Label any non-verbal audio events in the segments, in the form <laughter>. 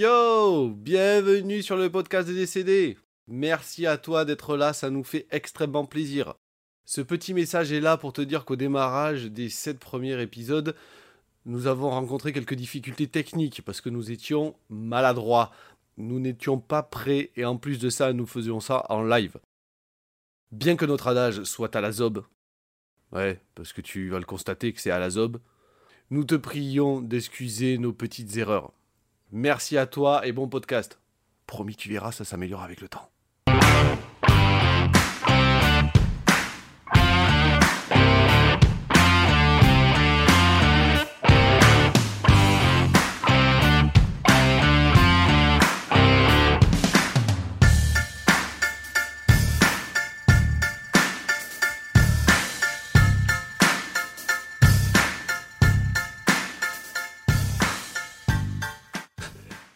Yo Bienvenue sur le podcast des décédés. Merci à toi d'être là, ça nous fait extrêmement plaisir. Ce petit message est là pour te dire qu'au démarrage des 7 premiers épisodes, nous avons rencontré quelques difficultés techniques parce que nous étions maladroits. Nous n'étions pas prêts et en plus de ça, nous faisions ça en live. Bien que notre adage soit à la zob, ouais, parce que tu vas le constater que c'est à la zob, nous te prions d'excuser nos petites erreurs. Merci à toi et bon podcast. Promis, tu verras, ça s'améliore avec le temps.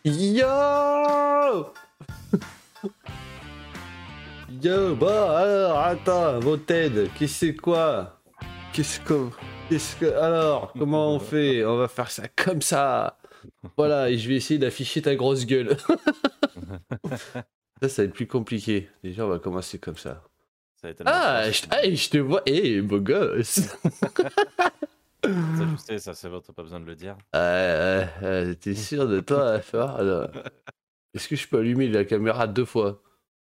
Yo Yo, bon, alors, attends, vos têtes, qu'est-ce que c'est quoi? Qu'est-ce que... Qu'est-ce que... Alors, comment on fait? On va faire ça comme ça Voilà, et je vais essayer d'afficher ta grosse gueule. <laughs> ça, ça va être plus compliqué. Déjà, on va commencer comme ça. Ça va être Ah, je, ah, je te vois, hé, beau gosse <laughs> Ça, je sais, ça, c'est bon, t'as pas besoin de le dire. Euh, euh, T'es <laughs> sûr de toi, Alors, Est-ce que je peux allumer la caméra deux fois?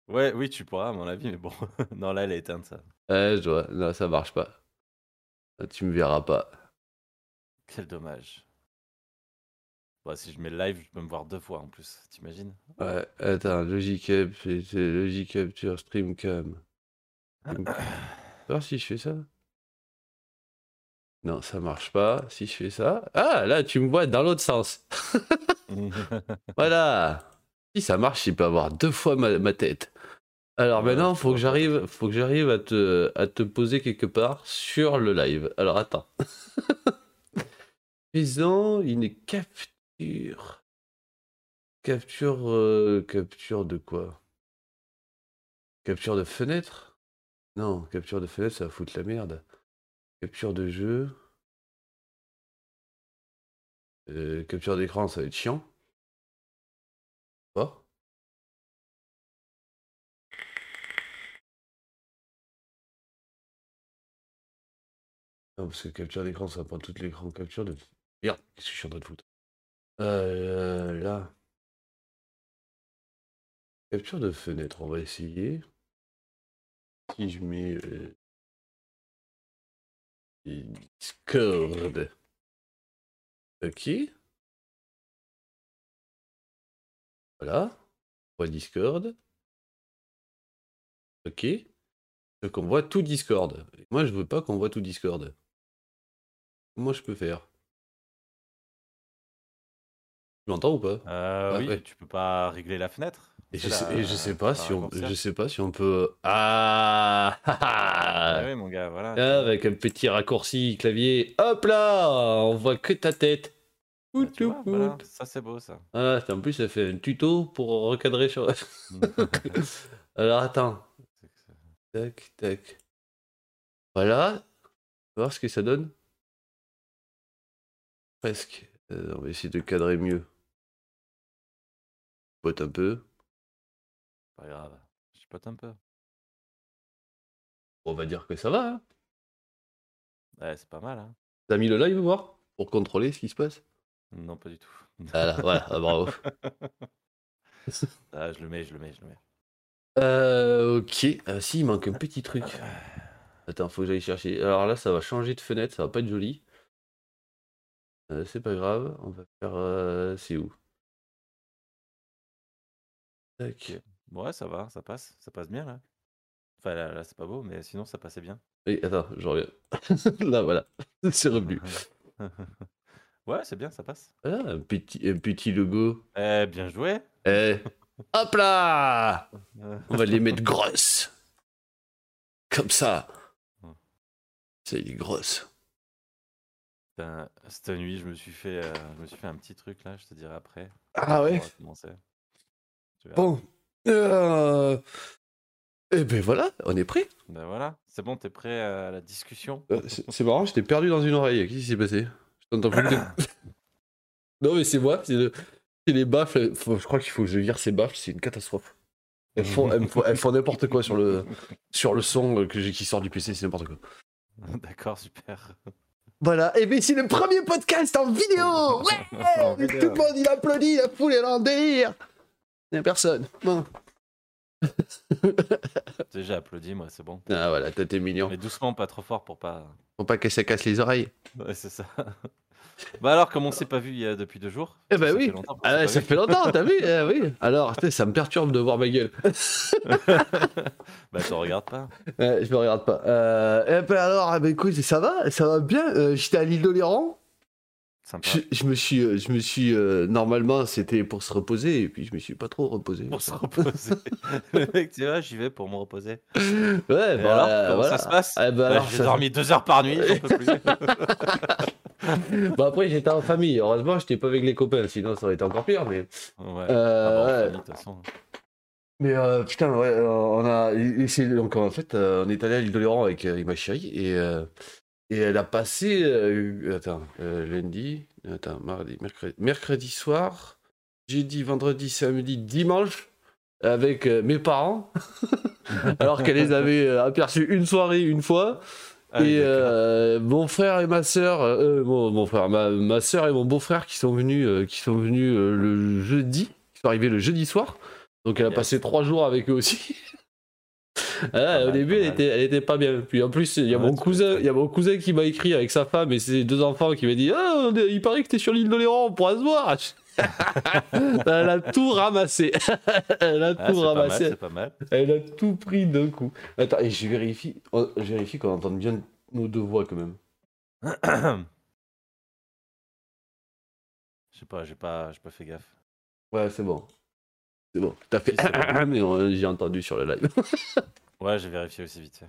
Ouais, oui, tu pourras, à mon avis, mais bon. <laughs> non, là, elle est éteinte, ça. Ouais, je vois. Non, ça marche pas. Là, tu me verras pas. Quel dommage. Bon, si je mets le live, je peux me voir deux fois en plus, t'imagines? Ouais, attends, Logic Up, Logic Capture Streamcam. Tu <clears throat> voir si je fais ça Non, ça marche pas. Si je fais ça. Ah, là, tu me vois dans l'autre sens. <laughs> Voilà. Si ça marche, il peut avoir deux fois ma, ma tête. Alors Ouais, maintenant, faut que j'arrive, faut que j'arrive à te, à te poser quelque part sur le live. Alors attends. <laughs> Faisons une capture. Capture, euh, capture de quoi? Capture de fenêtre? Non, capture de fenêtre, ça va foutre la merde. Capture de jeu. Euh, capture d'écran, ça va être chiant. Non, parce que capture d'écran, ça va prendre tout l'écran capture de. Merde, qu'est-ce que je suis en train de foutre? Euh, là. Capture de fenêtre, on va essayer. Si je mets. euh, Discord. Ok. Voilà. On voit Discord. Ok. Donc on voit tout Discord. Moi je veux pas qu'on voit tout Discord. Comment je peux faire? Tu m'entends ou pas? Euh, oui, ouais. tu peux pas régler la fenêtre et je, sais, la- et je sais pas si on je sais pas si on peut ah, ah, Ah ah. oui, mon gars, voilà. Ah, avec un petit raccourci clavier hop là on voit que ta tête Bah, Oup, tu vois, oup, voilà, oup. ça c'est beau ça. Ah, en plus ça fait un tuto pour recadrer sur <laughs> <laughs> alors attends tac tac voilà on va voir ce que ça donne presque Euh, on va essayer de cadrer mieux pote un peu pas grave, je pote un peu. on va dire que ça va hein. Ouais, c'est pas mal, hein. T'as mis le live voir pour contrôler ce qui se passe? Non, pas du tout. Voilà, voilà, ah, bravo. Ah, je le mets, je le mets, je le mets. Euh, ok. Ah, si, il manque un petit truc. Attends, faut que j'aille chercher. Alors là, ça va changer de fenêtre, ça va pas être joli. Euh, c'est pas grave, on va faire. euh, c'est où? Tac. Ok. Ouais, ça va, ça passe, ça passe bien là. Enfin, là, là, c'est pas beau, mais sinon ça passait bien. Oui, attends, je reviens. <laughs> là, voilà. <laughs> c'est revenu. <laughs> ouais, c'est bien, ça passe. Un petit, un petit logo. Eh, bien joué. Eh. Hop là On va les mettre grosses. Comme ça. C'est les grosses. Cette nuit, je me suis fait, euh, je me suis fait un petit truc là, je te dirai après. Ah On ouais? va commencer. Bon. Euh... Eh ben voilà, on est prêt. Ben voilà, c'est bon, t'es prêt à la discussion Euh, c'est marrant, je t'ai perdu dans une oreille. Qu'est-ce qui s'est passé? Je t'entends plus. <coughs> non, mais c'est moi. C'est le... Les baffles, faut- je crois qu'il faut que je vire ces baffles, c'est une catastrophe. Elles font, elles me font- elles font n'importe quoi sur le, sur le son que qui sort du PC, c'est n'importe quoi. <laughs> D'accord, super. Voilà, et bien c'est le premier podcast en vidéo <laughs> Ouais Tout le monde il applaudit, la foule est en délire Il y a personne. Bon. <laughs> Déjà applaudi, moi, c'est bon. Ah voilà, t'es mignon. Mais doucement, pas trop fort pour pas. Faut pas que ça casse les oreilles. Ouais, c'est ça. <laughs> bah alors, comme on s'est pas vu il y a depuis deux jours. Eh ben ça oui. fait Ah, ça vu. fait longtemps, t'as vu Eh <laughs> oui. Alors, tu ça me perturbe de voir ma gueule. Bah, t'en regardes pas. Ouais, je me regarde pas. Euh, eh ben alors, ah ben écoute, ça va, ça va bien. Euh, J'étais à l'île d'Oléron. Sympa. Je, je me suis, euh, je me suis, euh, normalement, c'était pour se reposer, et puis je me suis pas trop reposé. Pour se reposer. <laughs> Le mec, tu vois, j'y vais pour me reposer. Ouais, Et bah, alors, comment voilà. ça se passe Eh Bah, alors, J'ai ça- dormi deux heures par nuit, peux plus. <laughs> Bon, après, j'étais en famille. Heureusement, j'étais pas avec les copains, sinon ça aurait été encore pire. Mais, Ouais. Euh, Ah bah, ouais. famille, façon. mais euh, putain, ouais, on a. donc, en fait, on est allé à l'île d'Oléron avec, avec ma chérie et, et elle a passé. euh, attends, euh, lundi, attends, mardi, mercredi, mercredi soir, jeudi, vendredi, samedi, dimanche. Avec euh, mes parents, <laughs> alors qu'elle les avait aperçus une soirée, une fois. Ah et mon frère et ma euh, mon, mon frère, ma, ma sœur et mon beau-frère qui sont venus, qui sont venus le jeudi, qui sont arrivés le jeudi soir. Donc elle a Yes. passé trois jours avec eux aussi. <laughs> Ah, au début, elle était, elle était pas bien. Puis en plus, il y a Ouais, mon cousin, il y a mon cousin qui m'a écrit avec sa femme et ses deux enfants qui m'a dit Ah, il paraît que t'es sur l'île d'Oléron, on pourra se voir. <laughs> elle a tout ramassé. elle a Ah, tout c'est pas mal, ramassé. c'est pas mal. Elle a tout pris d'un coup. Attends, et je vérifie, oh, je vérifie qu'on entende bien nos deux voix quand même. Je sais pas, j'ai pas, j'ai pas fait gaffe. Ouais, c'est bon. C'est bon. T'as fait. <laughs> Mais on- j'ai entendu sur le live. <laughs> Ouais, j'ai vérifié aussi vite.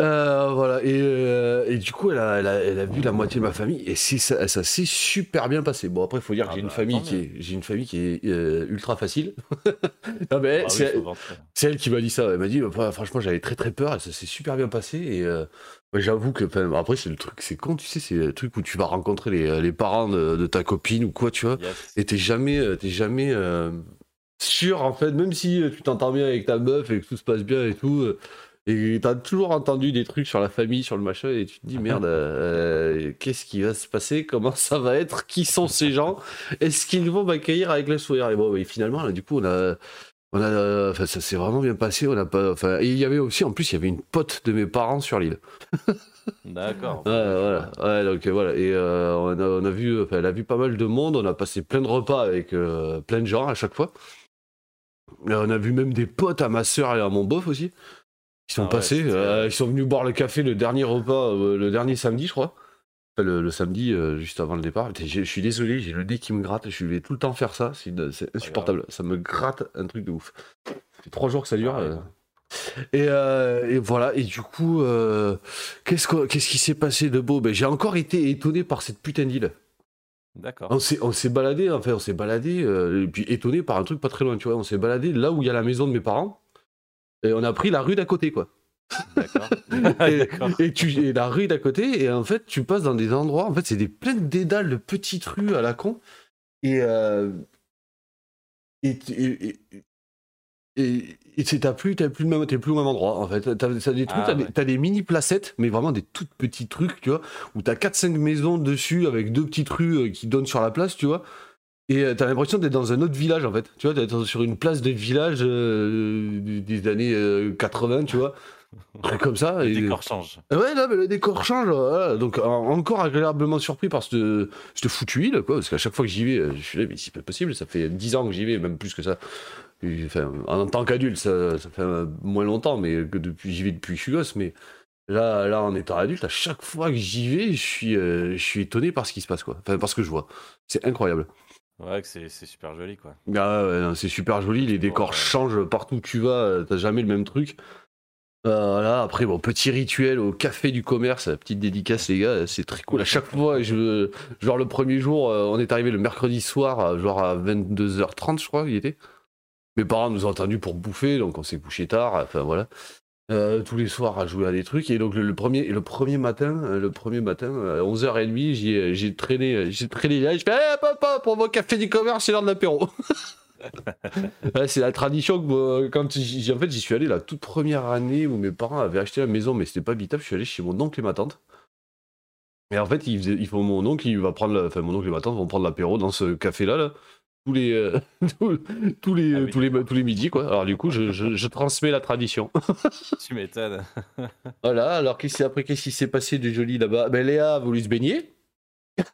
Euh, voilà. Et, euh, et du coup, elle a, elle, a, elle a vu la moitié de ma famille et ça, ça s'est super bien passé. Bon, après, il faut dire que Ah j'ai une bah, famille qui est, j'ai une famille qui est euh, ultra facile. <laughs> non, mais Ah oui, c'est, elle qui m'a dit ça. Elle m'a dit, bah, franchement, j'avais très très peur et ça s'est super bien passé. Et j'avoue que, après, c'est le truc, c'est con, tu sais, c'est le truc où tu vas rencontrer les, les parents de, de ta copine ou quoi, tu vois. Yes. Et t'es jamais, t'es jamais sûr en fait, même si euh, tu t'entends bien avec ta meuf et que tout se passe bien et tout. euh, et t'as toujours entendu des trucs sur la famille, sur le machin, et tu te dis merde, euh, qu'est-ce qui va se passer? Comment ça va être? Qui sont ces gens? Est-ce qu'ils vont m'accueillir avec le sourire? Et bon, et finalement, là, du coup, on a, on a, enfin, ça s'est vraiment bien passé. On a pas, enfin, il y avait aussi, en plus, il y avait une pote de mes parents sur l'île. <laughs> D'accord. Ouais, voilà. Ouais, donc voilà. Et euh, on, a, on a vu, elle a vu pas mal de monde. On a passé plein de repas avec euh, plein de gens à chaque fois. On a vu même des potes à ma soeur et à mon beauf aussi. Ils sont Ah passés. c'était- euh, ils sont venus boire le café le dernier repas, euh, le dernier samedi, je crois. Enfin, le, le samedi, euh, juste avant le départ. Je suis désolé, j'ai le nez qui me gratte. Je vais tout le temps faire ça. C'est insupportable. Ça me gratte un truc de ouf. Ça fait trois jours que ça dure. Ah ouais. euh. Et, euh, et voilà, et du coup, euh, qu'est-ce, que- qu'est-ce qui s'est passé de beau? Ben, J'ai encore été étonné par cette putain d'île. D'accord. On s'est, on s'est baladé, enfin, on s'est baladé, euh, et puis étonné par un truc pas très loin, tu vois. On s'est baladé là où il y a la maison de mes parents, et on a pris la rue d'à côté, quoi. D'accord. <laughs> et, D'accord. et tu, et la rue d'à côté, et en fait, tu passes dans des endroits, en fait, c'est des pleines dédales de petites rues à la con, et. euh, et, et, et, et- et t'as plus, t'as plus le même, t'es plus au même endroit en fait. T'as, t'as des trucs, Ah, t'as, des, ouais. t'as des mini placettes, mais vraiment des toutes petits trucs, tu vois, où t'as 4-5 maisons dessus avec deux petites rues euh, qui donnent sur la place, tu vois. Et euh, t'as l'impression d'être dans un autre village en fait. Tu vois, d'être sur une place de village euh, des- années euh, 80, tu vois. Truc comme ça. Le et- décor change. Ouais, là, mais le décor change. voilà. Donc, en- encore agréablement surpris par cette, cette foutue île, quoi. Parce qu'à chaque fois que j'y vais, je suis là, mais c'est pas possible. Ça fait 10 ans que j'y vais, même plus que ça. Enfin, en tant qu'adulte, ça, ça fait euh, moins longtemps, mais que depuis, j'y vais depuis que je suis gosse. Mais là, là, en étant adulte, à chaque fois que j'y vais, je suis, euh, je suis étonné par ce qui se passe, quoi. Enfin, par ce que je vois. C'est incroyable. Ouais, c'est super joli, quoi. Ah ouais, c'est super joli, les décors Ouais. changent partout où tu vas, euh, t'as jamais le même truc. Euh, voilà, après, bon, petit rituel au café du commerce, petite dédicace, les gars, c'est très cool. À chaque fois, je, genre le premier jour, on est arrivé le mercredi soir, genre à 22h30, je crois, il était. Mes parents nous ont attendus pour bouffer, donc on s'est couché tard, enfin voilà. euh, tous les soirs à jouer à des trucs. Et donc le, le premier, le premier matin, euh, le premier matin, à 11h30, j'ai, j'ai traîné, j'ai traîné là, je fais hey, papa, pour mon café du commerce, c'est l'heure de l'apéro. <laughs> Ouais, c'est la tradition que quand j'y, en fait j'y suis allé la toute première année où mes parents avaient acheté la maison, mais c'était pas habitable. Je suis allé chez mon oncle et ma tante. Et en fait, ils, faisaient- ils font mon oncle, il va prendre, la- enfin mon oncle et ma tante vont prendre l'apéro dans ce café-là, là, tous les, euh, <laughs> tous, tous les, Ah oui, tous les, tous les midis, quoi. Alors du coup, je, je, je transmets la tradition. <laughs> Tu m'étonnes. <laughs> Voilà. Alors qu'est-ce qui- après, qu'est-ce qui s'est passé de joli là-bas? Ben Léa a voulu se baigner.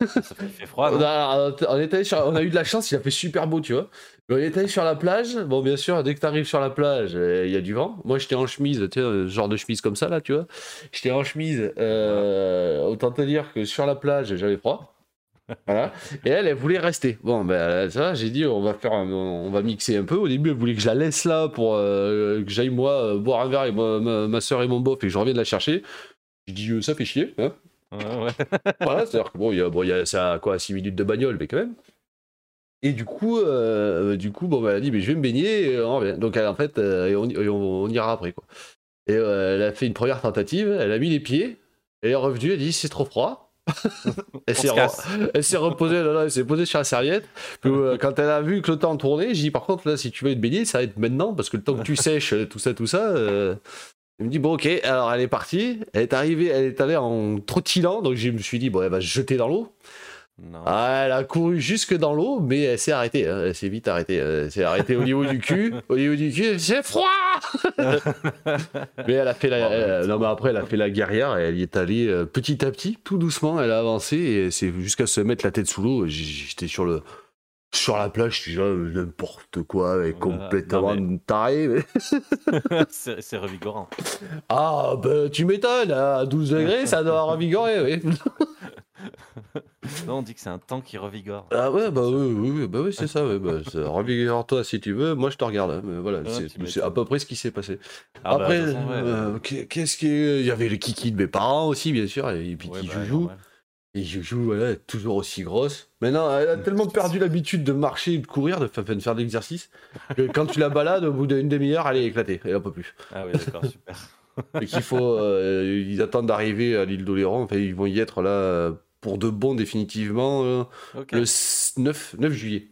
Ça fait, froid, On a, on est allé sur- on a eu de la chance, il a fait super beau, tu vois. Mais on est allé sur la plage. Bon, bien sûr, dès que tu arrives sur la plage, euh, il y a du vent. Moi, j'étais en chemise, tu sais, euh, genre de chemise comme ça, là, tu vois. J'étais en chemise. euh, autant te dire que sur la plage, j'avais froid. Voilà. Et elle, elle voulait rester. Bon, ben, ça, j'ai dit, on va faire, un- on va mixer un peu. Au début, elle voulait que je la laisse là pour euh, que j'aille, moi, euh, boire un verre avec ma, ma, ma soeur et mon beau et que je revienne la chercher. J'ai dit, euh, ça fait chier, hein. Ouais, ouais. <laughs> Voilà, c'est-à-dire que bon, il y a, bon, il y a ça à quoi 6 minutes de bagnole, mais quand même. Et du coup, euh, du coup, bon, bah, elle a dit, mais je vais me baigner. et on revient. Donc, elle, en fait, et on, et on- on ira après, quoi. Et elle a fait une première tentative, elle a mis les pieds, elle est revenue, elle dit, c'est trop froid. Elle s'est re- reposée, là, là, elle s'est posée sur la serviette. Puis, euh, quand elle a vu que le temps tournait, j'ai dit, par contre, là, si tu veux te baigner, ça va être maintenant, parce que le temps que tu sèches, tout ça, tout ça. euh, elle me dit, bon, ok, alors elle est partie, elle est arrivée, elle est allée en trottinant, donc je me suis dit, bon, elle va se jeter dans l'eau. Non. Ah, elle a couru jusque dans l'eau, mais elle s'est arrêtée, hein, elle s'est vite arrêtée. Elle s'est arrêtée au niveau du cul, <laughs> au niveau du cul, c'est froid <laughs> Mais elle a fait la. Oh, elle- non, mais après, elle a fait la guerrière, et elle y est allée euh, petit à petit, tout doucement, elle a avancé, et c'est jusqu'à se mettre la tête sous l'eau. J'étais sur le. Sur la plage, je suis là, n'importe quoi, complètement Non, mais- <laughs> c'est revigorant. Ah, bah, tu m'étonnes, à 12 degrés, ça doit revigorer, oui. Non, on dit que c'est un temps qui revigore. Ah ouais, bah oui, bah oui, c'est ça, ouais, bah, <laughs> revigore-toi si tu veux, moi je te regarde, hein, mais voilà, Ouais, c'est à peu près ce qui s'est passé. Ah bah, Après, euh, qu'est- qu'est-ce qui est... Il y avait le kiki de mes parents aussi, bien sûr, et puis Ouais, qui bah, normal. et joujou, voilà, elle est toujours aussi grosse. Maintenant, elle a tellement perdu l'habitude de marcher, de courir, de, fa- de faire de l'exercice, que <laughs> quand tu la balades, au bout d'une demi-heure, elle est éclatée, elle en peut plus. Ah oui, d'accord, super. Et qu'il faut, euh, ils attendent d'arriver à l'île d'Oléron, enfin, ils vont y être là pour de bon définitivement euh, le s- 9, 9 juillet.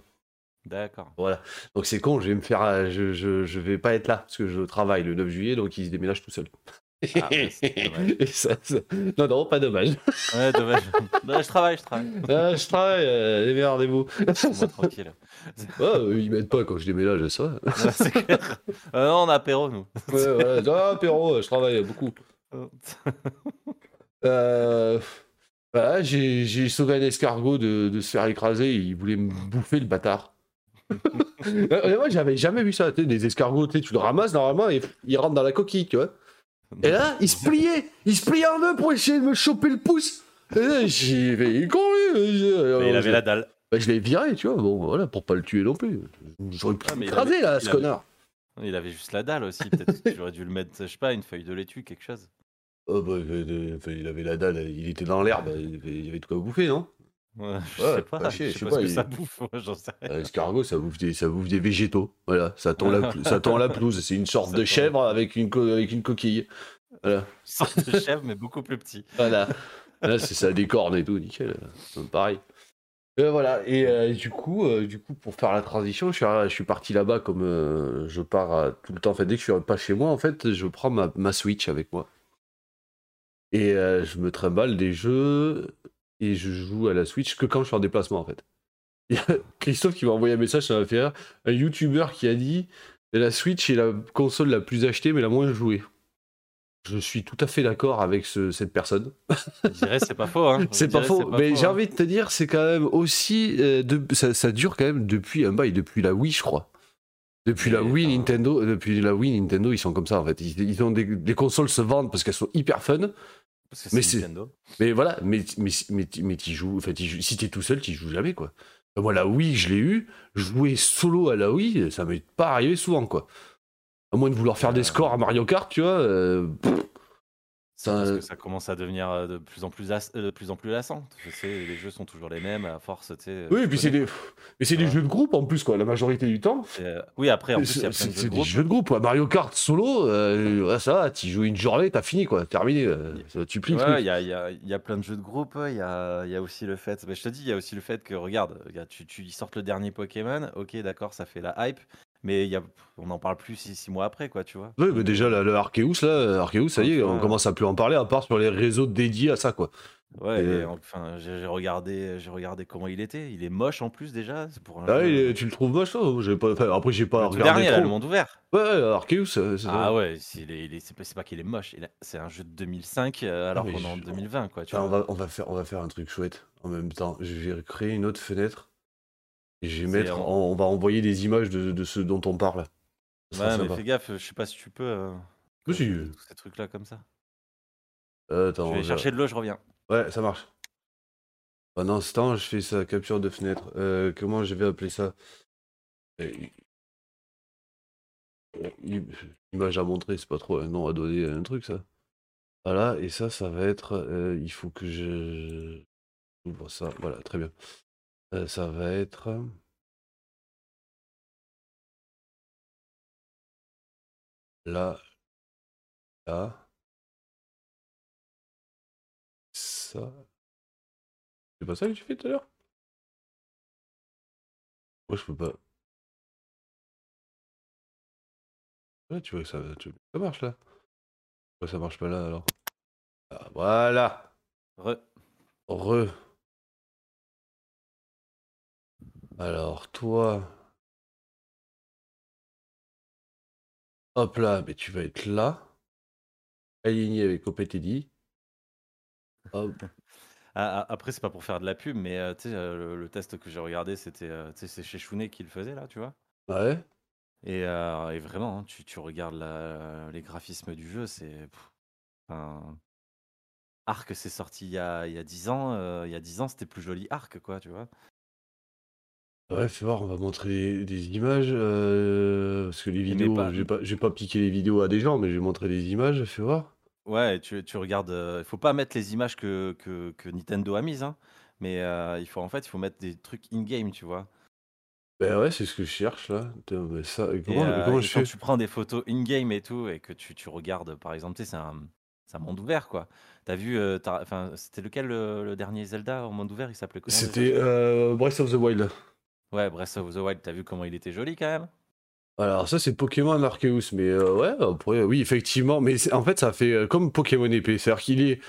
d'accord. Voilà. Donc c'est con, je vais me faire, euh, je, je, je vais pas être là parce que je travaille le 9 juillet, donc il se déménage tout seul. Ah. <laughs> Et ça- ça- Non, non, pas dommage. Ouais, dommage. Je travaille, je travaille. Ah, je travaille, euh, démerdez-vous. Laisse-moi tranquille. Ouais, <laughs> euh, ils m'aident pas quand je déménage, ça. Ouais, c'est clair. Euh, non, on a apéro, nous. Ouais, voilà. Ah, apéro, je travaille beaucoup. Euh, voilà, j'ai sauvé un escargot de, de se faire écraser, il voulait me bouffer le bâtard. <laughs> Euh, Moi, j'avais jamais vu ça. Des escargots, tu le ramasses normalement et il rentre dans la coquille, tu vois. Et là, il se pliait, il se pliait en deux pour essayer de me choper le pouce. J'ai fait, il con, lui. Mais il avait la dalle. Bah, je l'ai viré, tu vois, bon, voilà, pour pas le tuer non plus. J'aurais pu Ah, mais avait- là, ce avait- connard. Il avait juste la dalle aussi. Peut-être que tu aurais dû le mettre, je sais pas, une feuille de laitue, quelque chose. Oh, bah, euh, euh, enfin, il avait la dalle, il était dans l'herbe, il avait- il y avait de quoi bouffer, non? Ouais, <laughs> je Ouais, sais pas. pas je sais je sais pas, pas, ce que il- ça bouffe. moi, J'en sais rien. Euh, L'escargot, ça bouffe des, ça bouffe des végétaux. Voilà, ça tond la, ça tond la pelouse. C'est une sorte Ça de chèvre avec une, co- avec une coquille. Voilà. <laughs> Sorte de chèvre, mais beaucoup plus petit. Voilà. Là, c'est ça, des cornes et tout, nickel. C'est pareil. Euh, voilà, et euh, du, coup, euh, du coup, pour faire la transition, je suis, je suis parti là-bas comme euh, je pars euh, tout le temps. En fait, dès que je suis pas chez moi, en fait, je prends ma, ma Switch avec moi. Et euh, je me trimballe des jeux et je joue à la Switch que quand je suis en déplacement, en fait. Il y a Christophe qui m'a envoyé un message, ça m'a fait rire. Un YouTuber qui a dit la Switch est la console la plus achetée mais la moins jouée. Je suis tout à fait d'accord avec ce- cette personne. Je dirais, c'est pas faux. Hein. <laughs> C'est pas faux, mais j'ai hein. envie de te dire, c'est quand même aussi. euh, de- ça, ça dure quand même depuis un bail, depuis la Wii, je crois. Depuis la Wii, Nintendo, depuis la Wii, Nintendo, ils sont comme ça en fait. Ils, ils ont des, les consoles se vendent parce qu'elles sont hyper fun, Parce que mais c'est voilà, mais, mais, mais, mais t'y joues, enfin, joues- si t'es tout seul, t'y joues jamais quoi. Moi, la Wii, je l'ai eu, jouer solo à la Wii, ça m'est pas arrivé souvent quoi. À moins de vouloir faire des Euh. scores à Mario Kart, tu vois. euh, pff, Ça, parce que ça commence à devenir euh, de plus en plus, as- euh, de plus en plus lassant. Tu sais, les jeux sont toujours les mêmes, à force, tu sais. Oui, et puis c'est des, mais c'est des jeux de groupe en plus, quoi, la majorité du temps. Euh, oui, après, en plus, il y a C'est plein de c'est jeux de des jeux de groupe. ouais. Mario Kart solo, euh, ça va, tu joues une journée, t'as fini, quoi, terminé. euh, ça, tu plies Ouais, il y a, y, a, y a plein de jeux de groupe. Il y a, y a aussi le fait. mais je te dis, il y a aussi le fait que, regarde, tu, tu ils sortent le dernier Pokémon. Ok, d'accord, ça fait la hype. Mais il y a, on n'en parle plus six, six mois après, quoi, tu vois. Oui, mais déjà, le, le Arceus, là, Arceus, ça y est, on commence à plus en parler, à part sur les réseaux dédiés à ça, quoi. Ouais, Et, enfin, j'ai regardé, j'ai regardé comment il était. Il est moche en plus déjà. C'est pour un Ah, jeu- il est- tu le trouves moche, toi J'ai pas, enfin, Après, j'ai pas le regardé dernier, là, le monde ouvert. Ouais, Arceus, Ah ouais, c'est est- pas, qu'il est moche. C'est un jeu de 2005 euh, alors mais qu'on est en je- 2020, quoi. Tu Enfin, on, vois. va, on, va faire, on va faire un truc chouette en même temps. Je vais créer une autre fenêtre je vais mettre, on va envoyer des images de, de ce dont on parle. Ouais, mais fais gaffe, je sais pas si tu peux. euh, Oui, si. tous ces trucs-là comme ça. Euh, Je vais chercher de l'eau, je reviens. Ouais, ça marche. Pendant ce temps, je fais sa capture de fenêtre. Euh, comment je vais appeler ça Euh, Image à montrer, c'est pas trop un nom à donner un truc, ça. Voilà, et ça, ça va être. euh, il faut que je. Ouvre ça, voilà, très bien. Euh, ça va être. Là, là, ça. C'est pas ça que tu fais tout à l'heure? Moi, je peux pas. Ouais, tu vois que ça, tu- ça marche là. Pourquoi ça marche pas là alors? Ah, Voilà Re. Re. Alors, toi. Hop là, mais tu vas être là. Aligné avec OpenTD. Hop. <laughs> Ah, ah, après, c'est pas pour faire de la pub, mais euh, tu sais, euh, le, le test que j'ai regardé, c'était euh, c'est chez Chounet qui le faisait là, tu vois. Ouais? Et, euh, et vraiment, hein, tu, tu regardes la- les graphismes du jeu, c'est. enfin, Arc, c'est sorti il y a, il y a 10 ans. il y a 10 ans, c'était plus joli Arc, quoi, tu vois. Ouais, fais voir, on va montrer des, images. euh, parce que les mais vidéos, pas- je vais pas, pas piquer les vidéos à des gens, mais je vais montrer des images, fais voir. Ouais, tu, tu regardes. euh, Il faut pas mettre les images que, que, que Nintendo a mises, hein, mais euh, il faut en fait, il faut mettre des trucs in-game, tu vois. Ben ouais, c'est ce que je cherche là. Putain, mais ça, Et, comment, euh, comment et je quand fais? tu prends des photos in-game et tout, et que tu, tu regardes, par exemple, tu sais, c'est un, c'est un monde ouvert, quoi. T'as vu, euh, t'as- enfin, c'était lequel le, le dernier Zelda en monde ouvert? Il s'appelait comment déjà C'était euh, Breath of the Wild. Ouais, Breath of the Wild, t'as vu comment il était joli quand même? Alors ça c'est Pokémon Arceus, mais euh, ouais, après, oui effectivement, mais en fait ça fait euh, comme Pokémon épée, c'est-à-dire qu'il est,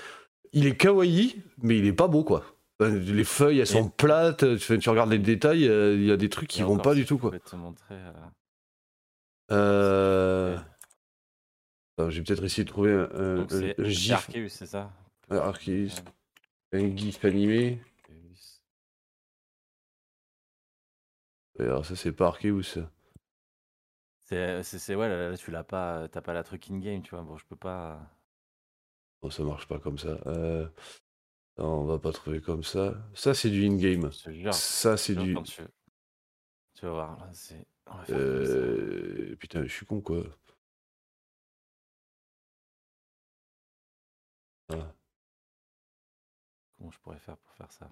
il est kawaii, mais il est pas beau quoi. Euh, Les feuilles elles sont plates, tu, tu regardes les détails, euh, il y a des trucs qui Et vont pas du tout je quoi. pouvais te montrer. euh, Euh... J'ai peut-être essayé de trouver un, un- Donc un- un gif, Arceus, c'est ça? Arceus, un gif animé. Et Alors ça c'est pas Arceus. ça? C'est, c'est, c'est- ouais, là, là, tu l'as pas, t'as pas la truc in-game, tu vois. Bon, je peux pas. Bon, ça marche pas comme ça. Euh... Non, on va pas trouver comme ça. Ça c'est du in-game. Je te jure. Ça c'est je te jure, du... quand tu, tu vas voir, là, c'est. On va faire comme ça. Euh... Putain, je suis con quoi. Ah. Comment je pourrais faire pour faire ça?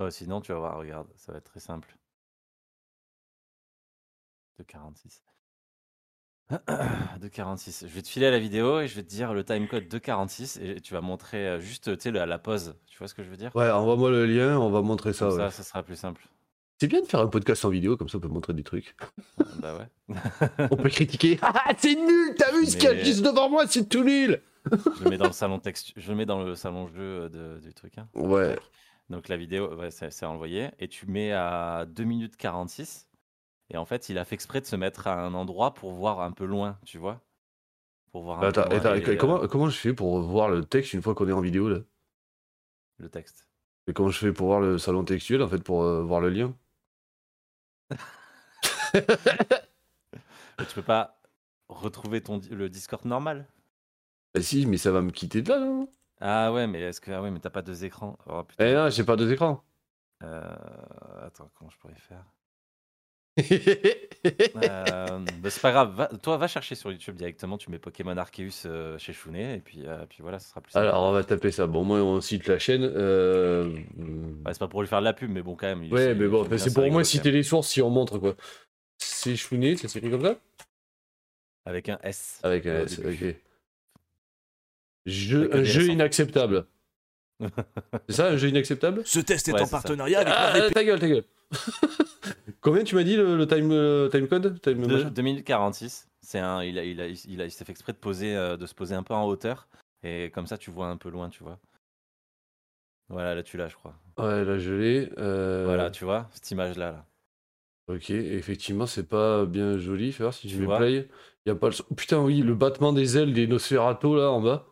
Oh, Sinon, tu vas voir, regarde, ça va être très simple. De 46. de 46. Je vais te filer la vidéo et je vais te dire le timecode de 46 et tu vas montrer euh, juste tu sais, la, la pause. Tu vois ce que je veux dire? Ouais, envoie-moi le lien, on va montrer ça. Comme ouais. ça, ça sera plus simple. C'est bien de faire un podcast en vidéo, comme ça on peut montrer des trucs. bah ouais. On peut critiquer. <laughs> Ah, c'est nul, t'as vu ce qu'il y a juste devant moi, c'est tout nul. je le mets dans le salon texte, je le mets dans le salon jeu euh, de- du truc. hein. Ouais. Donc la vidéo, ouais, c'est envoyé. Et tu mets à 2 minutes 46. Et en fait, il a fait exprès de se mettre à un endroit pour voir un peu loin, tu vois Pour voir un Attends, peu loin attends, et, euh, comment, je fais pour voir le texte une fois qu'on est en vidéo là? Le texte. Et comment je fais pour voir le salon textuel en fait, pour euh, voir le lien? <laughs> <laughs> Tu peux pas retrouver ton, le Discord normal? Bah si, mais ça va me quitter de là, non Ah ouais, mais est-ce que ah ouais, mais t'as pas deux écrans Oh, putain. Eh non, j'ai pas deux écrans. Euh, attends, comment je pourrais faire? <laughs> Euh, bah, c'est pas grave, va- toi va chercher sur YouTube directement, tu mets Pokémon Arceus euh, chez Shune et puis, euh, puis voilà, ce sera plus simple. Alors, on va taper ça. Bon, moi, on cite la chaîne. euh, c'est pas pour lui faire de la pub, mais bon, quand même. il- Ouais, mais bon, j'aime bien, c'est pour rigolo quand citer même. les sources si on montre quoi. C'est chouné, ça s'écrit comme ça? Avec un S. Avec un au S, début. ok. Jeu, un jeu inacceptable. <laughs> C'est ça, un jeu inacceptable Ce test est Ouais, en ça. partenariat avec Ah, la ta gueule, ta gueule. <laughs> Combien tu m'as dit le, le time, le time code time De- machin 2046, c'est un, il a, il a, il a, il s'est fait exprès de poser, euh, de se poser un peu en hauteur et comme ça tu vois un peu loin, tu vois. Voilà, là tu l'as, je crois. Ouais, là je l'ai. euh, Voilà, tu vois cette image là, là. Ok, effectivement, c'est pas bien joli. Fais voir si Tu je mets vois play. Y a pas le son. Putain, oui, le battement des ailes des Nosferatu là en bas.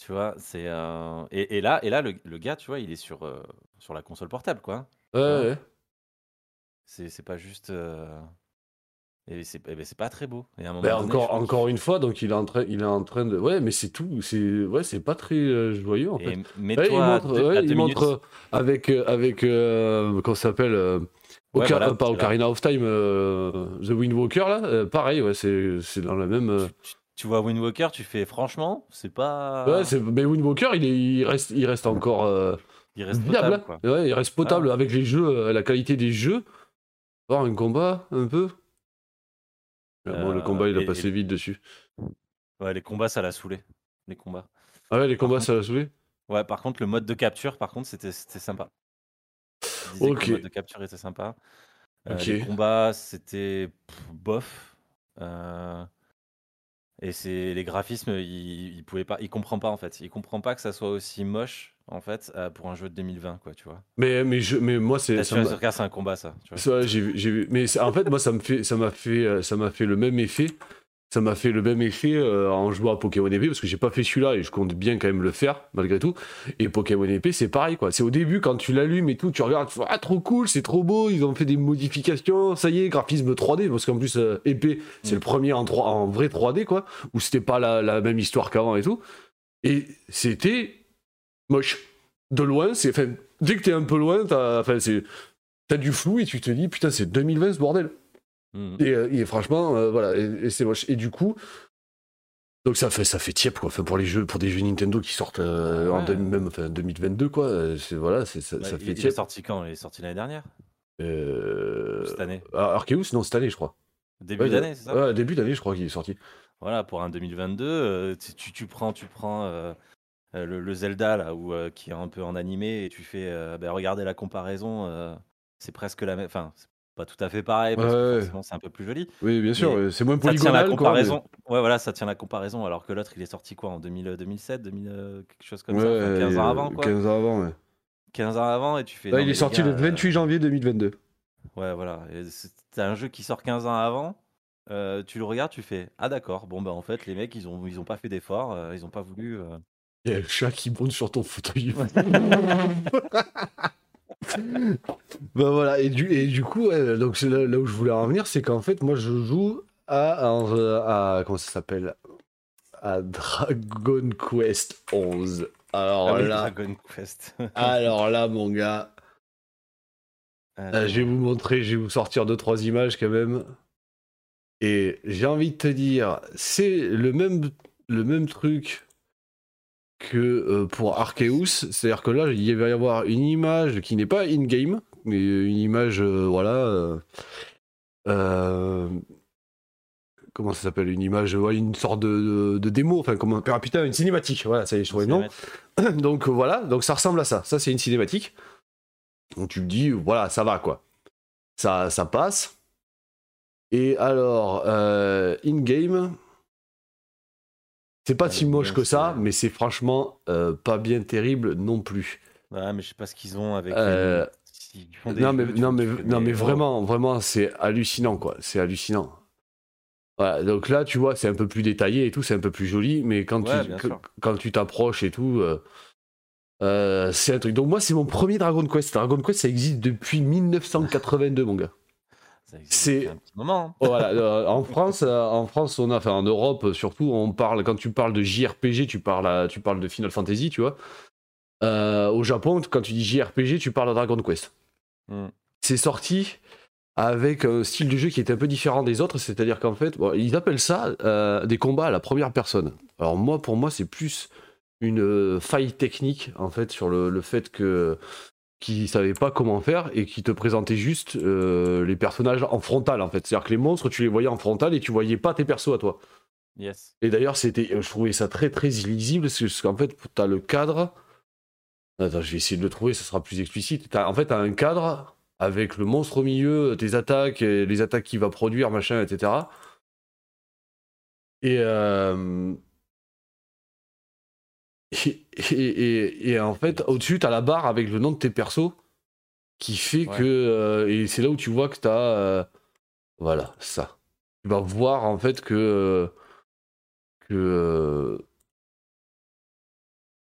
Tu vois, c'est euh, et, et là, et là le, le gars, tu vois, il est sur euh, sur la console portable, quoi. Ouais, Ouais. ouais. C'est c'est pas juste. euh, Et c'est eh ben, c'est pas très beau. Et à un moment Bah, donné, encore, trouve encore une fois, donc il est en train, il est en train de. Ouais, mais c'est tout. C'est ouais, c'est pas très euh, joyeux en fait. Et Ouais, il mets-toi à montre, deux- ouais, il minutes. montre avec euh, avec euh, comment ça s'appelle euh, Ouais, voilà, euh, pas c'est là. Ocarina of Time, euh, The Wind Walker là. euh, pareil, ouais, c'est c'est dans la même. euh, Tu, tu- tu vois Wind Walker, tu fais franchement, c'est pas. Ouais, c'est- mais Wind Walker, il, est, il reste, il reste encore euh, il reste potable, quoi. hein. Ouais, il reste potable avec les jeux, euh, la qualité des jeux. Voir un combat un peu. Ah, bon, le Euh, combat, il a et- passé et- vite dessus. Ouais, les combats, ça l'a saoulé. Les combats. Ah ouais, les combats, contre- ça l'a saoulé. Ouais, par contre, le mode de capture, par contre, c'était c'était sympa. Ok. Le mode de capture était sympa. Euh. Les combats, c'était pff, bof. Euh, Et c'est les graphismes, il, il pouvait pas, il comprend pas en fait. Il comprend pas que ça soit aussi moche en fait euh, pour un jeu de 2020 quoi, tu vois. Mais, mais, je, mais moi, c'est. Ça c'est un combat ça. Tu vois. Ça, j'ai vu. Mais en fait, moi, ça me fait, ça m'a fait, euh, ça m'a fait le même effet. Ça m'a fait le même effet euh, en jouant à Pokémon épée parce que j'ai pas fait celui-là et je compte bien quand même le faire malgré tout. Et Pokémon épée, c'est pareil quoi. C'est au début quand tu l'allumes et tout, tu regardes, tu fais, ah trop cool, c'est trop beau, ils ont fait des modifications, ça y est, graphisme 3D parce qu'en plus euh, épée, c'est Mm. le premier en, 3, en vrai 3D quoi, où c'était pas la, la même histoire qu'avant et tout. Et c'était moche. De loin, c'est, dès que t'es un peu loin, t'as, enfin, c'est, t'as du flou et tu te dis putain c'est 2020 ce bordel. Et, euh, et franchement, euh, voilà, et, et c'est moche. Et du coup, donc ça fait ça fait tiep quoi. Enfin, pour les jeux, pour des jeux Nintendo qui sortent euh, en Ouais. deux- même enfin, 2022 quoi. C'est voilà, c'est ça, Bah, ça il, fait il est sorti quand? Il est sorti l'année dernière? Euh... Cette année? ah, Arceus, non cette année je crois. Début Ouais, d'année, c'est ça? Ouais, début d'année je crois qu'il est sorti. Voilà, pour un 2022, euh, tu, tu- prends, tu prends le, le Zelda là, où, euh, qui est un peu en animé, et tu fais, euh, ben, regardez la comparaison, euh, c'est presque la même, enfin, pas tout à fait pareil parce que ouais. forcément c'est un peu plus joli. Oui, bien sûr, Mais euh, c'est moins Ça tient la polygonal quoi. mais- comparaison. Ouais, voilà, ça tient la comparaison. Alors que l'autre, il est sorti quoi en 2000, 2007, 2000, euh, quelque chose comme ça, Ouais, enfin, 15 ans euh, avant quoi. 15 ans avant, ouais. 15 ans avant, et tu fais. Là, non, il mais est les sorti gars, le 28 janvier 2022. euh, ouais, voilà. Et C'est un jeu qui sort 15 ans avant. euh, tu le regardes, tu fais ah d'accord. Bon bah en fait les mecs ils ont ils ont pas fait d'efforts, euh, ils ont pas voulu. euh, Il y a le chat qui monte sur ton fauteuil. <laughs> <laughs> bah voilà, et du, et du coup, ouais, donc là, là où je voulais en venir, c'est qu'en fait, moi je joue à, à, à- comment ça s'appelle? À Dragon Quest 11. Alors ah oui, là, Dragon Quest. <laughs> alors là, mon gars, je vais vous montrer, je vais vous sortir deux trois images quand même. Et j'ai envie de te dire, c'est le même, le même truc que euh, pour Arceus. C'est-à-dire que là, il va y avoir une image qui n'est pas in-game, mais une image, euh, voilà. euh, euh, comment ça s'appelle Une image, ouais, une sorte de, de, de démo, enfin, comment ah, putain, une cinématique. Voilà, ça y est, je trouvais le nom. <clears throat> Donc voilà, donc ça ressemble à ça. Ça, c'est une cinématique. Donc tu te dis, voilà, ça va quoi. Ça, ça passe. Et alors, euh, in-game, c'est pas Ah, si moche que ça, mais c'est franchement euh, pas bien terrible non plus. Ouais, mais je sais pas ce qu'ils ont avec. Euh, les- ils font des Non mais, non, mais, non mais vraiment, vraiment, c'est hallucinant quoi. C'est hallucinant. Voilà, donc là, tu vois, c'est un peu plus détaillé et tout, c'est un peu plus joli, mais quand Ouais, tu quand tu t'approches et tout, euh, euh, c'est un truc. Donc moi, c'est mon premier Dragon Quest. Dragon Quest, ça existe depuis 1982, mon gars. C'est- un petit moment. hein. Voilà, euh, en France, euh, en France, on a, enfin en Europe surtout, on parle quand tu parles de JRPG, tu parles, à- tu parles de Final Fantasy, tu vois. Euh, au Japon, quand tu dis JRPG, tu parles de Dragon Quest. Hmm. C'est sorti avec un style de jeu qui est un peu différent des autres, c'est-à-dire qu'en fait, bon, ils appellent ça des combats à la première personne. Alors moi, pour moi, c'est plus une faille technique, en fait, sur le, le fait que qui savaient pas comment faire et qui te présentaient juste euh, les personnages en frontal en fait. C'est-à-dire que les monstres, tu les voyais en frontal et tu voyais pas tes persos à toi. Yes. Et d'ailleurs, c'était, je trouvais ça très très illisible parce qu'en fait, tu as le cadre. Attends, je vais essayer de le trouver, ça sera plus explicite. T'as- en fait, tu as un cadre avec le monstre au milieu, tes attaques, les attaques qu'il va produire, machin, etc. Et, euh, et, et- et- et en fait, au-dessus, tu as la barre avec le nom de tes persos qui fait Ouais. que. euh, et c'est là où tu vois que tu as. voilà, ça. Tu vas voir en fait que. euh, que. euh,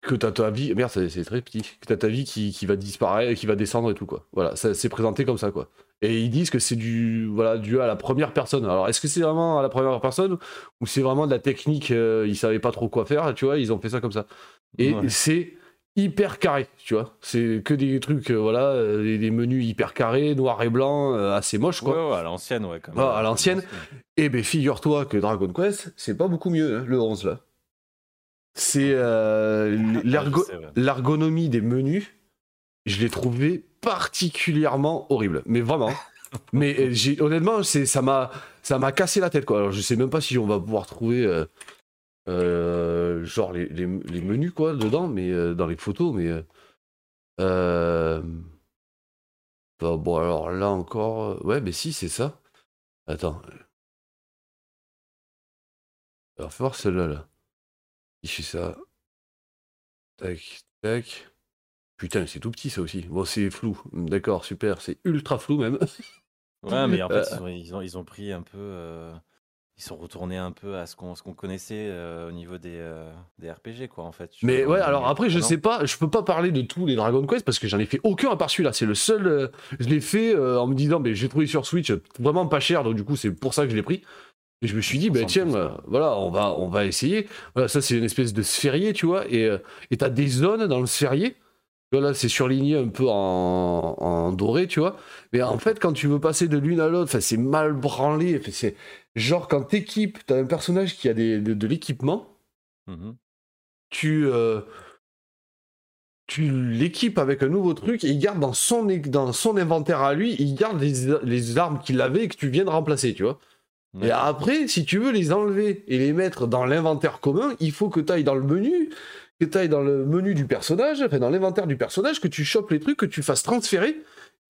que t'as ta vie. Merde, c'est très petit. Que t'as ta vie qui, qui va disparaître, qui va descendre et tout, quoi. Voilà, c'est présenté comme ça, quoi. Et ils disent que c'est du. Voilà, dû à la première personne. Alors, est-ce que c'est vraiment à la première personne ou c'est vraiment de la technique euh, Ils savaient pas trop quoi faire, tu vois, ils ont fait ça comme ça. Et Ouais. c'est hyper carré, tu vois. C'est que des trucs, euh, voilà, euh, des, menus hyper carrés, noir et blanc, euh, assez moche, quoi. Ouais, ouais, à l'ancienne, ouais. Comme, Ah, à l'ancienne. Eh ben, figure-toi que Dragon Quest, c'est pas beaucoup mieux, hein, le 11 là. C'est ouais. l'ergonomie des menus, je l'ai trouvé particulièrement horrible, mais vraiment. <laughs> mais honnêtement, c'est ça m'a ça m'a cassé la tête quoi. Alors je sais même pas si on va pouvoir trouver genre les, les- les menus quoi dedans, mais euh, dans les photos, mais euh, euh, bah, bon alors là encore, euh, ouais, mais si c'est ça. Attends. Alors, fais voir celle-là, là. Il fait ça. Tac, tac. Putain, c'est tout petit, ça aussi. Bon, c'est flou. D'accord, super. C'est ultra flou, même. Ouais, mais en <laughs> fait, Euh. ils, ont, ils, ont, ils ont pris un peu. euh, ils sont retournés un peu à ce qu'on ce qu'on connaissait euh, au niveau des, euh, des RPG, quoi, en fait. tu Mais ouais, alors après, je sais pas, je peux pas parler de tous les Dragon Quest parce que j'en ai fait aucun à part celui-là. C'est le seul. euh, je l'ai fait en me disant, mais j'ai trouvé sur Switch vraiment pas cher, donc du coup, c'est pour ça que je l'ai pris. Et je me suis dit, bah, 60 tiens, quoi. voilà, on va, on va essayer. Voilà, ça, c'est une espèce de sphérié, tu vois, et et t'as des zones dans le sphérié. Voilà, c'est surligné un peu en, en doré, tu vois. Mais en fait, quand tu veux passer de l'une à l'autre, c'est mal branlé. C'est genre quand t'équipes, t'as un personnage qui a des, de, de l'équipement Mhm. tu, euh, tu l'équipes avec un nouveau truc et il garde dans son, dans son inventaire à lui, il garde les, les armes qu'il avait et que tu viens de remplacer, tu vois. Et après, si tu veux les enlever et les mettre dans l'inventaire commun, il faut que tu ailles dans le menu, que tu ailles dans le menu du personnage, enfin dans l'inventaire du personnage, que tu chopes les trucs, que tu fasses transférer,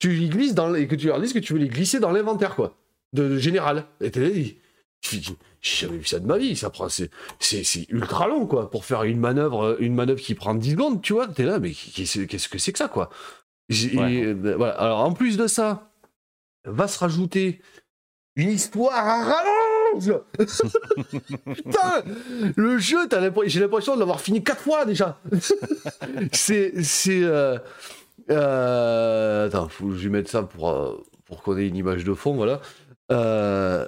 tu les glisses dans, et que tu leur dises que tu veux les glisser dans l'inventaire, quoi, de, de général. Et j'ai jamais vu ça de ma vie, ça prend, c'est, c'est, c'est ultra long, quoi, pour faire une manœuvre, une manœuvre qui prend 10 secondes, tu vois, t'es là, mais qu'est-ce, qu'est-ce que c'est que ça, quoi? J'ai- Ouais. et, euh, voilà. Alors, en plus de ça, va se rajouter une histoire à rallonge <laughs> Putain Le jeu, t'as l'impression- j'ai l'impression de l'avoir fini quatre fois déjà <laughs> C'est... c'est euh, euh, attends, faut que je vais mettre ça pour, euh, pour qu'on ait une image de fond, voilà. Euh,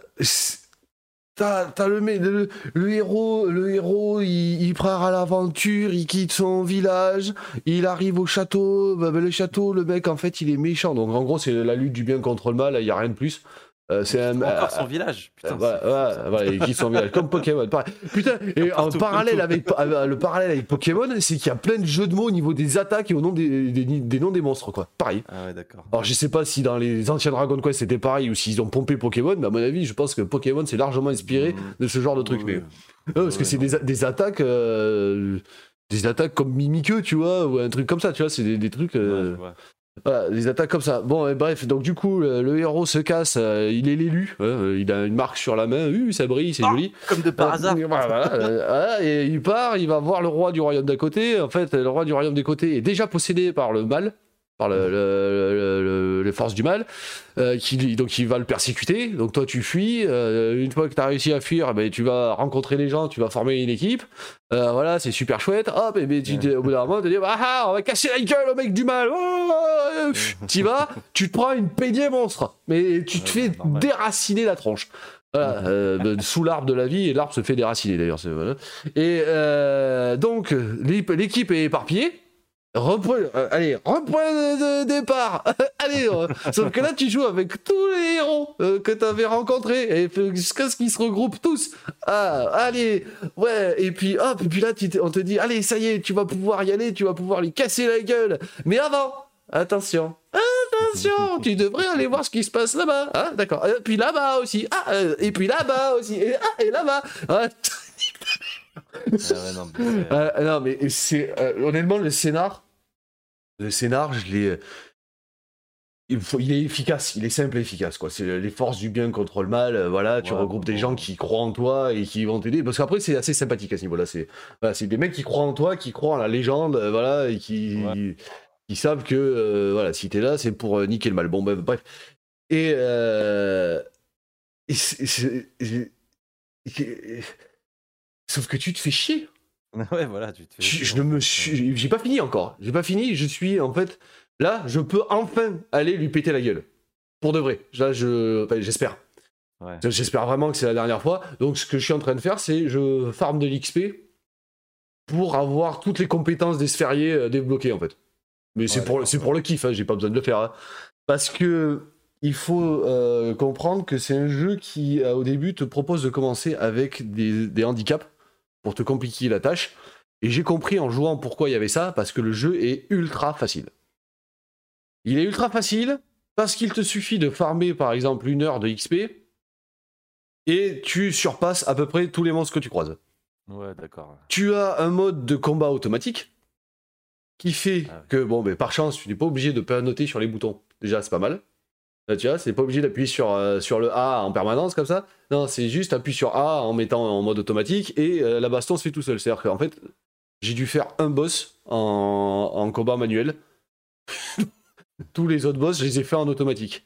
T'as le, le, le héros, le héros il, il part à l'aventure, il quitte son village, il arrive au château, bah, bah, le château, le mec en fait il est méchant, donc en gros c'est la lutte du bien contre le mal, il n'y a rien de plus. Euh, c'est un, Encore euh, son village. Putain, euh, voilà, c'est- voilà, voilà, il quitte son village, comme Pokémon. pareil. Putain, et en parallèle avec, <laughs> le parallèle avec Pokémon, c'est qu'il y a plein de jeux de mots au niveau des attaques et au nom des, des, des noms des monstres, quoi. Pareil. Ah ouais, d'accord. Alors je sais pas si dans les anciens Dragon Quest c'était pareil ou s'ils ont pompé Pokémon, mais à mon avis, je pense que Pokémon s'est largement inspiré Mmh. de ce genre de truc. Ouais, Mais, ouais. Ouais, parce que Ouais, c'est des, attaques, euh, des attaques comme Mimikyu, tu vois, ou un truc comme ça, tu vois, c'est des, des trucs. Ouais. Voilà, des attaques comme ça. Bon, et bref, donc du coup, le, le héros se casse, euh, il est l'élu, hein, euh, il a une marque sur la main, uh, ça brille, c'est Ah, joli. Comme de par Euh, hasard. voilà, euh, et il part, il va voir le roi du royaume d'à côté. En fait, le roi du royaume d'à côté est déjà possédé par le mal, par le- le- le- le- les forces du mal. euh, qui, donc il va le persécuter. Donc toi, tu fuis. euh, une fois que tu as réussi à fuir, ben, tu vas rencontrer les gens, tu vas former une équipe. Euh, voilà, c'est super chouette. Hop, et ben, tu, au bout d'un moment, tu te dis ah, ah, on va casser la gueule au mec du mal. Oh, tu vas, tu te prends une peignée monstre, mais tu te fais déraciner la tronche. Voilà, euh, ben, sous l'arbre de la vie, et l'arbre se fait déraciner d'ailleurs. voilà. Et euh, donc, l'équipe est éparpillée. Repoint, euh, allez, repoint de, départ. <laughs> allez, euh, sauf que là, tu joues avec tous les héros euh, que tu avais rencontrés et jusqu'à ce qu'ils se regroupent tous. Ah, allez, ouais, et puis hop, et puis là, tu on te dit, allez, ça y est, tu vas pouvoir y aller, tu vas pouvoir lui casser la gueule. Mais avant, attention, attention, tu devrais aller voir ce qui se passe là-bas. Hein, d'accord. Et puis là-bas aussi. Ah, et puis là-bas aussi. Et, ah, et là-bas. Ah <laughs> ouais, non, mais euh, non, mais c'est euh, honnêtement le scénar. Le scénar, je l'ai. Il, faut- il est efficace, il est simple et efficace. quoi. C'est les forces du bien contre le mal. euh, voilà, tu Ouais, regroupes des bon. gens qui croient en toi et qui vont t'aider. Parce qu'après, c'est assez sympathique à ce niveau-là. C'est voilà, c'est des mecs qui croient en toi, qui croient en la légende, voilà, et qui, Ouais. qui savent que euh, voilà, si t'es là, c'est pour niquer le mal. Bon, ben, bref. Et, euh, et c'est- c'est- c'est- c'est- Sauf que tu te fais chier. <laughs> Ouais, voilà, tu te fais. Je, je ne me suis, j'ai pas fini encore. J'ai pas fini. Je suis en fait là. Je peux enfin aller lui péter la gueule. Pour de vrai. Là, je, enfin, j'espère. Ouais. J'espère vraiment que c'est la dernière fois. Donc, ce que je suis en train de faire, c'est je farme de l'XP pour avoir toutes les compétences des sphériés euh, débloquées en fait. Mais c'est pour, c'est pour le kiff. hein, J'ai pas besoin de le faire. hein. Parce que il faut euh, comprendre que c'est un jeu qui, euh, au début, te propose de commencer avec des, des handicaps pour te compliquer la tâche. Et j'ai compris en jouant pourquoi il y avait ça, parce que le jeu est ultra facile. Il est ultra facile parce qu'il te suffit de farmer par exemple une heure de XP et tu surpasses à peu près tous les monstres que tu croises. Ouais, d'accord. Tu as un mode de combat automatique qui fait Ah ouais. que, bon, mais par chance, tu n'es pas obligé de noter sur les boutons. Déjà, c'est pas mal. Là, tu vois, c'est pas obligé d'appuyer sur, euh, sur le A en permanence comme ça. Non, c'est juste appuie sur A en mettant en mode automatique et euh, la baston se fait tout seul. C'est-à-dire qu'en fait, j'ai dû faire un boss en, en combat manuel. <laughs> Tous les autres boss, je les ai fait en automatique.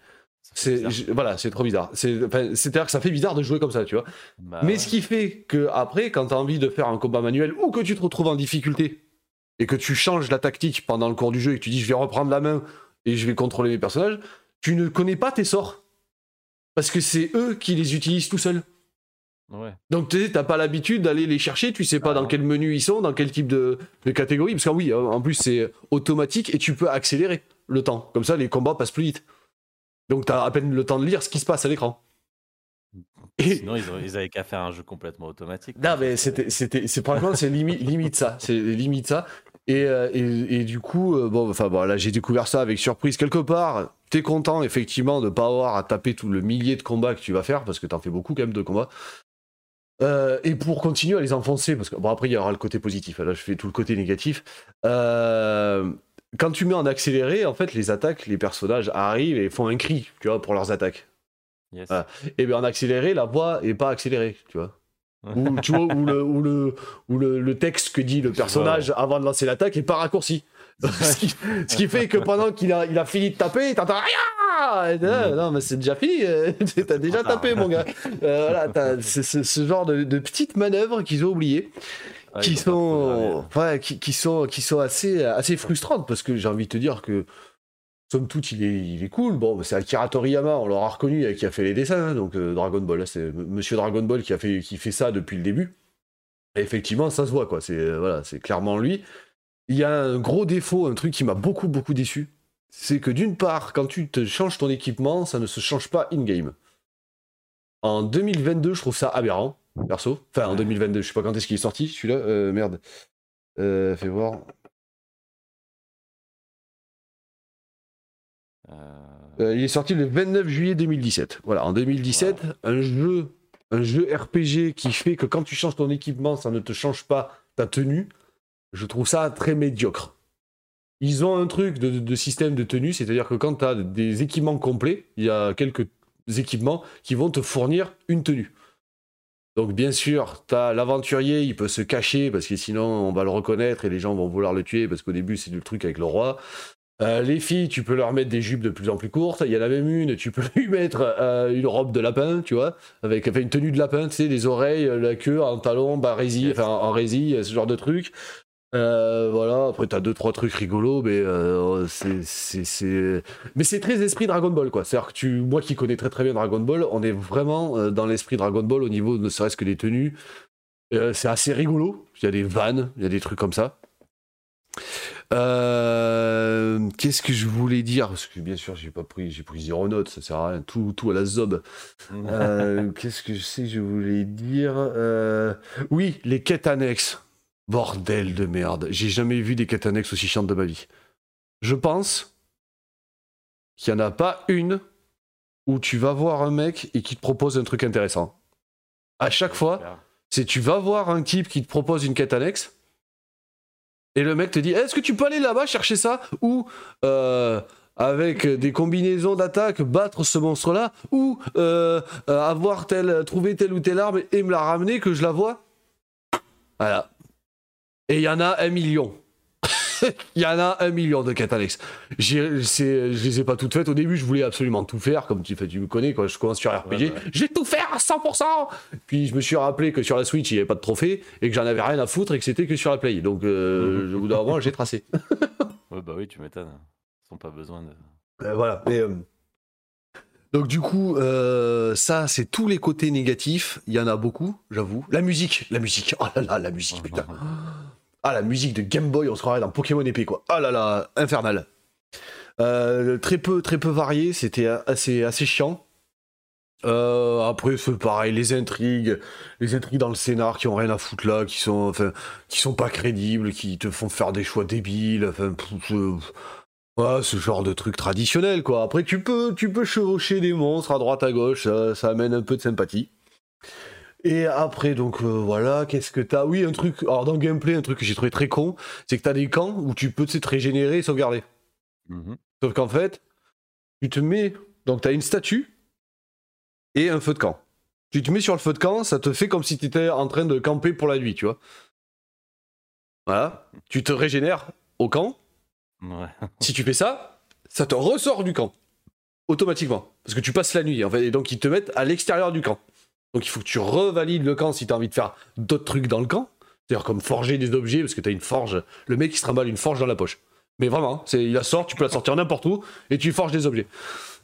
C'est, voilà, c'est trop bizarre. C'est-à-dire que ça fait bizarre de jouer comme ça, tu vois. Bah Mais ce qui fait que après, quand tu as envie de faire un combat manuel ou que tu te retrouves en difficulté et que tu changes la tactique pendant le cours du jeu et que tu dis je vais reprendre la main et je vais contrôler mes personnages, tu ne connais pas tes sorts. Parce que c'est eux qui les utilisent tout seuls. Ouais. Donc tu t'as pas l'habitude d'aller les chercher, tu sais pas Ah dans quel menu ils sont, dans quel type de, de catégorie. Parce que oui, hein, en plus c'est automatique et tu peux accélérer le temps. Comme ça, les combats passent plus vite. Donc t'as à peine le temps de lire ce qui se passe à l'écran. Et- Sinon, ils, ils avaient qu'à faire un jeu complètement automatique. Non, mais c'était, c'était, c'est franchement, c'est limite, limite ça, c'est limite ça. Et, euh, et, et du coup, euh, bon, enfin, bon, là, j'ai découvert ça avec surprise quelque part. T'es content, effectivement, de pas avoir à taper tout le millier de combats que tu vas faire, parce que t'en fais beaucoup quand même de combats. Euh, et pour continuer à les enfoncer, parce que bon, après, il y aura le côté positif. Là, je fais tout le côté négatif. Euh, quand tu mets en accéléré, en fait, les attaques, les personnages arrivent et font un cri, tu vois, pour leurs attaques. Yes. Et bien en accéléré, la voix est pas accélérée, tu vois. Ou, tu vois, ou, le, ou, le, ou le, le texte que dit le personnage avant de lancer l'attaque est pas raccourci. <laughs> ce, qui, ce qui fait que pendant qu'il a, il a fini de taper, t'entends rien. Non, mais c'est déjà fini. euh, <laughs> T'as déjà tapé, mon gars. Euh, voilà, t'as- ce genre de, de petites manœuvres qu'ils ont oubliées, Ouais, qui sont, ouais, qui, qui sont, qui sont assez, assez frustrantes parce que j'ai envie de te dire que somme toute, il est, il est cool. Bon, c'est Akira Toriyama, on l'aura reconnu, euh, qui a fait les dessins, hein, donc euh, Dragon Ball. C'est Monsieur Dragon Ball qui a fait, qui fait ça depuis le début. Et effectivement, ça se voit, quoi. C'est euh, voilà, c'est clairement lui. Il y a un gros défaut, un truc qui m'a beaucoup, beaucoup déçu. C'est que d'une part, quand tu te changes ton équipement, ça ne se change pas in-game. En 2022, je trouve ça aberrant, perso. Enfin, en Ouais. 2022, je sais pas quand est-ce qu'il est sorti, celui-là. Euh, merde. Euh, fais voir. Euh, Euh, il est sorti le 29 juillet 2017. Voilà, en 2017, un jeu, un jeu RPG qui fait que quand tu changes ton équipement, ça ne te change pas ta tenue. Je trouve ça très médiocre. Ils ont un truc de, de système de tenue, c'est-à-dire que quand tu as des équipements complets, il y a quelques équipements qui vont te fournir une tenue. Donc bien sûr, tu as l'aventurier, il peut se cacher parce que sinon on va le reconnaître et les gens vont vouloir le tuer parce qu'au début c'est le truc avec le roi. Euh, les filles, tu peux leur mettre des jupes de plus en plus courtes. Il y en a même une, tu peux <laughs> lui mettre euh, une robe de lapin, tu vois, avec enfin, une tenue de lapin, tu sais, les oreilles, la queue en talon, Yes. enfin en résille, ce genre de truc. Euh, voilà, après t'as deux trois trucs rigolos, mais euh, c'est, c'est, c'est- mais c'est très esprit Dragon Ball quoi. C'est-à-dire que tu, moi qui connais très très bien Dragon Ball, on est vraiment euh, dans l'esprit Dragon Ball au niveau ne serait-ce que des tenues. Euh, c'est assez rigolo. Il y a des vannes, il y a des trucs comme ça. Qu'est-ce que je voulais dire? Parce que bien sûr, j'ai pas pris, j'ai pris zéro note, ça sert à rien, tout, tout à la zob. Euh, Qu'est-ce que je sais que je voulais dire? Oui, les quêtes annexes. Bordel de merde. J'ai jamais vu des quêtes annexes aussi chiantes de ma vie. Je pense qu'il n'y en a pas une où tu vas voir un mec et qui te propose un truc intéressant. À chaque fois, c'est tu vas voir un type qui te propose une quête annexe et le mec te dit est-ce que tu peux aller là-bas chercher ça ou euh, avec des combinaisons d'attaque battre ce monstre-là ou euh, euh, avoir tel trouver telle ou telle arme et me la ramener que je la vois? Voilà et il y en a un million <laughs> il y en a un million de quêtes annexes. J'ai- Je les ai pas toutes faites. Au début, je voulais absolument tout faire. Comme tu, tu me connais, quand je commence sur RPG, Ouais, ouais. je vais tout faire à 100%. Puis je me suis rappelé que sur la Switch, il n'y avait pas de trophée et que j'en avais rien à foutre et que c'était que sur la Play. Donc, euh, <laughs> au bout d'un moment, j'ai tracé. <laughs> Ouais, bah oui, tu m'étonnes. Ils n'ont pas besoin de. Euh, voilà. Euh, Donc du coup, euh, ça, c'est tous les côtés négatifs. Il y en a beaucoup, j'avoue. La musique, la musique. Oh là là, la musique, putain. Ah, la musique de Game Boy, on se croirait dans Pokémon épée, quoi. Ah là là, infernal. Euh, très peu, très peu varié. C'était assez, assez chiant. Euh, après, c'est pareil, les intrigues, les intrigues dans le scénar qui ont rien à foutre là, qui sont, enfin, qui sont pas crédibles, qui te font faire des choix débiles. Enfin, euh, ce genre de truc traditionnel, quoi. Après, tu peux, tu peux chevaucher des monstres à droite à gauche, ça amène un peu de sympathie. Et après, donc euh, voilà, qu'est-ce que t'as? Oui, un truc, alors dans le gameplay, un truc que j'ai trouvé très con, c'est que t'as des camps où tu peux te régénérer et sauvegarder. Mhm. Sauf qu'en fait, tu te mets, donc t'as une statue et un feu de camp. Tu te mets sur le feu de camp, ça te fait comme si tu étais en train de camper pour la nuit, tu vois. Voilà, tu te régénères au camp, Ouais. <laughs> si tu fais ça, ça te ressort du camp. Automatiquement. Parce que tu passes la nuit, en fait. Et donc, ils te mettent à l'extérieur du camp. Donc, il faut que tu revalides le camp si tu as envie de faire d'autres trucs dans le camp. C'est-à-dire comme forger des objets, parce que tu as une forge. Le mec, il se trimballe une forge dans la poche. Mais vraiment, c'est, il la sort, tu peux la sortir n'importe où, et tu forges des objets.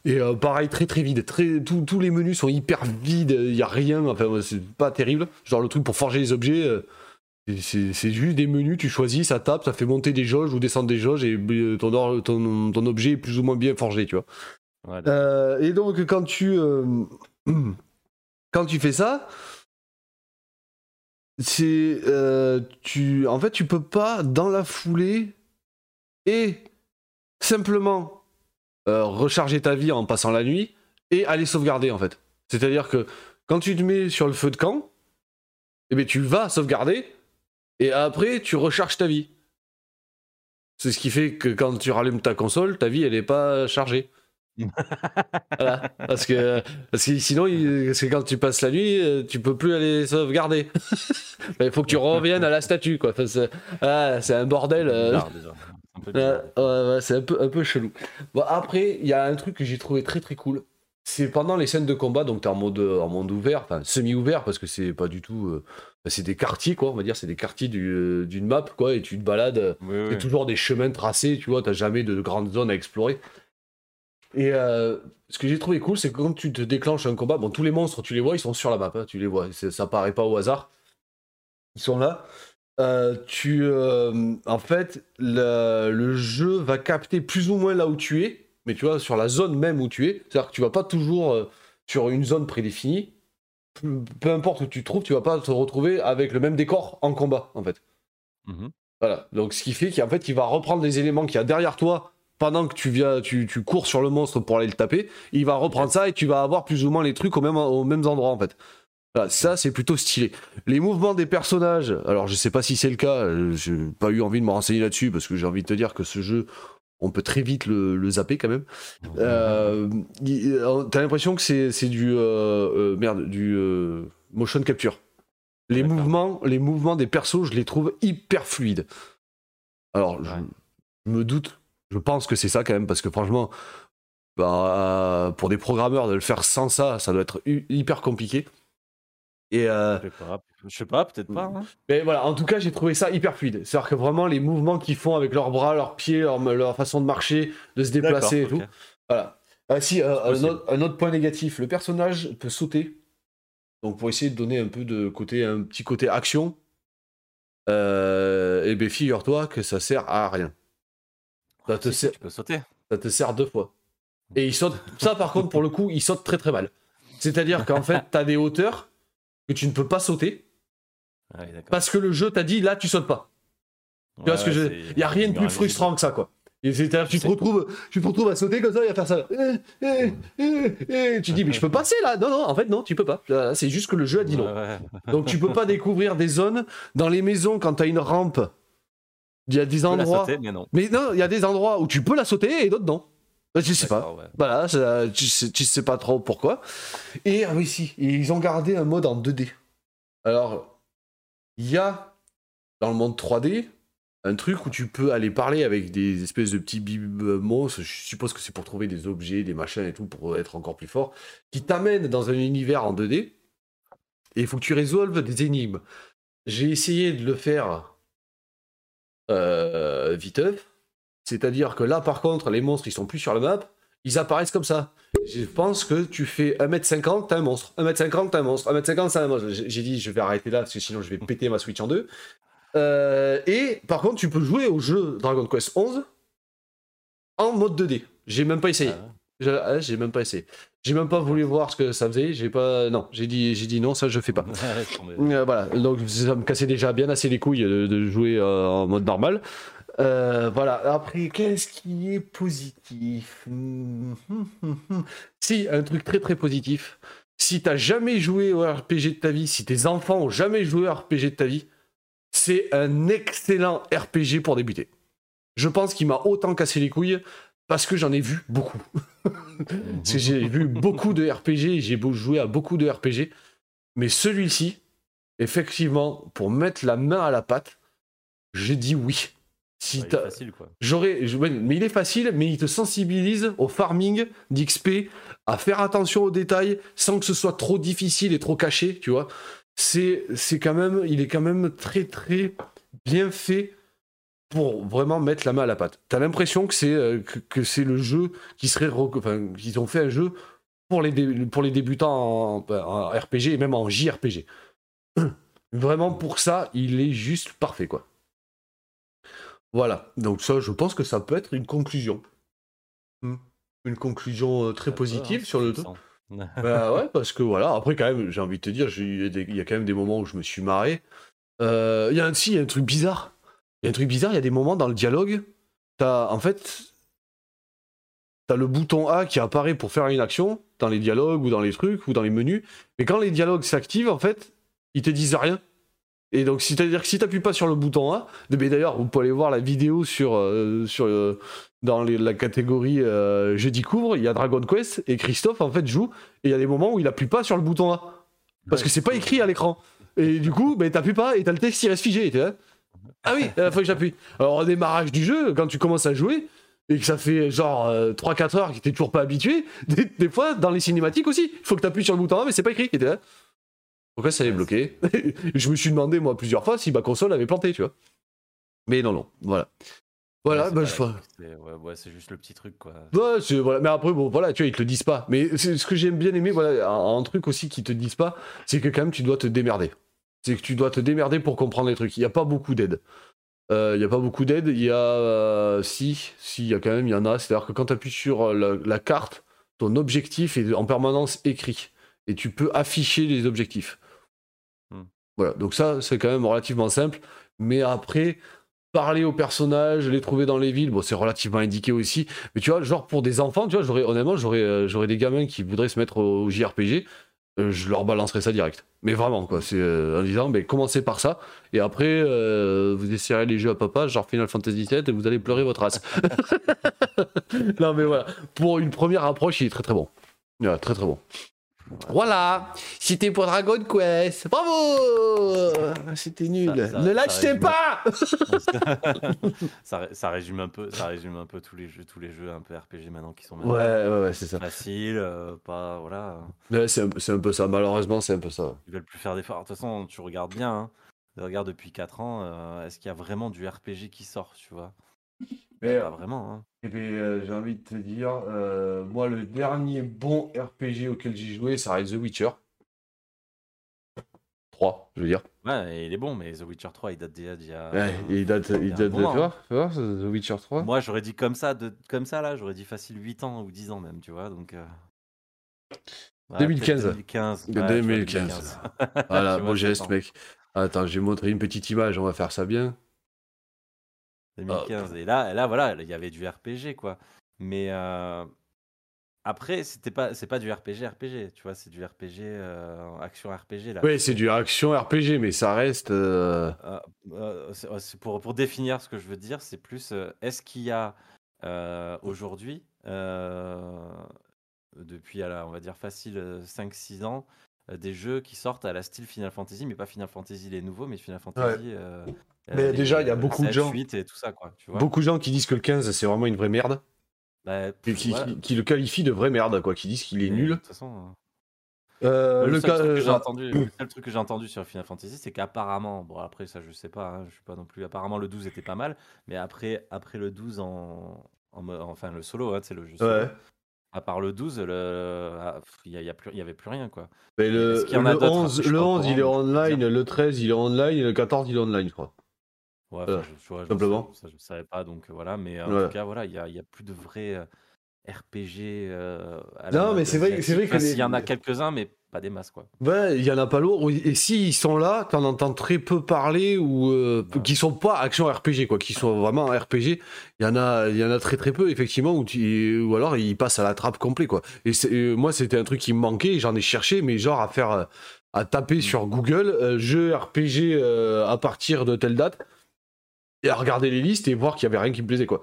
Et euh, pareil, très très vide. Très, tous- tous les menus sont hyper vides, il n'y a rien. Enfin, c'est pas terrible. Genre, le truc pour forger les objets. euh, c'est- juste des menus, tu choisis, ça tape, ça fait monter des jauges ou descendre des jauges et euh, ton, or- ton, ton objet est plus ou moins bien forgé, tu vois. Et donc quand tu <clears throat> quand tu fais ça, c'est euh, tu en fait tu peux pas dans la foulée et simplement euh, recharger ta vie en passant la nuit et aller sauvegarder en fait. C'est-à-dire que quand tu te mets sur le feu de camp, eh bien, tu vas sauvegarder et après tu recharges ta vie. C'est ce qui fait que quand tu rallumes ta console, ta vie elle est pas chargée. <laughs> voilà, parce que, parce que sinon, parce que quand tu passes la nuit, euh, tu peux plus aller sauvegarder. <laughs> Il faut que tu reviennes à la statue, quoi. Enfin, c'est ah, c'est un bordel. euh. déjà. C'est un peu Ouais, c'est un peu, un peu chelou. Bon, après, il y a un truc que j'ai trouvé très très cool. C'est pendant les scènes de combat, donc t'es en mode, en monde ouvert, enfin semi-ouvert, parce que c'est pas du tout. euh, bah, c'est des quartiers, quoi, on va dire, c'est des quartiers du- euh, d'une map, quoi, et tu te balades. euh, Oui, c'est oui. toujours des chemins tracés, tu vois, t'as jamais de grandes zones à explorer. Et euh, ce que j'ai trouvé cool, c'est que quand tu te déclenches un combat, bon, tous les monstres, tu les vois, ils sont sur la map, hein, tu les vois, ça paraît pas au hasard. Ils sont là. Euh, tu, euh, en fait, le, le jeu va capter plus ou moins là où tu es, mais tu vois, sur la zone même où tu es. C'est-à-dire que tu vas pas toujours sur une zone prédéfinie. Peu, peu importe où tu te trouves, tu vas pas te retrouver avec le même décor en combat, en fait. Mhm. Voilà. Donc, ce qui fait qu'en fait, il va reprendre les éléments qu'il y a derrière toi pendant que tu viens, tu, tu cours sur le monstre pour aller le taper. Il va reprendre ça et tu vas avoir plus ou moins les trucs au même, aux mêmes endroits, en fait. Voilà, ça, c'est plutôt stylé. Les mouvements des personnages, alors je sais pas si c'est le cas, euh, j'ai pas eu envie de me renseigner là-dessus parce que j'ai envie de te dire que ce jeu, on peut très vite le, le zapper quand même. Euh, euh, T'as l'impression que c'est du euh, euh, merde, du euh, motion capture. Les mouvements, les mouvements des persos, je les trouve hyper fluides. Alors, je me doute, je pense que c'est ça quand même parce que franchement, bah, pour des programmeurs de le faire sans ça, ça doit être hyper compliqué. Et euh, Je sais pas, je sais pas, peut-être pas. hein. mais voilà, en tout cas, j'ai trouvé ça hyper fluide. C'est-à-dire que vraiment, les mouvements qu'ils font avec leurs bras, leurs pieds, leur, leur façon de marcher, de se déplacer et tout. Voilà. Ah si, euh, un, autre, un autre point négatif, le personnage peut sauter. Donc pour essayer de donner un peu de côté, un petit côté action. Euh, et bien figure-toi que ça sert à rien. Ça te, sert, tu peux sauter. ça te sert deux fois. Et il saute. Ça, par contre, pour le coup, il saute très très mal. C'est-à-dire qu'en fait, t'as des hauteurs que tu ne peux pas sauter Ah parce que le jeu t'a dit là, tu sautes pas. Tu vois Ouais, ce que ouais, je Il n'y a rien de plus frustrant que ça, quoi. Et C'est-à-dire que tu te, retrouves, tu te retrouves à sauter comme ça et à faire ça. Eh, eh, eh. Tu dis, mais je peux passer là Non, non, en fait, non, tu peux pas. C'est juste que le jeu a dit non. Donc tu peux pas découvrir des zones dans les maisons quand t'as une rampe. Il y a des Tu endroits. sauter, mais non. Mais non, il y a des endroits où tu peux la sauter et d'autres non. Bah, Je sais pas. Ouais. Voilà, ça- tu, sais, tu sais pas trop pourquoi. Et ah oui, si, ils ont gardé un mode en 2D. Alors, il y a dans le monde 3D un truc où tu peux aller parler avec des espèces de petits monstres. Je suppose que c'est pour trouver des objets, des machins et tout, pour être encore plus fort, qui t'amènent dans un univers en 2D. Et il faut que tu résolves des énigmes. J'ai essayé de le faire euh, viteuf. C'est-à-dire que là, par contre, les monstres, ils sont plus sur la map, ils apparaissent comme ça. Je pense que tu fais 1m50, t'as un monstre. 1m50, t'as un monstre. 1m50, t'as un monstre. J'ai dit, je vais arrêter là, parce que sinon je vais péter ma Switch en deux. Euh, et par contre, tu peux jouer au jeu Dragon Quest 11 en mode 2D. J'ai même pas essayé. Ah ah, j'ai même pas essayé. J'ai même pas voulu voir ce que ça faisait. J'ai pas. Non, j'ai dit, j'ai dit non, ça je fais pas. <laughs> Euh, voilà, donc ça me cassait déjà bien assez les couilles de, de jouer euh, en mode normal. Euh, voilà, après, qu'est-ce qui est positif? <laughs> Si, un truc très très positif. Si t'as jamais joué au RPG de ta vie, si tes enfants ont jamais joué au RPG de ta vie, c'est un excellent RPG pour débuter. Je pense qu'il m'a autant cassé les couilles parce que j'en ai vu beaucoup. <laughs> Parce que j'ai vu beaucoup de RPG, j'ai beau- joué à beaucoup de RPG, mais celui-ci, effectivement, pour mettre la main à la pâte, j'ai dit oui. Si Ouais, facile, quoi. J'aurais, ouais, mais il est facile, mais il te sensibilise au farming d'XP, à faire attention aux détails, sans que ce soit trop difficile et trop caché, tu vois. C'est, c'est quand même, il est quand même très très bien fait pour vraiment mettre la main à la pâte. T'as l'impression que c'est euh, que, que c'est le jeu qui serait, rec- enfin, qu'ils ont fait un jeu pour les dé- pour les débutants en, en RPG et même en JRPG. <clears throat> Vraiment pour ça, il est juste parfait quoi. Voilà, donc ça, je pense que ça peut être une conclusion. Hmm. Une conclusion euh, très positive sur le tout. Bah <laughs> ouais, parce que voilà, après quand même, j'ai envie de te dire, il y a quand même des moments où je me suis marré. Euh, Il y a un, si, il y a un truc bizarre. Il y a un truc bizarre, il y a des moments dans le dialogue, t'as, en fait, t'as le bouton A qui apparaît pour faire une action, dans les dialogues ou dans les trucs ou dans les menus, mais quand les dialogues s'activent, en fait, ils te disent rien. Et donc, c'est-à-dire que si t'appuies pas sur le bouton A, mais d'ailleurs, vous pouvez aller voir la vidéo sur, euh, sur, euh, dans les- la catégorie euh, Je découvre, il y a Dragon Quest, et Christophe, en fait, joue, et il y a des moments où il appuie pas sur le bouton A. Parce que c'est pas écrit à l'écran. Et du coup, ben, t'appuies pas, et t'as le texte qui reste figé. Ah oui, il faut que j'appuie. Alors, au démarrage du jeu, quand tu commences à jouer, et que ça fait genre euh, 3-4 heures que t'es toujours pas habitué, <laughs> des, des fois, dans les cinématiques aussi, il faut que t'appuies sur le bouton A, mais c'est pas écrit. Là, Pourquoi ça est Ouais, bloqué? <laughs> Je me suis demandé, moi, plusieurs fois, si ma console avait planté, tu vois. Mais non, non, voilà. Voilà, Ouais, bah, je c'est- ouais, ouais, c'est juste le petit truc, quoi. Voilà. Mais après, bon, voilà, tu vois, ils te le disent pas. Mais ce que j'aime bien aimer, voilà, un, un truc aussi qu'ils te disent pas, c'est que quand même, tu dois te démerder. C'est que tu dois te démerder pour comprendre les trucs. Il n'y a pas beaucoup d'aide. Euh, Il n'y a pas beaucoup d'aide. Il y a. euh, si, si, il y a quand même, il y en a. C'est-à-dire que quand tu appuies sur euh, la, la carte, ton objectif est en permanence écrit. Et tu peux afficher les objectifs. Hmm. Voilà. Donc, ça, c'est quand même relativement simple. Mais après, parler aux personnages, les trouver dans les villes, bon, c'est relativement indiqué aussi. Mais tu vois, genre pour des enfants, tu vois, j'aurais, honnêtement, j'aurais, j'aurais des gamins qui voudraient se mettre au, au JRPG, euh, je leur balancerais ça direct. Mais vraiment, quoi. Euh, en disant, mais commencez par ça, et après, euh, vous essayerez les jeux à papa, genre Final Fantasy VII, et vous allez pleurer votre race. <laughs> non, mais voilà. Pour une première approche, il est très très bon. Voilà, très très bon. Voilà, c'était pour Dragon Quest. Bravo C'était nul. Ça- ça- ne l'achetez pas <laughs> ça, ré- ça résume un peu, ça résume un peu tous les jeux, tous les jeux un peu RPG maintenant qui sont Ouais, maintenant ouais, ouais, c'est ça. faciles, euh, pas voilà. Ouais, c'est un, peu ça, malheureusement, c'est un peu ça. Ils veulent plus faire d'efforts. De toute façon, tu regardes bien. Hein. Tu regardes depuis 4 ans. euh, Est-ce qu'il y a vraiment du RPG qui sort, tu vois? Pas vraiment. Hein. Eh ben, euh, j'ai envie de te dire, euh, moi, le dernier bon RPG auquel j'ai joué, ça reste The Witcher. 3, je veux dire. Ouais, et il est bon, mais The Witcher 3, il date déjà d'il y a, Ouais, il date, il date de. Tu vois, tu vois, The Witcher 3? Moi, j'aurais dit comme ça, de, comme ça là, j'aurais dit facile 8 ans ou 10 ans même, tu vois. Donc, euh, ouais, peut-être 2015. 2015. Ouais, tu vois, 2015. 2015. Voilà, <laughs> vois, geste, 7 ans. mec. Attends, je vais montrer une petite image, on va faire ça bien. Hop. 2015. Et là, là, voilà, il y avait du RPG, quoi. Mais euh, après, c'était pas, c'est pas du RPG, RPG, tu vois, c'est du RPG, euh, action RPG là. Ouais, c'est du action RPG, mais ça reste. euh, Euh, euh, c'est- pour, pour définir ce que je veux dire, c'est plus euh, est-ce qu'il y a euh, aujourd'hui, euh, depuis, on va dire facile, euh, 5-6 ans, des jeux qui sortent à la style Final Fantasy, mais pas Final Fantasy les nouveaux, mais Final Fantasy euh, euh, Mais déjà, il y a euh, beaucoup de 7, gens, 8 et tout ça, quoi, tu vois. beaucoup de gens qui disent que le 15 c'est vraiment une vraie merde, Bah, pff, qui, ouais, qui- qui le qualifient de vraie merde, quoi, qui disent qu'il est mais de nul. toute façon. euh, Euh, Moi, le seul cas, truc que j'ai euh, entendu, le seul truc que j'ai entendu sur Final Fantasy, c'est qu'apparemment, bon après ça je sais pas, hein, je suis pas non plus. Apparemment le 12 était pas mal, mais après après le 12 en, en enfin le solo, hein, c'est le jeu solo. ouais. À part le 12, le, ah, pff, il y, a- il y a plus, il y avait plus rien quoi. Mais le, y en a le d'autres 11, Après, je suis le pas au 11 il est je online, le 13 il est online, et le 14 il est online, je crois. Ouais, Voilà, je, vois, je simplement. ça je savais pas, donc euh, voilà. Mais en Ouais. tout cas, voilà, il y a, plus de vrais euh, RPG euh, à la Non, mais c'est vrai, que- c'est vrai que les... y en a quelques-uns, mais pas des masses quoi. Ouais, il y en a pas lourd. Et s'ils sont là, t'en entends très peu parler ou euh, qui sont pas action RPG, quoi, qui sont vraiment RPG. Il y en a, il y en a très très peu effectivement, ou alors ils passent à la trappe complet, quoi. Et euh, moi, c'était un truc qui me manquait. J'en ai cherché, mais genre à faire, euh, à taper Mm. sur Google jeu RPG à partir de telle date et à regarder les listes et voir qu'il y avait rien qui me plaisait, quoi.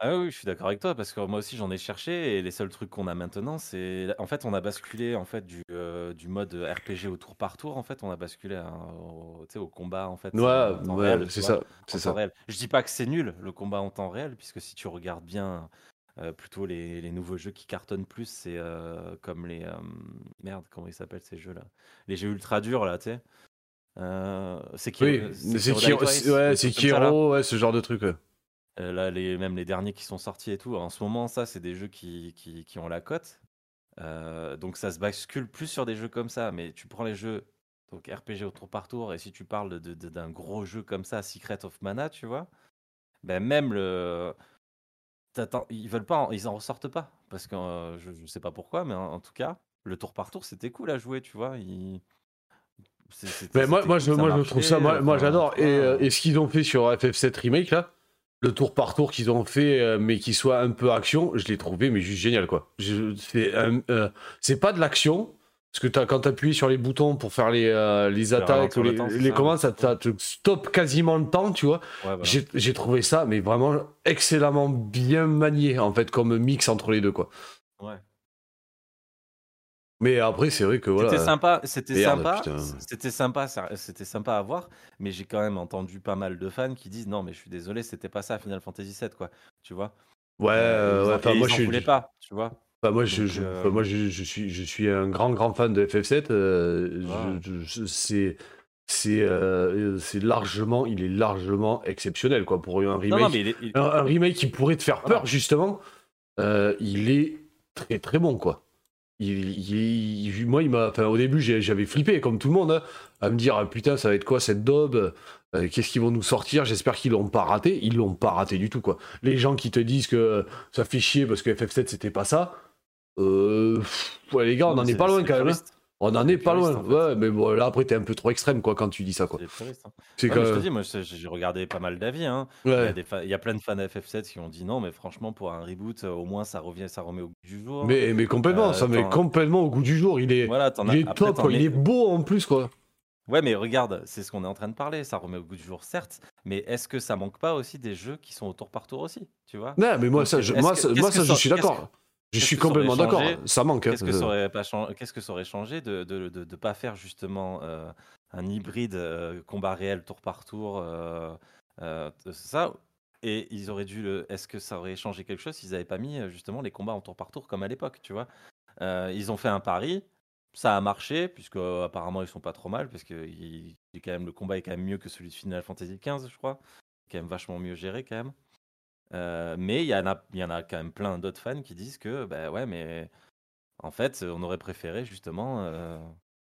Ah oui, je suis d'accord avec toi parce que moi aussi j'en ai cherché et les seuls trucs qu'on a maintenant c'est en fait on a basculé en fait du, euh, du mode RPG au tour par tour en fait on a basculé à un- au, tu sais, au combat en fait Ouais, euh, en temps ouais, réel, tu c'est vois, ça, en c'est temps ça. réel. Je dis pas que c'est nul le combat en temps réel puisque si tu regardes bien euh, plutôt les, les nouveaux jeux qui cartonnent plus c'est euh, comme les euh, merde comment ils s'appellent ces jeux là les jeux ultra durs là tu sais? Euh, Sekiro, Oui, euh, c'est Sekiro c'est- Twice, ouais, des c'est trucs comme ça, là. Kiro, ouais, ce genre de truc. ouais. Euh, là, les, même les derniers qui sont sortis et tout, en ce moment, ça, c'est des jeux qui, qui, qui ont la cote. Euh, donc ça se bascule plus sur des jeux comme ça. Mais tu prends les jeux, donc RPG au tour par tour, et si tu parles de- de- d'un gros jeu comme ça, Secret of Mana, tu vois, ben même le. Ils veulent pas, ils en ressortent pas. Parce que euh, je, je sais pas pourquoi, mais en, en tout cas, le tour par tour, c'était cool à jouer, tu vois. il- c'est- c'était- Mais moi, c'était moi, cool, je, ça moi, je trouve ça, moi, marchait, moi, enfin, j'adore. tu Et, vois, et ce qu'ils ont fait sur FF7 Remake, là, le tour par tour qu'ils ont fait, euh, mais qui soit un peu action, je l'ai trouvé, mais juste génial, quoi. Je- C'est un- euh, c'est pas de l'action, parce que as, quand tu appuies sur les boutons pour faire les, euh, les attaques, ou le les, temps, les commandes, ça, ça te stoppe quasiment le temps, tu vois. ouais, voilà. J'ai j'ai trouvé ça, mais vraiment excellemment bien manié, en fait, comme mix entre les deux, quoi. Ouais. Mais après, c'est vrai que voilà. C'était sympa, c'était Merde, sympa, putain. c'était sympa, ça- c'était sympa à voir, mais j'ai quand même entendu pas mal de fans qui disent non, mais je suis désolé, c'était pas ça Final Fantasy VII, quoi, tu vois. Ouais, Euh, ouais, en, enfin, moi je suis. voulaient pas, tu vois. Enfin, moi, je, Donc, je- euh, enfin, moi je, je suis, je suis un grand, grand fan de FF7. euh, je- je- je- c'est, c'est, euh, c'est largement, il est largement exceptionnel, quoi, pour un non, remake. non, mais il est- il- un, un remake qui pourrait te faire Voilà. peur, justement. euh, il est très, très bon, quoi. Il, il- il- moi, il m'a, enfin, au début, j'avais flippé, comme tout le monde, hein, à me dire, ah, putain, ça va être quoi cette daube Euh, Qu'est-ce qu'ils vont nous sortir J'espère qu'ils l'ont pas raté. Ils l'ont pas raté du tout, quoi. Les gens qui te disent que ça fait chier parce que FF7 c'était pas ça. Euh, pff, ouais, les gars, on non, en est pas loin quand même. hein. On en est pas loin. en fait. Ouais, mais bon, là après t'es un peu trop extrême quoi quand tu dis ça quoi. c'est hein. Ouais, je te dis, moi j'ai regardé pas mal d'avis, hein. Il y ouais. fa- il y a plein de fans FF7 qui ont dit non, mais franchement pour un reboot, euh, au moins ça revient, ça remet au goût du jour. Mais mais complètement, Euh, ça met complètement au goût du jour. Il est, Voilà, il est après, top quoi. Il est beau en plus quoi. Ouais, mais regarde, c'est ce qu'on est en train de parler. Ça remet au goût du jour, certes. Mais est-ce que ça manque pas aussi des jeux qui sont au tour par tour aussi Tu vois? Non, mais moi ça, je, moi que- ça, qu'est-ce moi ça, je suis d'accord. Je suis complètement d'accord. Ça manque. hein. Qu'est-ce que ça aurait pas changé Qu'est-ce que ça aurait changé de de, de, de pas faire justement euh, un hybride euh, combat réel tour par tour euh, euh, ça? Et ils auraient dû. le- Est-ce que ça aurait changé quelque chose s'ils n'avaient pas mis euh, justement les combats en tour par tour comme à l'époque Tu vois? Euh, Ils ont fait un pari. Ça a marché, puisque euh, apparemment ils sont pas trop mal, parce que il, il est quand même, le combat est quand même mieux que celui de Final Fantasy XV, je crois. Quand même vachement mieux géré quand même. Euh, mais il y, en a, il y en a quand même plein d'autres fans qui disent que, bah ouais, mais en fait, on aurait préféré justement euh,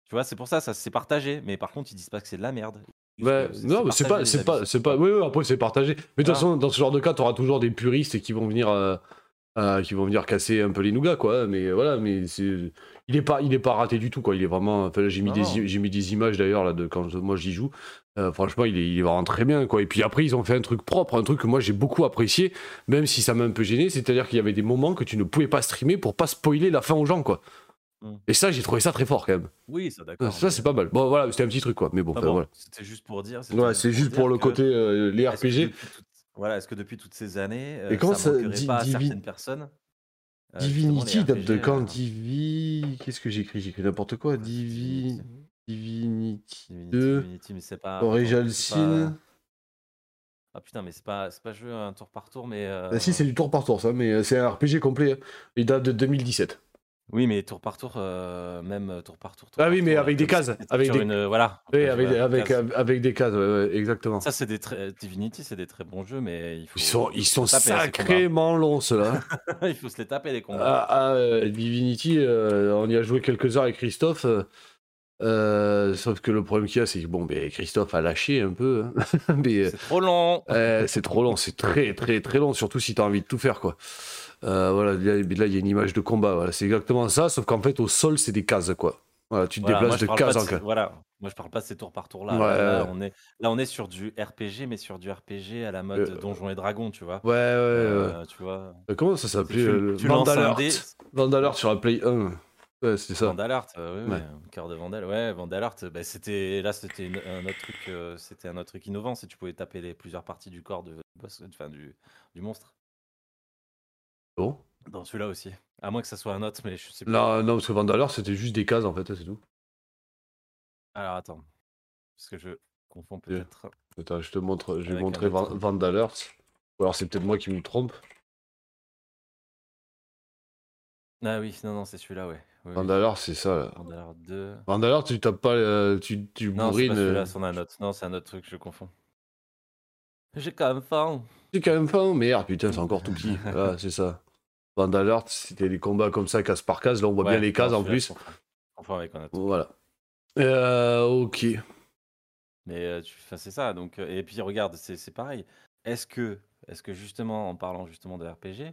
Tu vois? C'est pour ça, ça c'est partagé, mais par contre, ils disent pas que c'est de la merde. Juste que c'est non, mais c'est pas, c'est pas, c'est pas, oui, oui, après c'est partagé. Mais de toute Voilà. façon, dans ce genre de cas, tu auras toujours des puristes qui vont venir, euh, qui vont venir casser un peu les nougats, quoi. Mais voilà, mais c'est, il est pas, il est pas raté du tout, quoi. Il est vraiment, enfin, là, j'ai mis Non, des, non. i- j'ai mis des images d'ailleurs là de quand je- moi j'y joue. Euh, franchement, il est, il est vraiment très bien, quoi. Et puis après, ils ont fait un truc propre, un truc que moi j'ai beaucoup apprécié, même si ça m'a un peu gêné. C'est-à-dire qu'il y avait des moments que tu ne pouvais pas streamer pour pas spoiler la fin aux gens, quoi. Mm. Et ça, j'ai trouvé ça très fort quand même. Oui, ça d'accord. ça, c'est pas mal. Bon, voilà, c'était un petit truc, quoi. Mais bon, Ah enfin, bon, voilà. C'était juste pour dire. Ouais, c'est juste pour le côté euh, les RPG. depuis Voilà, est-ce que depuis toutes ces années, Et euh, comment ça ça- pas à certaines personnes euh, Divinity date de quand euh, Divi. Qu'est-ce que j'ai écrit J'ai écrit n'importe quoi. Divi. Divinity. Divinity Divinity, 2. Divinity, mais c'est pas. Original pas- Sin. Ah putain, mais c'est pas, c'est pas joué un tour par tour, mais. euh, Ah, si, c'est du tour par tour, ça, mais euh, c'est un RPG complet. hein. Il date de 2017. Oui, mais tour par tour, euh, même tour par tour. tour Ah par oui, mais tour, avec des cases, avec des- une, voilà. Oui, avec, voilà, avec, cases. avec des cases, ouais, exactement. Ça, c'est des très. Divinity, c'est des très bons jeux, mais il faut. Ils sont, il ils sont sacrément longs, ceux-là. <laughs> il faut se les taper, les combats. Ah, ah, Divinity, euh, on y a joué quelques heures avec Christophe. Euh, sauf que le problème qu'il y a, c'est que bon, ben, Christophe a lâché un peu. hein. <laughs> mais euh, C'est trop long. euh, c'est trop long, c'est très très très long, surtout si tu as envie de tout faire. quoi. Euh, voilà, là, il y a une image de combat. Voilà, c'est exactement ça, sauf qu'en fait, au sol, c'est des cases. quoi. Voilà, tu te Voilà, moi, déplaces je de case en case. Voilà, moi je parle pas de ces tours par tour là. Ouais, là, ouais. on est, là, on est sur du RPG, mais sur du RPG à la mode Euh, Donjons et Dragons, tu vois. Ouais, ouais, ouais. Euh, Tu vois. Comment ça s'appelait tu, euh, tu dé. Sur la Play 1. Ouais, ça. Vandalart, euh, oui, Ouais. oui, cœur de Vandal. Ouais, Vandalart, bah, c'était là, c'était une- un autre truc, euh, c'était un autre truc innovant, c'est que tu pouvais taper les plusieurs parties du corps de boss, enfin du, du monstre. Bon. Dans celui-là aussi. À moins que ça soit un autre, mais je sais plus. Non, non, parce que Vandalart, c'était juste des cases, en fait, c'est tout. Alors attends, parce que je confonds peut-être. Attends, je te montre, je vais Avec montrer autre. Van- Vandalart. Ou alors c'est peut-être moi qui me trompe. Ah oui, non, non, c'est celui-là, ouais. Oui. Vandalart, c'est ça. Là. Vandalart 2. Vandalart, tu tapes pas, euh, tu, tu Non, c'est bourrines. euh, c'en a un autre. Non, c'est un autre truc, je confonds. J'ai quand même faim. C'est quand même fin, merde, putain, c'est encore tout petit. <laughs> Voilà, c'est ça. Vandalart, c'était des combats comme ça, case par case. Là, on voit bien les cases non, en plus. confonds avec un autre. Voilà. Euh, ok. Mais euh, enfin, c'est ça. Donc, et puis regarde, c'est c'est pareil. Est-ce que, est-ce que justement, en parlant justement de RPG,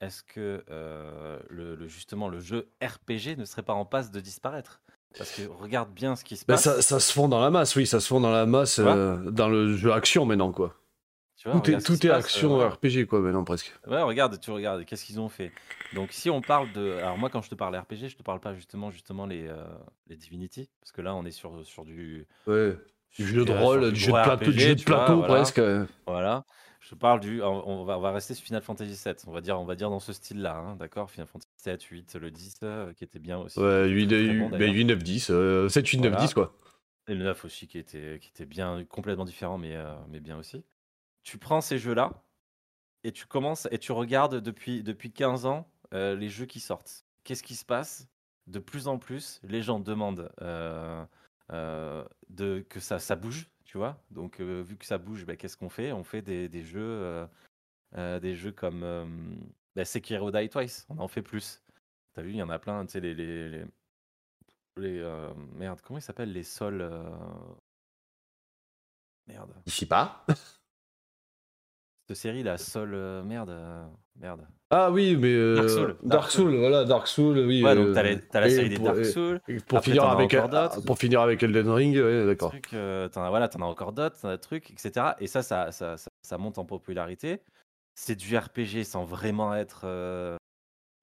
est-ce que euh, le, le- justement le jeu RPG ne serait pas en passe de disparaître? Parce que regarde bien ce qui se Ben, passe. ça, ça se fond dans la masse, oui, ça se fond dans la masse, euh, dans le jeu action maintenant, quoi. tu vois, Tout est, tout passe, action euh, RPG, quoi, maintenant, presque. Ouais, regarde, tu regardes, qu'est-ce qu'ils ont fait? Donc, si on parle de. Alors, moi, quand je te parle RPG, je te parle pas justement, justement les, les Divinity. Parce que là, on est sur, sur du. Ouais. Du jeu de rôle, du jeu de plateau, du jeu de presque. Voilà. Je parle du. On va, on va rester sur Final Fantasy VII. On va dire, on va dire dans ce style-là, hein, d'accord? Final Fantasy 7, 8, le 10, euh, qui était bien aussi. Ouais, qui 8, était très, très bon, ben, d'ailleurs. 8, 9, 10. euh, 7, 8, 9, Voilà. 10, quoi. Et le 9 aussi, qui était, qui était bien, complètement différent, mais, euh, mais bien aussi. Tu prends ces jeux-là et tu commences et tu regardes depuis, depuis 15 ans euh, les jeux qui sortent. Qu'est-ce qui se passe? De plus en plus, les gens demandent de, que ça, ça bouge, Donc, euh, vu que ça bouge, bah, qu'est-ce qu'on fait? On fait des, jeux, euh, euh, des jeux comme bah, Sekiro Die Twice. On en fait plus. T'as vu, il y en a plein. Tu sais, les, les, les, les, merde, comment ils s'appellent les sols Merde. Ici pas. <laughs> Cette série, la Sol. euh, merde. euh, merde. Ah oui, mais. euh, Dark Souls, Dark Dark Souls, voilà, Dark Souls, oui. Ouais, donc t'as la, t'as la série des pour- Dark Souls. Pour Après, finir, t'en as avec, encore d'autres. pour finir avec Elden Ring, ouais, d'accord. trucs, euh, t'en as, voilà, t'en as encore d'autres, t'en as des trucs, etc. Et ça ça, ça, ça, ça monte en popularité. C'est du RPG sans vraiment être euh,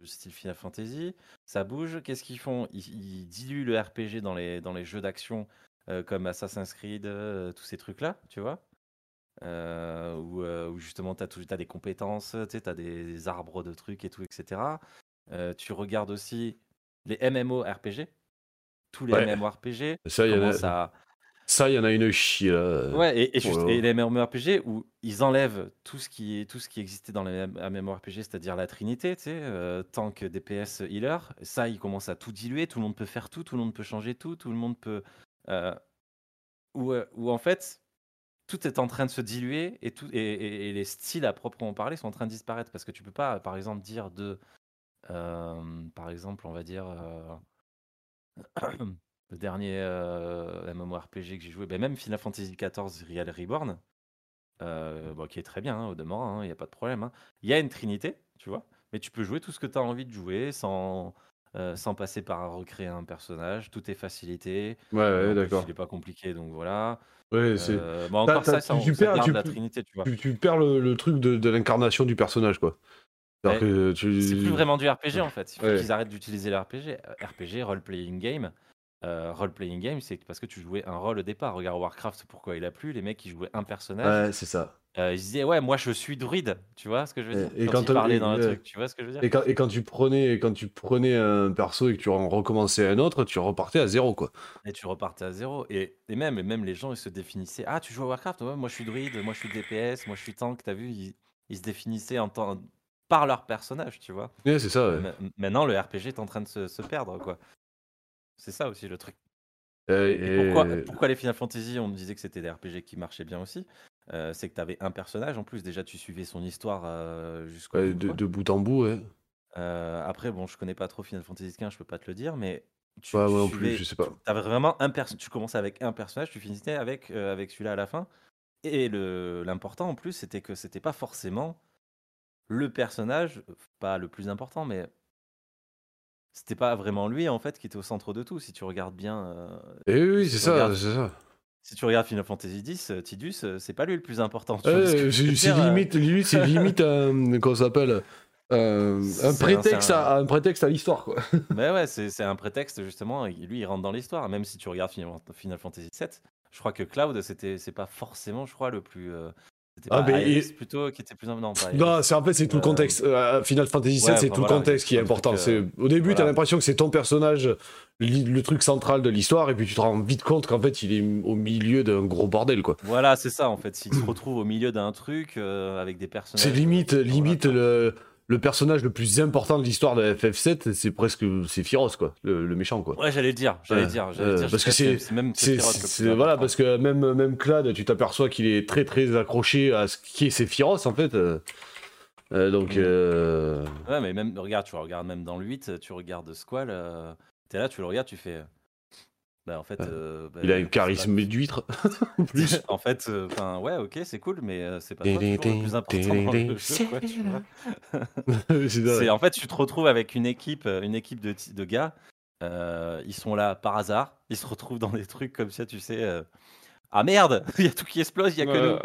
style Final Fantasy. Ça bouge. Qu'est-ce qu'ils font? Ils, ils diluent le RPG dans les, dans les jeux d'action euh, comme Assassin's Creed, euh, tous ces trucs-là, tu vois? Euh, où, euh, où justement tu as, des compétences, tu as des, des arbres de trucs et tout, etc. Euh, tu regardes aussi les MMORPG. Tous les Ouais. MMORPG Ça, il y a- à, Ça, y en a une chie, là. Ouais, et, et, juste, Oh et les MMORPG où ils enlèvent tout ce qui, tout ce qui existait dans les MMORPG, c'est-à-dire la trinité, tu sais, euh, tank, DPS, healer. Ça, ils commencent à tout diluer, tout le monde peut faire tout, tout le monde peut changer tout, tout le monde peut... Où, où en fait, tout est en train de se diluer et, tout, et, et- et les styles à proprement parler sont en train de disparaître parce que tu peux pas, par exemple, dire de... euh, par exemple, on va dire... euh, <clears throat> le dernier euh, MMORPG que j'ai joué, ben même Final Fantasy XIV Real Reborn, euh, bon, qui est très bien hein, au demeurant, il n'y a pas de problème. hein. Il y a une trinité, tu vois, mais tu peux jouer tout ce que tu as envie de jouer sans, euh, sans passer par recréer un personnage. Tout est facilité. Ouais, d'accord. il n'est pas compliqué, donc voilà. Ouais, c'est. Euh, bon, T'as- encore t'as- ça, ça, tu perds- garde tu- la trinité, tu vois. Tu, tu perds le, le truc de, de l'incarnation du personnage, quoi. Ouais. C'est plus vraiment du RPG en fait. Il faut Ouais. qu'ils arrêtent d'utiliser le RPG. Euh, RPG, role-playing game. Euh, role-playing game, c'est parce que tu jouais un rôle au départ. Regarde Warcraft, pourquoi il a plu Les mecs, ils jouaient un personnage. Ouais, c'est ça. Euh, ils disaient, ouais, moi je suis druide. Tu vois ce que je veux dire Et Quand, quand ils t'as- parlaient et- dans le truc, tu vois ce que je veux dire Et quand, et quand tu prenais quand tu prenais un perso et que tu en recommençais un autre, tu repartais à zéro, quoi. Et tu repartais à zéro. Et, et même, et même les gens, ils se définissaient. Ah, tu joues à Warcraft Ouais, moi je suis druide, moi je suis DPS, moi je suis tank. T'as vu ils, ils se définissaient en tant- par leur personnage, tu vois. Ouais, c'est ça, ouais. Ma- Maintenant, le RPG est en train de se, se perdre, quoi. C'est ça aussi le truc. Euh, Et pourquoi, et- pourquoi les Final Fantasy, on me disait que c'était des RPG qui marchaient bien aussi Euh, C'est que tu avais un personnage en plus, déjà tu suivais son histoire euh, jusqu'au ouais, bout, de, bout en bout, ouais. Euh, après, bon, je connais pas trop Final Fantasy XV, je peux pas te le dire, mais tu, Ouais, tu plus, suivais- je sais pas. tu avais vraiment un personnage. Tu commençais avec un personnage, tu finissais avec, avec celui-là à la fin. Et l'important en plus, c'était que c'était pas forcément le personnage, pas le plus important, mais c'était pas vraiment lui en fait qui était au centre de tout. Si tu regardes bien, Et oui, oui, c'est ça, regardes- c'est ça. Si tu regardes Final Fantasy X, euh, Tidus, euh, c'est pas lui le plus important. tu vois ce que Ouais, je veux c'est c'est dire, euh, limite, limite, c'est limite un, comment ça s'appelle un, C'est un un- prétexte c'est un- à un prétexte à l'histoire, quoi. <laughs> Mais ouais, c'est c'est un prétexte justement. et Lui, il rentre dans l'histoire. Même si tu regardes Final, Final Fantasy VII, je crois que Cloud, c'était c'est pas forcément, je crois, le plus. euh, c'était Ah, pas mais il- plutôt qui était plus. Non, pas Non, Iris. c'est en fait c'est tout le Euh, contexte. Euh, Final Fantasy VII, ouais, c'est enfin, tout le voilà, contexte qui est important. C'est euh, au début, t'as voilà. l'impression que c'est ton personnage, li- le truc central de l'histoire, et puis tu te rends vite compte qu'en fait, il est au milieu d'un gros bordel, quoi. Voilà, c'est ça en fait. S'il se retrouve au milieu d'un truc euh, avec des personnages. C'est limite, limite le, le personnage le plus important de l'histoire de FF7, c'est presque c'est Firos, quoi, le, le méchant, quoi. Ouais, j'allais le dire. J'allais le dire. euh, dire, parce que c'est- c'est même C'est, c'est- voilà, parce que même, même Clad, tu t'aperçois qu'il est très très accroché à ce qui est Sephiroth, en fait. euh. Euh, donc, Mm. euh, Ouais, mais même, regarde, tu regardes même dans le 8, tu regardes Squall, euh, t'es là, tu le regardes, tu fais. Bah, en fait. Ouais. euh, bah, il a un pas- charisme d'huître, <laughs> en plus. <laughs> en fait, euh, ouais, ok, c'est cool, mais euh, c'est pas le plus important tu en fait, tu te retrouves avec une équipe, euh, une équipe de, de gars. euh, ils sont là par hasard. Ils se retrouvent dans des trucs comme ça, tu sais. euh, ah merde, il y a tout qui explose, il y a que nous.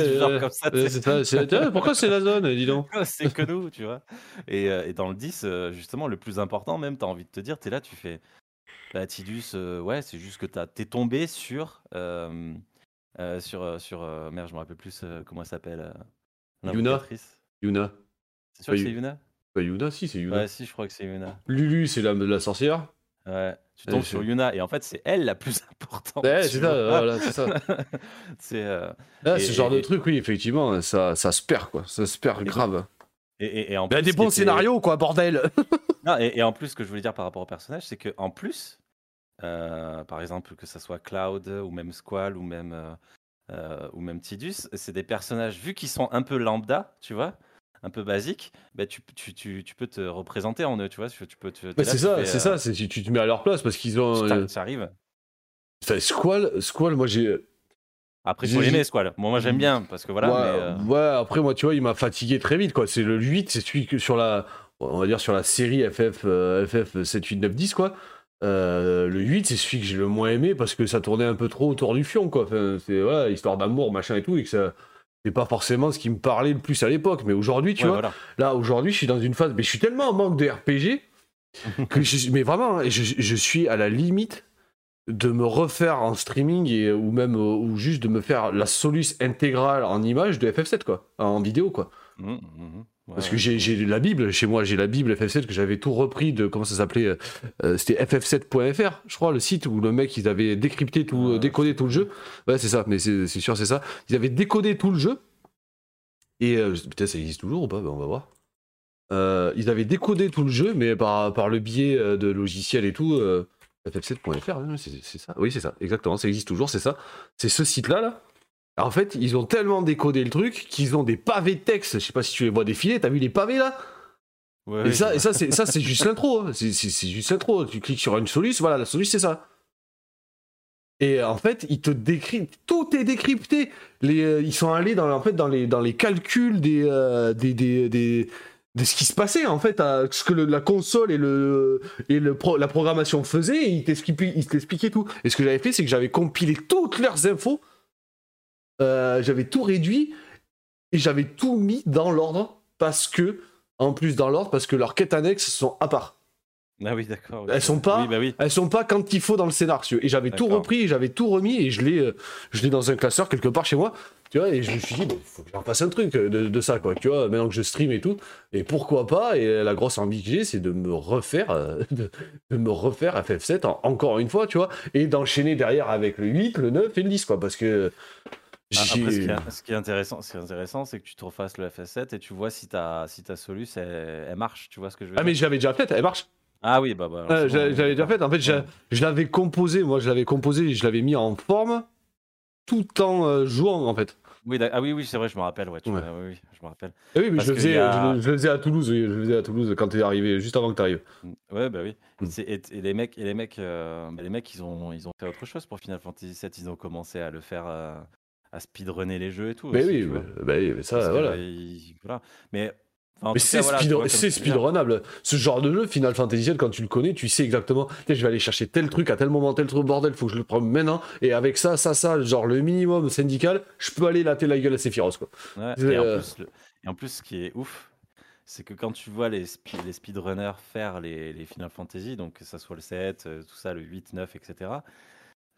Tu du genre comme ça. tu c'est pourquoi c'est la zone, dis donc c'est que nous, tu vois. Et, euh, et dans le 10, euh, justement, le plus important, même, t'as envie de te dire, t'es là, tu fais. Bah, Tidus, euh, ouais, c'est juste que t'as- t'es tombé sur. euh, euh, sur. euh, sur euh, merde, je me rappelle plus euh, comment elle s'appelle. euh, Yuna l'invocatrice. Yuna. C'est sûr que c'est Yu- Yuna? Pas Yuna, si, c'est Yuna. Ouais, si, je crois que c'est Yuna. Lulu, c'est la, la sorcière. Ouais, tu tombes c'est- sur Yuna et en fait c'est elle la plus <laughs> importante. Ouais, tu c'est ça, vois. voilà, c'est ça. <laughs> c'est euh, Là, Et- ce genre de et- truc, oui, effectivement, ça, ça se perd, quoi. Ça se perd grave. Et, et, et en plus, des bons scénarios, quoi, bordel <laughs> Non, et, et en plus, ce que je voulais dire par rapport au personnage, c'est que en plus, euh, par exemple, que ça soit Cloud ou même Squall ou même euh, euh, ou même Tidus, c'est des personnages vu qu'ils sont un peu lambda, tu vois, un peu basiques, bah, tu, tu, tu, tu peux te représenter en eux, tu vois, tu, peux. Bah, là, c'est ça, c'est euh, ça, tu, tu te mets à leur place parce qu'ils ont. ça- euh, ça arrive. Enfin, Squall, Squall, moi j'ai. Après, faut l'aimer, Squall. Bon, moi, j'aime bien parce que voilà. ouais, mais, euh, ouais, après, moi, tu vois, il m'a fatigué très vite, quoi. C'est le 8, c'est celui que sur la. On va dire sur la série FF, euh, FF 7, 8, 9, 10, quoi. Euh, le 8, c'est celui que j'ai le moins aimé parce que ça tournait un peu trop autour du fion, quoi. Enfin, c'est voilà, histoire d'amour, machin et tout, et que ça. C'est pas forcément ce qui me parlait le plus à l'époque, mais aujourd'hui, tu ouais, vois, voilà. Là, aujourd'hui, je suis dans une phase. Mais je suis tellement en manque de RPG que je, mais vraiment, hein, je, je suis à la limite de me refaire en streaming et, ou même euh, ou juste de me faire la soluce intégrale en image de FF7 quoi, en vidéo quoi. Mhm, mhm. Ouais, Parce que j'ai la Bible chez moi, j'ai la Bible FF7 que j'avais tout repris de comment ça s'appelait, euh, euh, c'était ff7.fr, je crois le site où le mec ils avaient décrypté tout, Ouais, euh, décodé tout le jeu. Ouais c'est ça, mais c'est sûr c'est ça. Ils avaient décodé tout le jeu et euh, putain ça existe toujours ou pas? Ben, On va voir. Euh, ils avaient décodé tout le jeu, mais par, par le biais euh, de logiciels et tout. Euh, ff7.fr, hein, c'est ça. Oui, c'est ça, exactement, ça existe toujours, c'est ça. C'est ce site-là, là. En fait, ils ont tellement décodé le truc qu'ils ont des pavés de texte. Je sais pas si tu les vois défiler, t'as vu les pavés là? Ouais, Et ça, et ça, c'est ça, c'est juste l'intro. hein. C'est juste l'intro. Tu cliques sur une soluce, voilà, la soluce c'est ça. Et en fait, ils te décryptent, tout est décrypté. Les, euh, ils sont allés dans, en fait, dans, les, dans les calculs des, euh, des, des, des- de ce qui se passait, en fait, à ce que le- la console et, le, et le pro- la programmation faisaient, et ils t'expliquaient tout. Et ce que j'avais fait, c'est que j'avais compilé toutes leurs infos, euh, j'avais tout réduit, et j'avais tout mis dans l'ordre, parce que, en plus dans l'ordre, parce que leurs quêtes annexes sont à part. Ah oui, d'accord. Elles sont pas- Oui, bah oui. Elles sont pas quand il faut dans le scénario. Et j'avais tout repris, j'avais tout remis, et je l'ai, euh, je l'ai dans un classeur quelque part chez moi. Tu vois, et je me suis dit, il faut que j'en fasse un truc euh, de, de ça, quoi. Tu vois, maintenant que je stream et tout. Et pourquoi pas Et la grosse envie que j'ai, c'est de me refaire, euh, <laughs> de, de me refaire FF7 en- encore une fois, tu vois, et d'enchaîner derrière avec le 8, le 9 et le 10, quoi. Parce que. Ah, Après, ce qui, est, ce qui est intéressant, ce c'est que tu te refasses le FS7 et tu vois si ta, si ta solus, elle, elle marche. Tu vois ce que je veux Ah, mais j'avais déjà fait, elle marche. Ah oui, bah, bah Euh, bon, J'avais déjà fait. En fait, Ouais. je l'avais composé, moi, je l'avais composé, et je l'avais mis en forme tout en euh, jouant, en fait. Oui, ah oui, oui, c'est vrai, je me rappelle. Ouais, tu Ouais. vois, oui, oui, je me rappelle. Eh oui, mais je le, faisais, a- je, le- je le faisais à Toulouse, oui, je le faisais à Toulouse quand t'es arrivé, juste avant que t'arrives. Mm, Ouais, bah oui. Mm. Et, et les mecs, et les mecs, euh, bah, les mecs, ils ont, ils ont fait autre chose pour Final Fantasy VII. Ils ont commencé à le faire, euh, à speedrunner les jeux et tout. Mais aussi, oui, tu bah oui, mais ça, voilà. euh, ils- voilà. Mais, enfin, Mais c'est voilà, speed- dis, speedrunnable. Ce genre de jeu, Final Fantasy VII, quand tu le connais, tu sais exactement. Je vais aller chercher tel truc à tel moment, tel truc, bordel, faut que je le prenne maintenant. Et avec ça, ça, ça, genre le minimum syndical, je peux aller latter la gueule à Sephiroth, quoi. Ouais, en euh, plus, le- et en plus, ce qui est ouf, c'est que quand tu vois les, speedrunners faire les, les Final Fantasy, donc que ça soit le 7, euh, tout ça, le 8, 9, etc.,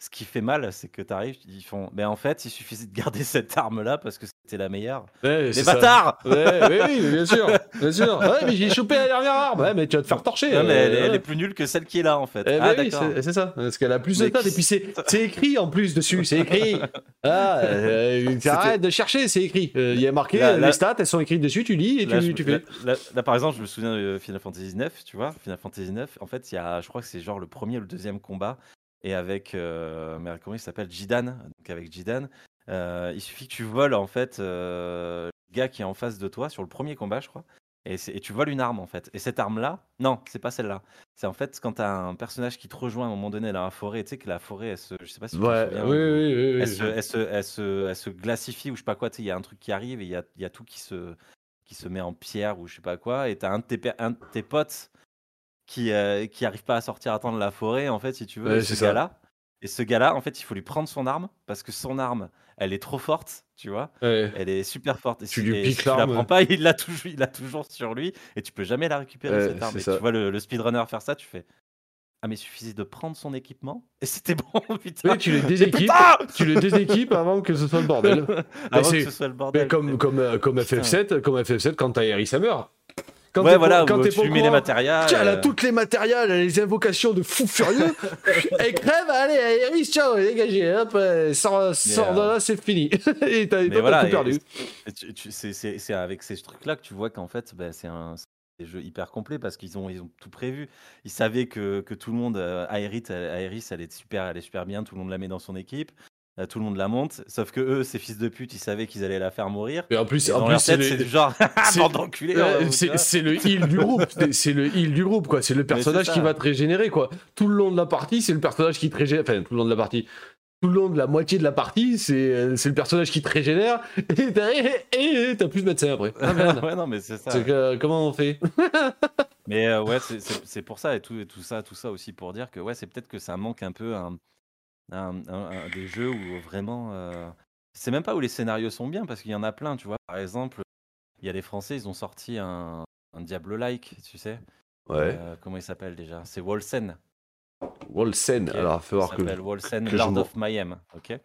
ce qui fait mal, c'est que tu arrives, ils font. Mais en fait, il suffisait de garder cette arme-là parce que c'était la meilleure. Ouais, Les bâtards Ouais, oui, oui, bien sûr, bien sûr. Ouais, mais j'ai chopé la dernière arme. Ouais, mais tu vas te faire torcher. Non, mais elle, est- euh, elle ouais. est plus nulle que celle qui est là, en fait. Eh ah, ben oui, d'accord. c'est ça, parce qu'elle a plus de stats, qui- et puis c'est écrit en plus dessus, c'est écrit. <laughs> Ah, euh, arrête de chercher, c'est écrit. Euh, Il y a marqué, Là- euh, là- les stats, elles sont écrites dessus, tu lis et Là, tu, je- tu fais. là, par exemple, je me souviens de Final Fantasy 9, tu vois. Final Fantasy 9, en fait, il y a, je crois que c'est genre le premier ou le deuxième combat. Et avec, euh, merde, comment il s'appelle? Jidan. Donc avec Jidan, euh, il suffit que tu voles, en fait, euh, le gars qui est en face de toi sur le premier combat, je crois. Et, tu voles une arme, en fait. Et cette arme-là, non, c'est pas celle-là. C'est en fait quand t'as un personnage qui te rejoint à un moment donné dans la forêt, tu sais que la forêt, elle se, je sais pas si tu te Ouais, souviens, oui, ou- oui, oui. elle, se, elle, se, elle, se, elle se glacifie ou je sais pas quoi, tu sais, il y a un truc qui arrive et il y a, il y a tout qui se, qui se met en pierre ou je sais pas quoi, et t'as un de tes, un de tes potes qui, euh, qui arrive pas à sortir à temps de la forêt, en fait, si tu veux, Ouais, ce ça. gars-là, et ce gars-là, en fait, il faut lui prendre son arme, parce que son arme, elle est trop forte, tu vois, Ouais. elle est super forte, et Tu si, lui et piques si tu la l'arme. prends pas, il l'a toujours, il l'a toujours sur lui, et tu peux jamais la récupérer, Ouais, cette arme, et ça. tu vois le, le speedrunner faire ça, tu fais... Ah mais il suffisait de prendre son équipement? Et c'était <laughs> bon putain. Oui, tu le déséquipes, tu le déséquipes avant que ce soit le bordel. <laughs> Avant que ce soit le bordel. Mais comme, comme, euh, comme Putain. FF7, comme FF7, quand t'as Harry Summer. Quand ouais, voilà, quand tu mets les matériels. Tiens, elle a euh, toutes les matériels, les invocations de fou furieux. <laughs> elle crève, allez, Harry, ciao, dégagez, hop, euh, sors, sors de euh, là, c'est fini. <laughs> et t'as voilà, tout perdu. c'est- avec ces trucs-là que tu vois qu'en fait, bah, c'est un des jeux hyper complets parce qu'ils ont, ils ont tout prévu. Ils savaient que, que tout le monde, euh, Aerith, elle est super, elle est super bien, tout le monde la met dans son équipe, euh, tout le monde la monte, sauf que eux, ces fils de pute, ils savaient qu'ils allaient la faire mourir. Et en plus, Et en plus c'est le- du genre, <laughs> <laughs> c'est- bande d'enculés. Hein, c'est le heal du groupe, <laughs> c'est- le heal du groupe quoi, c'est le personnage qui va te régénérer quoi. Tout le long de la partie, c'est le personnage qui te régénère, enfin tout le long de la partie, tout le long de la moitié de la partie, c'est euh, le personnage qui te régénère et t'as plus de médecin après. Ah merde. ouais, non, mais c'est ça. Que, comment on fait? Mais euh, ouais, c'est- pour ça et tout, et tout ça, tout ça aussi pour dire que ouais, c'est peut-être que ça manque un peu un, un- un- un- des jeux où vraiment, euh, c'est même pas où les scénarios sont bien parce qu'il y en a plein, tu vois. Par exemple, il y a les Français, ils ont sorti un, un Diablo-like, tu sais. Ouais. Euh, comment il s'appelle déjà? C'est Wolsen. Wolfsen, ok alors il va falloir que. s'appelle Wolsen, que Lord of Mayhem. Ok?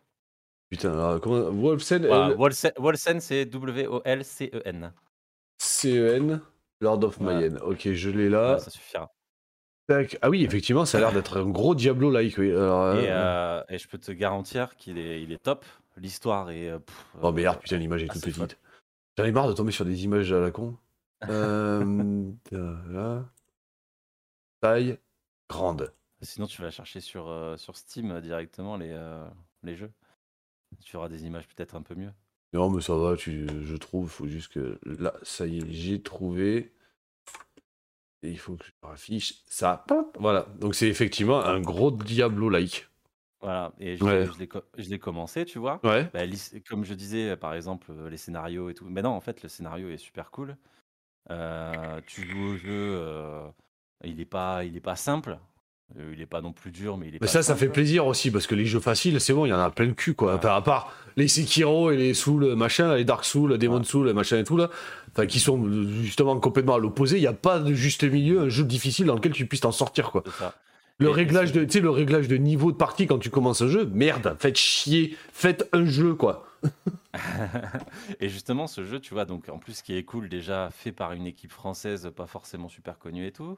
Putain, alors comment. Wolfsen, Voilà, Wolsen, Wolsen, c'est W-O-L-C-E-N. C-E-N, Lord of Voilà. Mayenne. Ok, je l'ai là. ça suffira. Tac. Ah oui, effectivement, ça a l'air d'être un gros Diablo-like. Oui. Alors, Et, euh, euh, et je peux te garantir qu'il est, il est top. L'histoire est. euh, pff, Oh merde, putain, l'image est toute petite. J'en ai marre de tomber sur des images à la con. <laughs> Là. Taille grande. Sinon, tu vas chercher sur, euh, sur Steam directement les, euh, les jeux. Tu auras des images peut-être un peu mieux. Non, mais ça va, tu, je trouve. faut juste que. Là, ça y est, j'ai trouvé. Et il faut que je affiche ça. Voilà. Donc, c'est effectivement un gros Diablo-like. Voilà, et je Ouais. l'ai je l'ai commencé, tu vois? Ouais. Bah, comme je disais, par exemple, heu, les scénarios et tout. Mais non, en fait, le scénario est super cool. Heu, tu joues au jeu, heu, il est pas il est pas simple, heu, il est pas non plus dur, mais il est Mais pas ça, ça fait plaisir aussi, parce que les jeux faciles, c'est bon, il y en a plein le cul, quoi. Ouais. Enfin, à part les Sekiro et les Souls, machin, les Dark Souls, Demon Ouais. Souls, machin et tout, là, enfin, qui sont euh, justement complètement à l'opposé, il n'y a pas de juste milieu, un jeu difficile dans lequel tu puisses t'en sortir, quoi. C'est ça. Le Et- réglage de, le réglage de niveau de partie quand tu commences un jeu, merde, faites chier, faites un jeu, quoi. <laughs> Et justement, ce jeu, tu vois, donc en plus, ce qui est cool, déjà fait par une équipe française, pas forcément super connue et tout.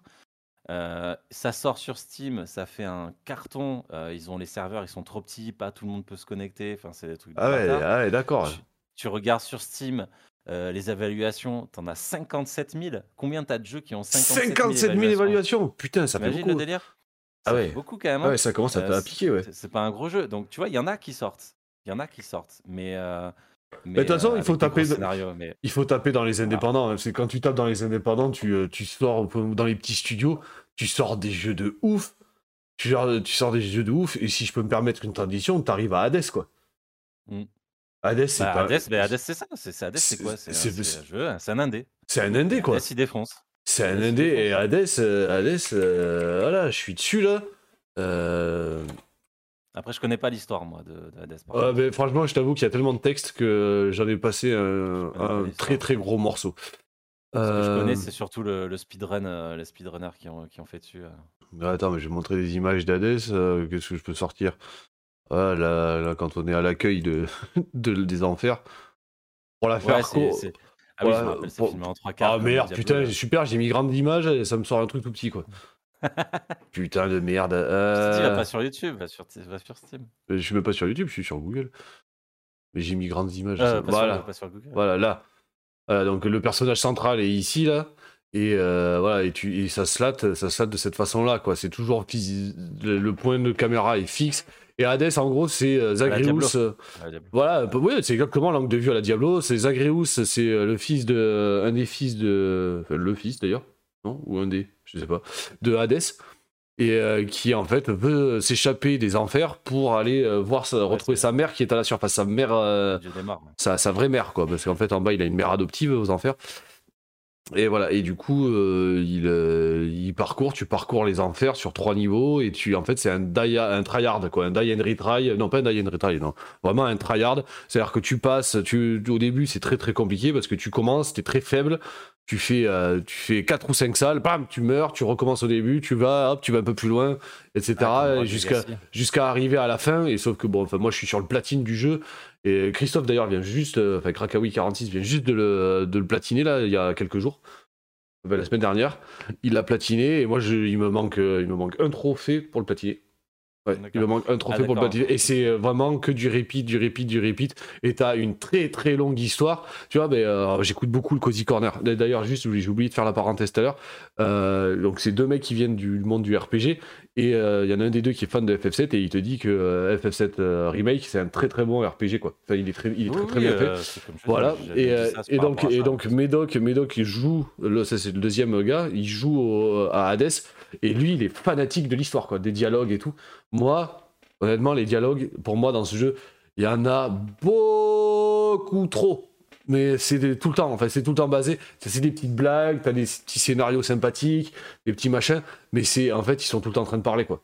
Euh, ça sort sur Steam, ça fait un carton. euh, ils ont les serveurs, ils sont trop petits, pas tout le monde peut se connecter. Enfin, c'est des trucs de Ah ouais, ah ouais, d'accord. Tu, tu regardes sur Steam euh, les évaluations, t'en as 57 000. Combien t'as de jeux qui ont 57 000 57 000 évaluations, putain, ça fait Imagine le beaucoup. délire? Ah ouais. fait beaucoup quand même. Ah hein. ouais, ça commence à, piquer, ouais. c'est- pas un gros jeu. Donc, tu vois, il y en a qui sortent. Il y en a qui sortent. Mais. euh, de toute façon, il faut taper mais Il faut taper dans les indépendants. hein. C'est quand tu tapes dans les indépendants, tu, tu sors dans les petits studios, tu sors des jeux de ouf. Tu, sors- tu sors des jeux de ouf. Et si je peux me permettre une transition, t'arrives à Hades, quoi. Mm. Hades, c'est Bah, pas. Hades, mais Hades, c'est ça. C'est Hades, c'est quoi? C'est un, c'est- c'est un jeu, c'est un indé. C'est un indé, quoi. Hades, il défonce. C'est un indé. Et. Hades, euh, Hades euh, voilà, je suis dessus, là. Euh, Après, je connais pas l'histoire, moi, de, de Hades. par ouais, contre. mais franchement, je t'avoue qu'il y a tellement de textes que j'en ai passé un, très très gros morceau. Ce que je Euh, connais, c'est surtout le, le speedrun, euh, les speedrunners qui ont, qui ont fait dessus. euh. Attends, mais je vais montrer des images d'Hades. euh, Qu'est-ce que je peux sortir? Ah, là, là, quand on est à l'accueil de, <laughs> de- des enfers. Pour la faire Ouais, court- Ah oui, je rappelle, c'est pour- filmé en 3 quarts. Ah merde, putain, super, j'ai mis grande image et ça me sort un truc tout petit, quoi. <laughs> putain de merde. Je te dis, va Euh, pas sur YouTube, va sur, va sur Steam. Je suis même pas sur YouTube, je suis sur Google. Mais j'ai mis grandes images. Euh, ça- pas, voilà. sur, pas sur Google. Voilà, là. Voilà, donc le personnage central est ici, là. Et euh, voilà, et, tu, et ça se latte, ça se latte de cette façon-là, quoi. C'est toujours le, le point de caméra est fixe. Et Hades, en gros, c'est euh. Zagreus. euh, voilà, oui, c'est exactement l'angle de vue à la Diablo. C'est Zagreus, c'est euh, le fils de, un des fils de, enfin, le fils d'ailleurs, non ou un des, je sais pas, de Hades, et euh, qui en fait veut s'échapper des enfers pour aller euh, voir sa- retrouver sa mère qui est à la surface, sa mère, euh, sa, sa vraie mère quoi, parce qu'en fait en bas il a une mère adoptive aux enfers. Et voilà, et du coup, euh, il, euh, il parcourt, tu parcours les enfers sur trois niveaux, et tu, en fait, c'est un, die, un tryhard, quoi, un die and retry, non, pas un die and retry, non, vraiment un tryhard, c'est-à-dire que tu passes, tu, au début, c'est très très compliqué, parce que tu commences, t'es très faible, tu fais, euh, tu fais 4 ou 5 salles, bam, tu meurs, tu recommences au début, tu vas, hop, tu vas un peu plus loin, etc., Ah, jusqu'à jusqu'à arriver à la fin et sauf que bon enfin moi je suis sur le platine du jeu et Christophe d'ailleurs vient juste euh, enfin Krakawi 46 vient juste de le, platiner là il y a quelques jours. La semaine dernière. Il l'a platiné et moi je, il me manque euh, il me manque un trophée pour le platiner Ouais, il me manque un trophée Ah, pour le platiner et c'est euh, vraiment que du repeat du repeat du repeat. Et t'as une très très longue histoire. Tu vois mais euh, j'écoute beaucoup le Cozy Corner. D'ailleurs juste j'ai oublié de faire la parenthèse tout à l'heure. Euh, donc c'est deux mecs qui viennent du monde du RPG et euh, il y en a un des deux qui est fan de FF7 et il te dit que euh, FF7 euh, Remake c'est un très très bon RPG quoi. Enfin il est très, il est Oui, très, très oui, bien fait. dis, Voilà. Et, ça, donc et donc Médoc Médoc il joue ça c'est le deuxième gars. Il joue au- à Hades et lui il est fanatique de l'histoire quoi des dialogues et tout. Moi honnêtement les dialogues pour moi dans ce jeu il y en a beaucoup trop mais c'est tout le temps, enfin c'est tout le temps basé, c'est des petites blagues, t'as des petits scénarios sympathiques, des petits machins, mais c'est en fait ils sont tout le temps en train de parler quoi.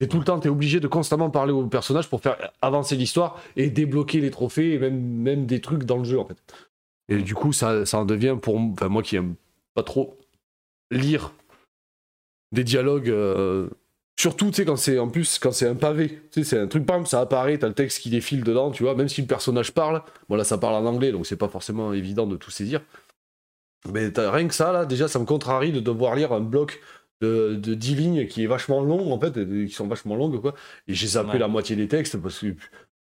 Et tout le temps, t'es obligé de constamment parler au personnage pour faire avancer l'histoire et débloquer les trophées et même, même des trucs dans le jeu en fait. Et du coup, ça, ça en devient pour moi qui aime pas trop lire des dialogues, euh, surtout tu sais quand c'est en plus quand c'est un pavé, tu sais c'est un truc ça apparaît, t'as le texte qui défile dedans, tu vois, même si le personnage parle, bon là ça parle en anglais donc c'est pas forcément évident de tout saisir. Mais t'as- rien que ça là, déjà ça me contrarie de devoir lire un bloc de, de 10 lignes qui est vachement long en fait, qui sont vachement longues quoi. Et j'ai zappé Ouais. la moitié des textes parce que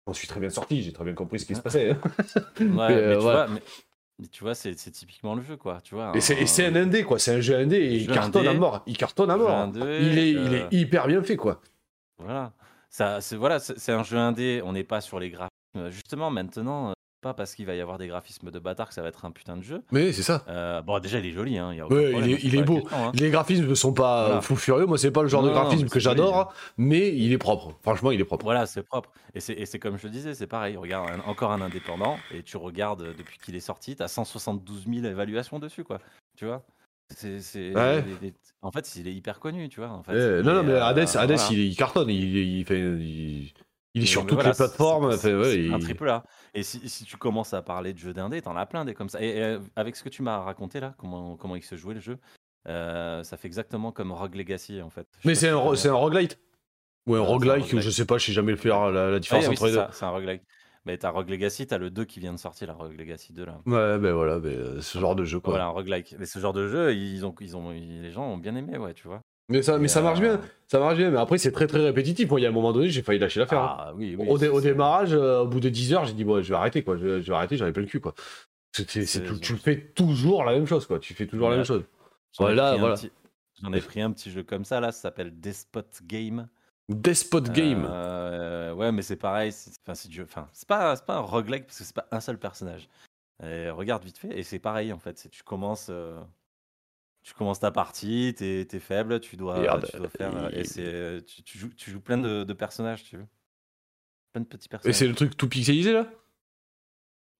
j'en suis très bien sorti, j'ai très bien compris ce qui se passait. hein. Ouais, <laughs> Mais, mais, euh, tu voilà. vois, mais, mais tu vois, c'est typiquement le jeu, quoi. Tu vois, Et c'est un indé quoi, c'est un jeu indé et il cartonne à mort, il cartonne à mort. indé, Il est, il euh, est hyper bien fait quoi. Voilà. Ça, c'est voilà, un jeu indé. On n'est pas sur les graphismes. Justement, maintenant, euh, pas parce qu'il va y avoir des graphismes de bâtard que ça va être un putain de jeu. Mais c'est ça. Euh, bon, déjà, il est joli, hein, il Ouais, problème, est, il la beau. question, hein. Les graphismes ne sont pas Voilà. fou furieux. Moi, c'est pas le genre de Non, graphisme que j'adore, mais il est propre. Franchement, il est propre. Voilà, c'est propre. Et c'est, comme je te disais, c'est pareil. Regarde, un- encore un indépendant, et tu regardes euh, depuis qu'il est sorti, t'as 172 000 évaluations dessus, quoi. Tu vois? C'est, Ouais. En fait, il est hyper connu, tu vois. En fait. Eh, non, non, mais euh, Hades, Hades, voilà. il, il cartonne. Il, il fait, il, il est Mais- sur mais toutes voilà, les plateformes. c'est- ouais, un triple A. Et si, si tu commences à parler de jeux d'indé, t'en as plein des comme ça. Et, avec ce que tu m'as raconté là, comment, comment il se jouait le jeu, euh, ça fait exactement comme Rogue Legacy en fait. Je Mais c'est un, c'est un roguelite. Ou un Ouais, un roguelike, roguelike. je sais pas, je sais jamais faire la, la Ah différence oui, entre les deux. ça, c'est un roguelike. Mais t'as Rogue Legacy, t'as le 2 qui vient de sortir, la Rogue Legacy 2 là. Ouais, ben voilà, ben, euh, ce genre de jeu quoi. Voilà, un roguelike. Mais ce genre de jeu, ils ont, ils ont, ils- les gens ont bien aimé, ouais, tu vois. Mais ça, mais ça marche euh, bien, ça marche bien. Mais après, c'est très très répétitif. Moi, il y a un moment donné, j'ai failli lâcher l'affaire. hein. Ah oui, oui. au, dé- démarrage, euh, au bout de 10 heures, j'ai dit, bon, je vais arrêter quoi. Je, je vais arrêter, j'en ai plein le cul quoi. C'est- c'est- c'est C'est- tout- tu fais toujours la même chose quoi. Tu fais toujours la même chose. J'en ai Voilà, pris un voilà. petit- J'en ai pris un petit jeu comme ça là, ça s'appelle Despot Game. Despot Game. Euh, ouais, mais c'est pareil. c'est- Enfin, c'est du- enfin, c'est pas, c'est pas un roguelike parce que c'est pas un seul personnage. Et regarde vite fait, et c'est pareil en fait. c'est- Tu commences, euh, tu commences ta partie, t'es es faible, tu dois, Regarde, tu dois faire. euh, il- Et c'est, tu, tu joues, tu joues plein de, de personnages, tu veux. Plein de petits Et personnages. c'est le truc tout pixelisé là?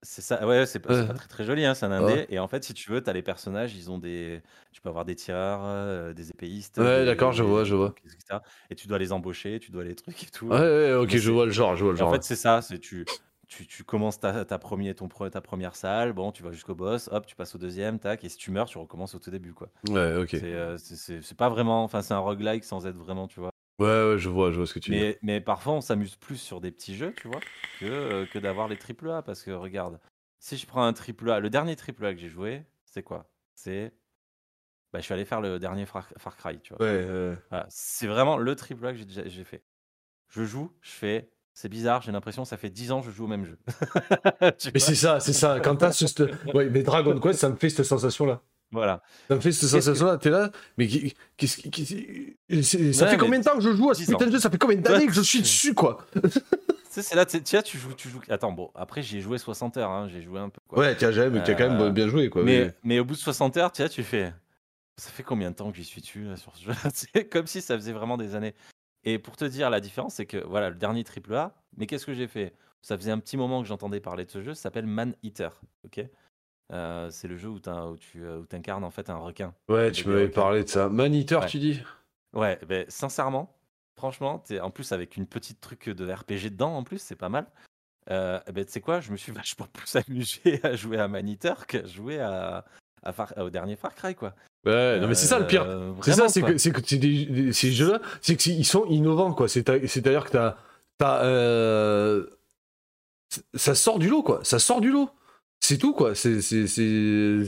C'est ça, ouais, c'est pas, c'est Ouais. pas très très joli, hein, c'est un indé. Ouais. Et en fait, si tu veux, t'as les personnages, ils ont des. Tu peux avoir des tireurs, euh, des épéistes. Ouais, d'accord, je vois, je vois. etc. Et tu dois les embaucher, tu dois les trucs et tout. Ouais, ouais, ok, je vois le genre, je vois le Et en genre. fait, c'est ça, c'est tu, tu, tu commences ta, ta, premier, ton, pre- ta première salle, bon, tu vas jusqu'au boss, hop, tu passes au deuxième, tac, et si tu meurs, tu recommences au tout début, quoi. ouais, ok. C'est euh, c'est- c'est- c'est pas vraiment, enfin, c'est un roguelike sans être vraiment, tu vois. Ouais, ouais, je vois, je vois ce que tu dis. Mais, mais parfois, on s'amuse plus sur des petits jeux, tu vois, que, euh, que d'avoir les triple A, parce que regarde, si je prends un triple A, le dernier triple A que j'ai joué, c'est quoi? C'est. Bah, je suis allé faire le dernier Far, Far Cry, tu vois. Ouais. Voilà, c'est vraiment le triple A que j'ai fait. Je joue, je fais. C'est bizarre, j'ai l'impression que ça fait 10 ans que je joue au même jeu. <laughs> Tu Mais c'est ça, c'est ça. Quand t'as ce. Ouais, mais Dragon Quest, ça me fait cette sensation-là. Voilà. Ça me fait cette que- sensation-là. T'es là, mais qu'est-ce qui. Ça Ouais, fait combien de temps que je joue à ce 10 ans. putain de jeu? Ça fait combien d'années que je suis dessus, quoi? <laughs> Tu c'est là, tu tu joues, tu joues. Attends, bon, après, j'ai joué 60 heures, hein, j'ai joué un peu. Quoi. Ouais, tu as quand même Euh, bien joué, quoi. mais, mais au bout de 60 heures, tiens, tu fais. Ça fait combien de temps que j'y suis dessus là, sur ce jeu? <laughs> C'est comme si ça faisait vraiment des années. Et pour te dire la différence, c'est que voilà, le dernier triple A, mais qu'est-ce que j'ai fait? Ça faisait un petit moment que j'entendais parler de ce jeu, ça s'appelle Man Eater. ok? Euh, c'est le jeu où, tu euh, où incarnes en fait un requin. Ouais, tu m'avais parlé de ça. Maniteur, Ouais. tu dis? Ouais, ben, sincèrement, franchement, en plus avec une petite truc de RPG dedans, en plus, c'est pas mal. Euh, ben, tu sais quoi, je me suis <laughs> vachement plus <laughs> amusé à jouer à Maniteur qu'à jouer à, à Far- au dernier Far Cry, quoi. Ouais, non, mais c'est ça le pire. Euh, C'est ça, c'est que, c'est que c'est des- des- ces jeux-là, c'est qu'ils sont innovants, quoi. C'est- C'est-à-dire que t'as. t'as, euh, ça sort du lot, quoi. Ça sort du lot. C'est tout, quoi. C'est. c'est- C'est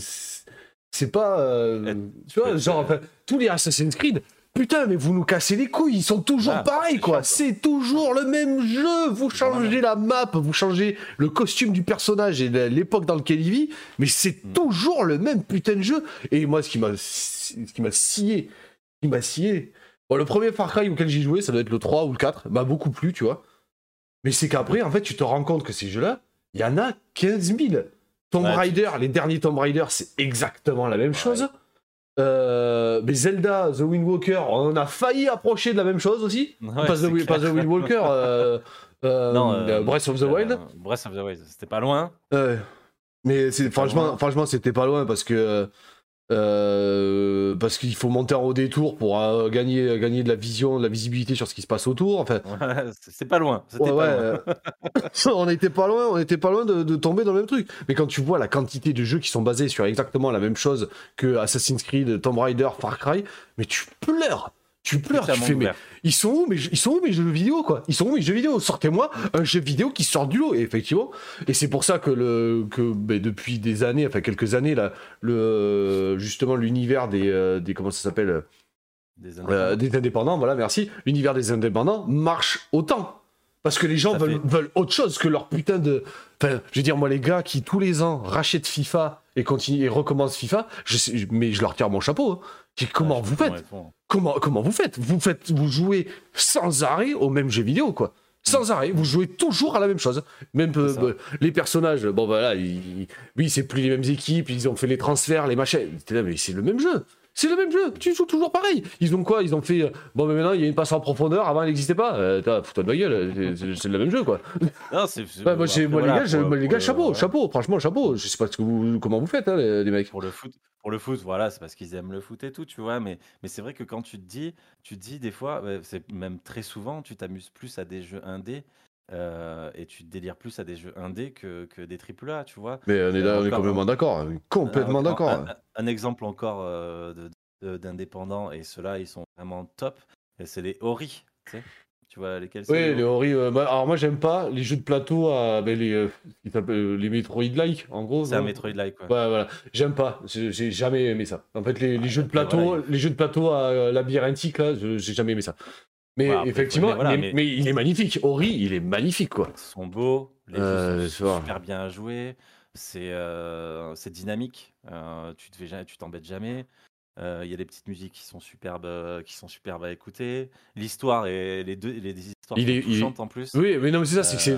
c'est pas. euh, tu vois, genre, tous les Assassin's Creed. Putain, mais vous nous cassez les couilles, ils sont toujours Ah, pareils, quoi. C'est toujours le même jeu. Vous changez la map, vous changez le costume du personnage et l'époque dans laquelle il vit, mais c'est Mm. toujours le même putain de jeu. Et moi, ce qui m'a, ce qui m'a scié, ce qui m'a scié. Bon, le premier Far Cry auquel j'ai joué, ça doit être le 3 ou le 4, m'a beaucoup plu, tu vois. Mais c'est qu'après, en fait, tu te rends compte que ces jeux-là, il y en a 15 000. Tomb Ouais, tu- Raider, les derniers Tomb Raider, c'est exactement la même chose. Euh, mais Zelda, The Wind Walker, on a failli approcher de la même chose aussi. Ouais, pas, the, pas Wind Walker, euh, euh, Non, Breath of the Wild. Breath of the Wild, c'était pas loin. Mais franchement, franchement, c'était pas loin parce que euh, parce qu'il faut monter en haut des tours pour euh, gagner, gagner de la vision, de la visibilité sur ce qui se passe autour. Enfin, Ouais, c'est pas loin. C'était ouais, pas ouais, loin. euh, <laughs> on n'était pas loin, on était pas loin de, de tomber dans le même truc. Mais quand tu vois la quantité de jeux qui sont basés sur exactement la même chose que Assassin's Creed, Tomb Raider, Far Cry, mais tu pleures. Tu pleures, tu fais, mais. Ils sont où mes jeux, ils sont où mes jeux vidéo quoi? Ils sont où mes jeux vidéo? Sortez-moi un jeu vidéo qui sort du lot et effectivement. Et c'est pour ça que le que ben, depuis des années enfin quelques années là le justement l'univers des euh, des comment ça s'appelle? Des euh, indépendants. des indépendants voilà merci. L'univers des indépendants marche autant. Parce que les gens veulent, fait- veulent autre chose que leur putain de enfin je veux dire moi les gars qui tous les ans rachètent FIFA et continuent et recommencent FIFA je sais, mais je leur tire mon chapeau hein. Comment je vous faites? Comment, comment vous faites? Vous faites, vous jouez sans arrêt au même jeu vidéo, quoi. Sans arrêt, vous jouez toujours à la même chose. Même euh, bah, les personnages, bon voilà, ils- oui, c'est plus les mêmes équipes, ils ont fait les transferts, les machins. Mais c'est le même jeu. C'est le même jeu, tu joues toujours pareil. Ils ont quoi? Ils ont fait. euh, Bon, mais maintenant, il y a une passe en profondeur, avant, elle n'existait pas. Euh, Fous-toi de ma gueule, c'est- le même jeu, quoi. Non, c'est. Ouais, moi, après, les gars, je- pour- moi, les gars chapeau, ouais. chapeau, franchement, chapeau. Je sais pas ce que vous, comment vous faites, hein, les, les mecs. Pour le foot, pour le foot, voilà, c'est parce qu'ils aiment le foot et tout, tu vois. Mais, mais c'est vrai que quand tu te dis, tu te dis des fois, c'est même très souvent, tu t'amuses plus à des jeux indés euh, et tu te délires plus à des jeux indés que, que des triple A, tu vois. Mais on est, là, Euh, on est complètement d'accord. hein, Complètement Un- d'accord. Un, un exemple encore euh, d'indépendants, et ceux-là, ils sont vraiment top, c'est les Ori, tu sais. Tu vois lesquels Oui, les Ori? Euh, bah, alors moi, j'aime pas les jeux de plateau, à, les, euh, euh, les Metroid-like, en gros. C'est un Metroid-like. Ouais, voilà. J'aime pas. J'ai jamais aimé ça. En fait, les, les jeux de plateau, voilà, les jeux de plateau à euh, labyrinthique, là, j'ai jamais aimé ça. Mais après, effectivement, mais voilà, mais, mais- mais il est magnifique. Ori, il est magnifique, quoi. Ils sont beaux, les Euh, sont super bien à jouer, c'est euh, c'est dynamique, euh, tu te jamais, t'embêtes jamais. Euh, Il y a des petites musiques qui sont superbes, euh, qui sont superbes à écouter. L'histoire et les deux, les histoires Il est- il est- touchantes en plus. Oui, mais non, mais c'est ça, c'est que c'est-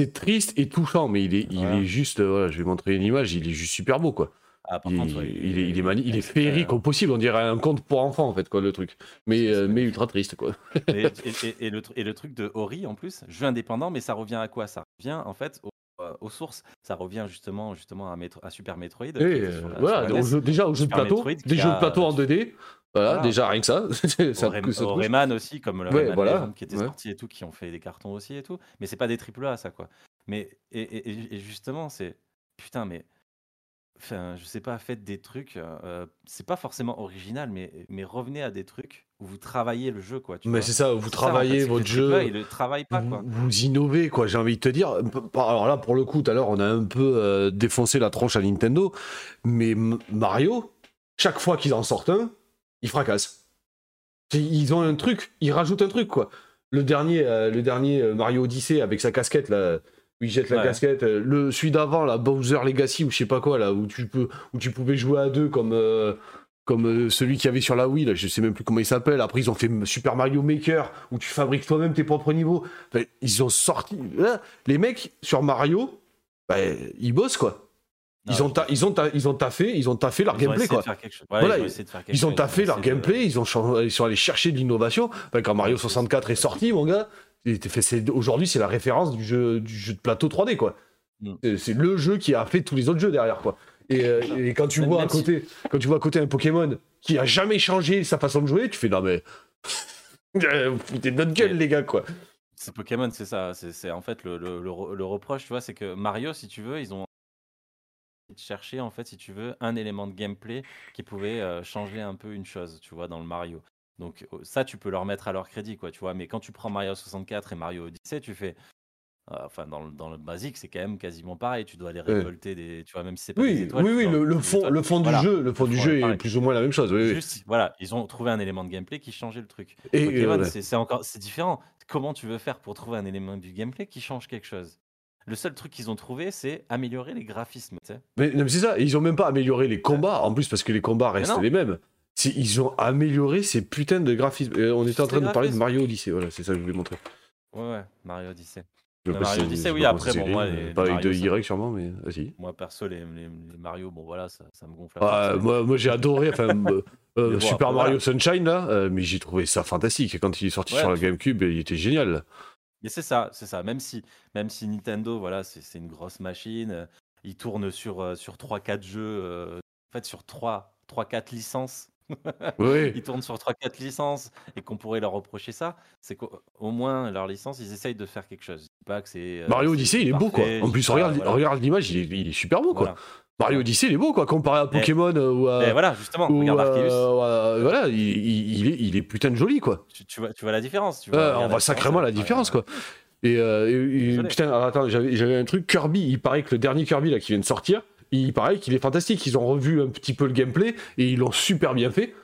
Euh, triste et touchant, mais il est, il Voilà. est juste. voilà, je vais montrer une image, il est juste super beau, quoi. Ah, par Il, contre, ouais, il est, il est, mani- il est féerique au possible, on dirait un conte pour enfants, en fait, quoi, le truc. Mais, euh, mais ultra triste, quoi. <laughs> <laughs> Et, et- et- le, et le truc de Ori en plus, jeu indépendant, mais ça revient à quoi? Ça revient en fait au- euh, aux sources. Ça revient justement justement à, Metro- à Super Metroid. Et, euh, sur voilà, sur jeu- déjà au jeu de plateau, Metroid des jeux de a- plateau en 2D, voilà, Voilà. déjà rien que ça. <laughs> ça, Rayman- ça. Rayman aussi, comme le Ouais, Rayman voilà, Legend qui était ouais. sorti et tout, qui ont fait des cartons aussi et tout. Mais c'est pas des triple A, ça quoi. Mais et- et- et justement, c'est putain, mais enfin, je sais pas, faites des trucs. euh, c'est pas forcément original, mais mais revenez à des trucs où vous travaillez le jeu quoi. Tu Mais vois. c'est ça, vous C'est ça, en fait, travaillez c'est que votre les jeu. Ils le travaillent pas vous, quoi. vous innovez, quoi, j'ai envie de te dire. Alors là, pour le coup, tout à l'heure, on a un peu euh, défoncé la tronche à Nintendo, mais M- Mario, chaque fois qu'ils en sortent un, ils fracassent. C'est- Ils ont un truc, ils rajoutent un truc, quoi. Le dernier, euh, le dernier euh, Mario Odyssey avec sa casquette, là, où il jette la Ouais. casquette. euh, Le, celui d'avant, là, Bowser Legacy, ou je sais pas quoi, là, où tu, peux, où tu pouvais jouer à deux comme. euh, comme euh, celui qu'il y avait sur la Wii, là, je sais même plus comment il s'appelle. Après, ils ont fait Super Mario Maker, où tu fabriques toi-même tes propres niveaux. Enfin, ils ont sorti. Là, les mecs, sur Mario, bah, ils bossent, quoi. Non, Ils ont, ta- ils, ont ta- ils ont taffé, ils ont taffé leur Ils gameplay, quoi. Ouais, Voilà, ils Ils ont taffé leur de- gameplay, ils, ont ils sont allés chercher de l'innovation. Enfin, quand Mario 64 est sorti, mon gars, aujourd'hui, c'est la référence du jeu, du jeu de plateau 3D, quoi. Mm. C'est- C'est le jeu qui a fait tous les autres jeux derrière, quoi. Et, euh, <laughs> et quand tu vois à côté, quand tu vois à côté un Pokémon qui a jamais changé sa façon de jouer, tu fais non mais <laughs> Euh, vous foutez de notre gueule, les gars, quoi. C'est Pokémon, c'est ça. C'est en fait le, le, le re- le reproche, tu vois, c'est que Mario, si tu veux, ils ont cherché en fait, si tu veux, un élément de gameplay qui pouvait euh, changer un peu une chose, tu vois, dans le Mario. Donc euh, ça, tu peux leur mettre à leur crédit, quoi, tu vois. Mais quand tu prends Mario 64 et Mario Odyssey, tu fais, euh, enfin, dans le, dans le basique, c'est quand même quasiment pareil. Tu dois aller récolter des, tu vois, même si c'est pas des Oui, étoiles. oui, oui, le, fond, le fond Voilà. du jeu, le fond du jeu est pareil. plus ou moins la même chose. Oui, oui. Juste, voilà, ils ont trouvé un élément de gameplay qui changeait le truc. Et, Pokémon, ouais. c'est encore, c'est différent. Comment tu veux faire pour trouver un élément du gameplay qui change quelque chose? Le seul truc qu'ils ont trouvé, c'est améliorer les graphismes. Mais, mais c'est ça, ils ont même pas amélioré les combats, en plus parce que les combats restent les mêmes. Ils ont amélioré ces putains de graphismes. Euh, on était en train les de parler de. Mario Odyssey, voilà, c'est ça que je voulais montrer. Ouais, ouais, Mario Odyssey. Mario Odyssey, oui, après, bon, moi, les- les Pas avec de Y sûrement, mais vas-y. Moi, perso, les, les, les Mario, bon voilà, ça, ça me gonfle. Ah, moi, moi j'ai adoré, enfin, <laughs> euh, Super Mario voilà. Sunshine là, mais j'ai trouvé ça fantastique. Quand il est sorti Ouais, sur la GameCube, il était génial. Mais c'est ça, c'est ça. Même si, même si Nintendo, voilà, c'est une grosse machine, il tourne sur, sur 3-4 jeux, en fait, sur 3-4 licences. Oui. ils tournent sur 3-4 licences et qu'on pourrait leur reprocher ça, c'est qu'au au moins leur licence, ils essayent de faire quelque chose. Pas que c'est. euh, Mario Odyssey, il est beau quoi. En plus, regarde, voilà. regarde l'image, il est, il est super beau quoi. Mario Odyssey, il est beau quoi, comparé à Pokémon euh, ou à. Mais voilà, justement, ou regarde Arceus, voilà, il, est, il est putain de joli quoi. tu, tu vois, tu vois la différence. Tu vois, on voit sacrément la différence quoi. Et, euh, et- et- putain, attends, j'avais j'avais un truc Kirby. Il paraît que le dernier Kirby là qui vient de sortir, il paraît qu'il est fantastique. Ils ont revu un petit peu le gameplay et ils l'ont super bien fait.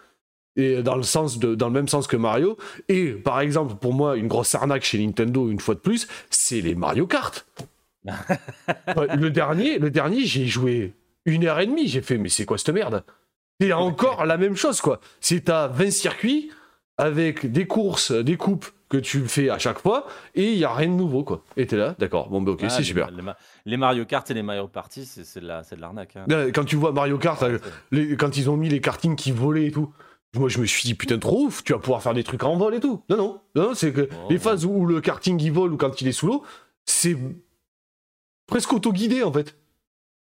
Et dans le sens de, dans le même sens que Mario. Et par exemple, pour moi, une grosse arnaque chez Nintendo une fois de plus, c'est les Mario Kart. <laughs> Le dernier, le dernier, j'ai joué une heure et demie. J'ai fait, mais c'est quoi cette merde? C'est encore la même chose quoi. C'est à 20 circuits avec des courses, des coupes que tu fais à chaque fois et il y a rien de nouveau quoi. Et t'es là, d'accord. Bon bah ok, Ah, c'est super. les ma- les Mario Kart et les Mario Party, c'est de la- c'est de l'arnaque. hein. Là, Quand tu vois Mario Kart, euh, les- quand ils ont mis les kartings qui volaient et tout, moi je me suis dit putain trop ouf, tu vas pouvoir faire des trucs en vol et tout. Non non, non, non, c'est que Oh. les phases où le karting il vole ou quand il est sous l'eau, c'est presque auto-guidé en fait.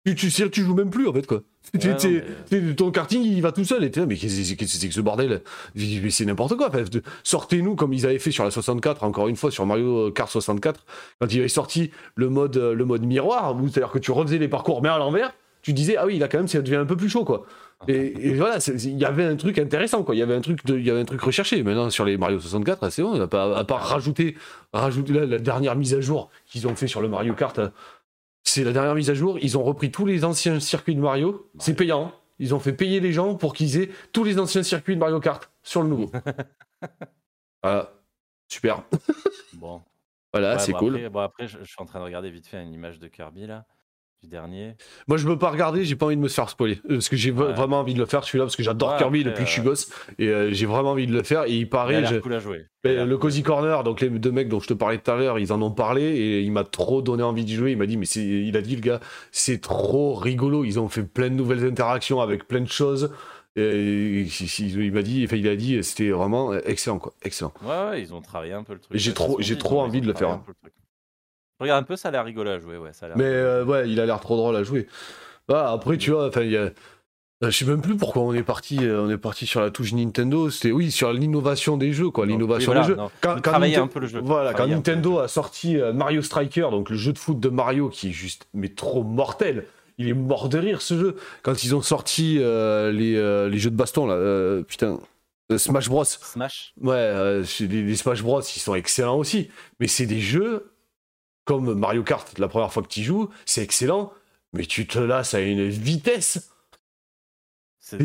Tu, tu, tu joues même plus en fait quoi. <laughs> Ouais, non, ton karting il va tout seul et là, mais qu'est-ce que c'est que ce bordel? Mais C'est n'importe quoi. Sortez-nous comme ils avaient fait sur la 64, encore une fois sur Mario Kart 64, quand ils avaient sorti le mode, euh, le mode miroir, c'est-à-dire que tu refaisais les parcours mais à l'envers, tu disais ah oui là quand même ça devient un peu plus chaud quoi. Et, et <laughs> voilà, il y avait un truc intéressant quoi. Il y avait un truc, il y avait un truc recherché. Maintenant sur les Mario 64, c'est bon, on n'a pas à part rajouter, rajouter là, la dernière mise à jour qu'ils ont fait sur le Mario Kart. C'est la dernière mise à jour. Ils ont repris tous les anciens circuits de Mario. C'est payant. hein. Ils ont fait payer les gens pour qu'ils aient tous les anciens circuits de Mario Kart sur le nouveau. <laughs> voilà, super. Bon. Voilà, Ouais, c'est bon, cool. Après, bon, après, je, je suis en train de regarder vite fait une image de Kirby là, du dernier. Moi, je veux pas regarder, j'ai pas envie de me faire spoiler. Euh, Parce que j'ai Ouais. vraiment envie de le faire celui-là, parce que j'adore Ouais, Kirby depuis que je suis euh, gosse. Et euh, j'ai vraiment envie de le faire. Et il Il a paraît. l'air je- cool à jouer. Il Mais l'air le Cozy Corner, donc les deux mecs dont je te parlais tout à l'heure, ils en ont parlé et il m'a trop donné envie d'y jouer. Il m'a dit, mais c'est, il a dit le gars, c'est trop rigolo. Ils ont fait plein de nouvelles interactions avec plein de choses. Et il, m'a dit, enfin, il a dit, c'était vraiment excellent, quoi, excellent. jouer. Ouais, ouais, ils ont travaillé un peu le truc. J'ai trop- j'ai trop envie de le faire, regarde un peu, ça a l'air rigolo à jouer, ouais. Ça a l'air Mais euh, ouais, il a l'air trop drôle à jouer. Bah, après, tu vois, enfin, il y a. euh, Je sais même plus pourquoi on est parti, euh, on est parti sur la touche Nintendo. C'était oui sur l'innovation des jeux, quoi, l'innovation oui, voilà, des jeux. Quand, quand travailler un peu le jeu. Voilà, quand Nintendo a sorti euh, Mario Striker, donc le jeu de foot de Mario qui est juste mais trop mortel. Il est mort de rire ce jeu. Quand ils ont sorti euh, les, euh, les jeux de baston là, euh, putain, Smash Bros. Smash. Ouais, les, les Smash Bros, ils sont excellents aussi. Mais c'est des jeux comme Mario Kart, la première fois que tu y joues, c'est excellent. Mais tu te lasses à une vitesse. C'est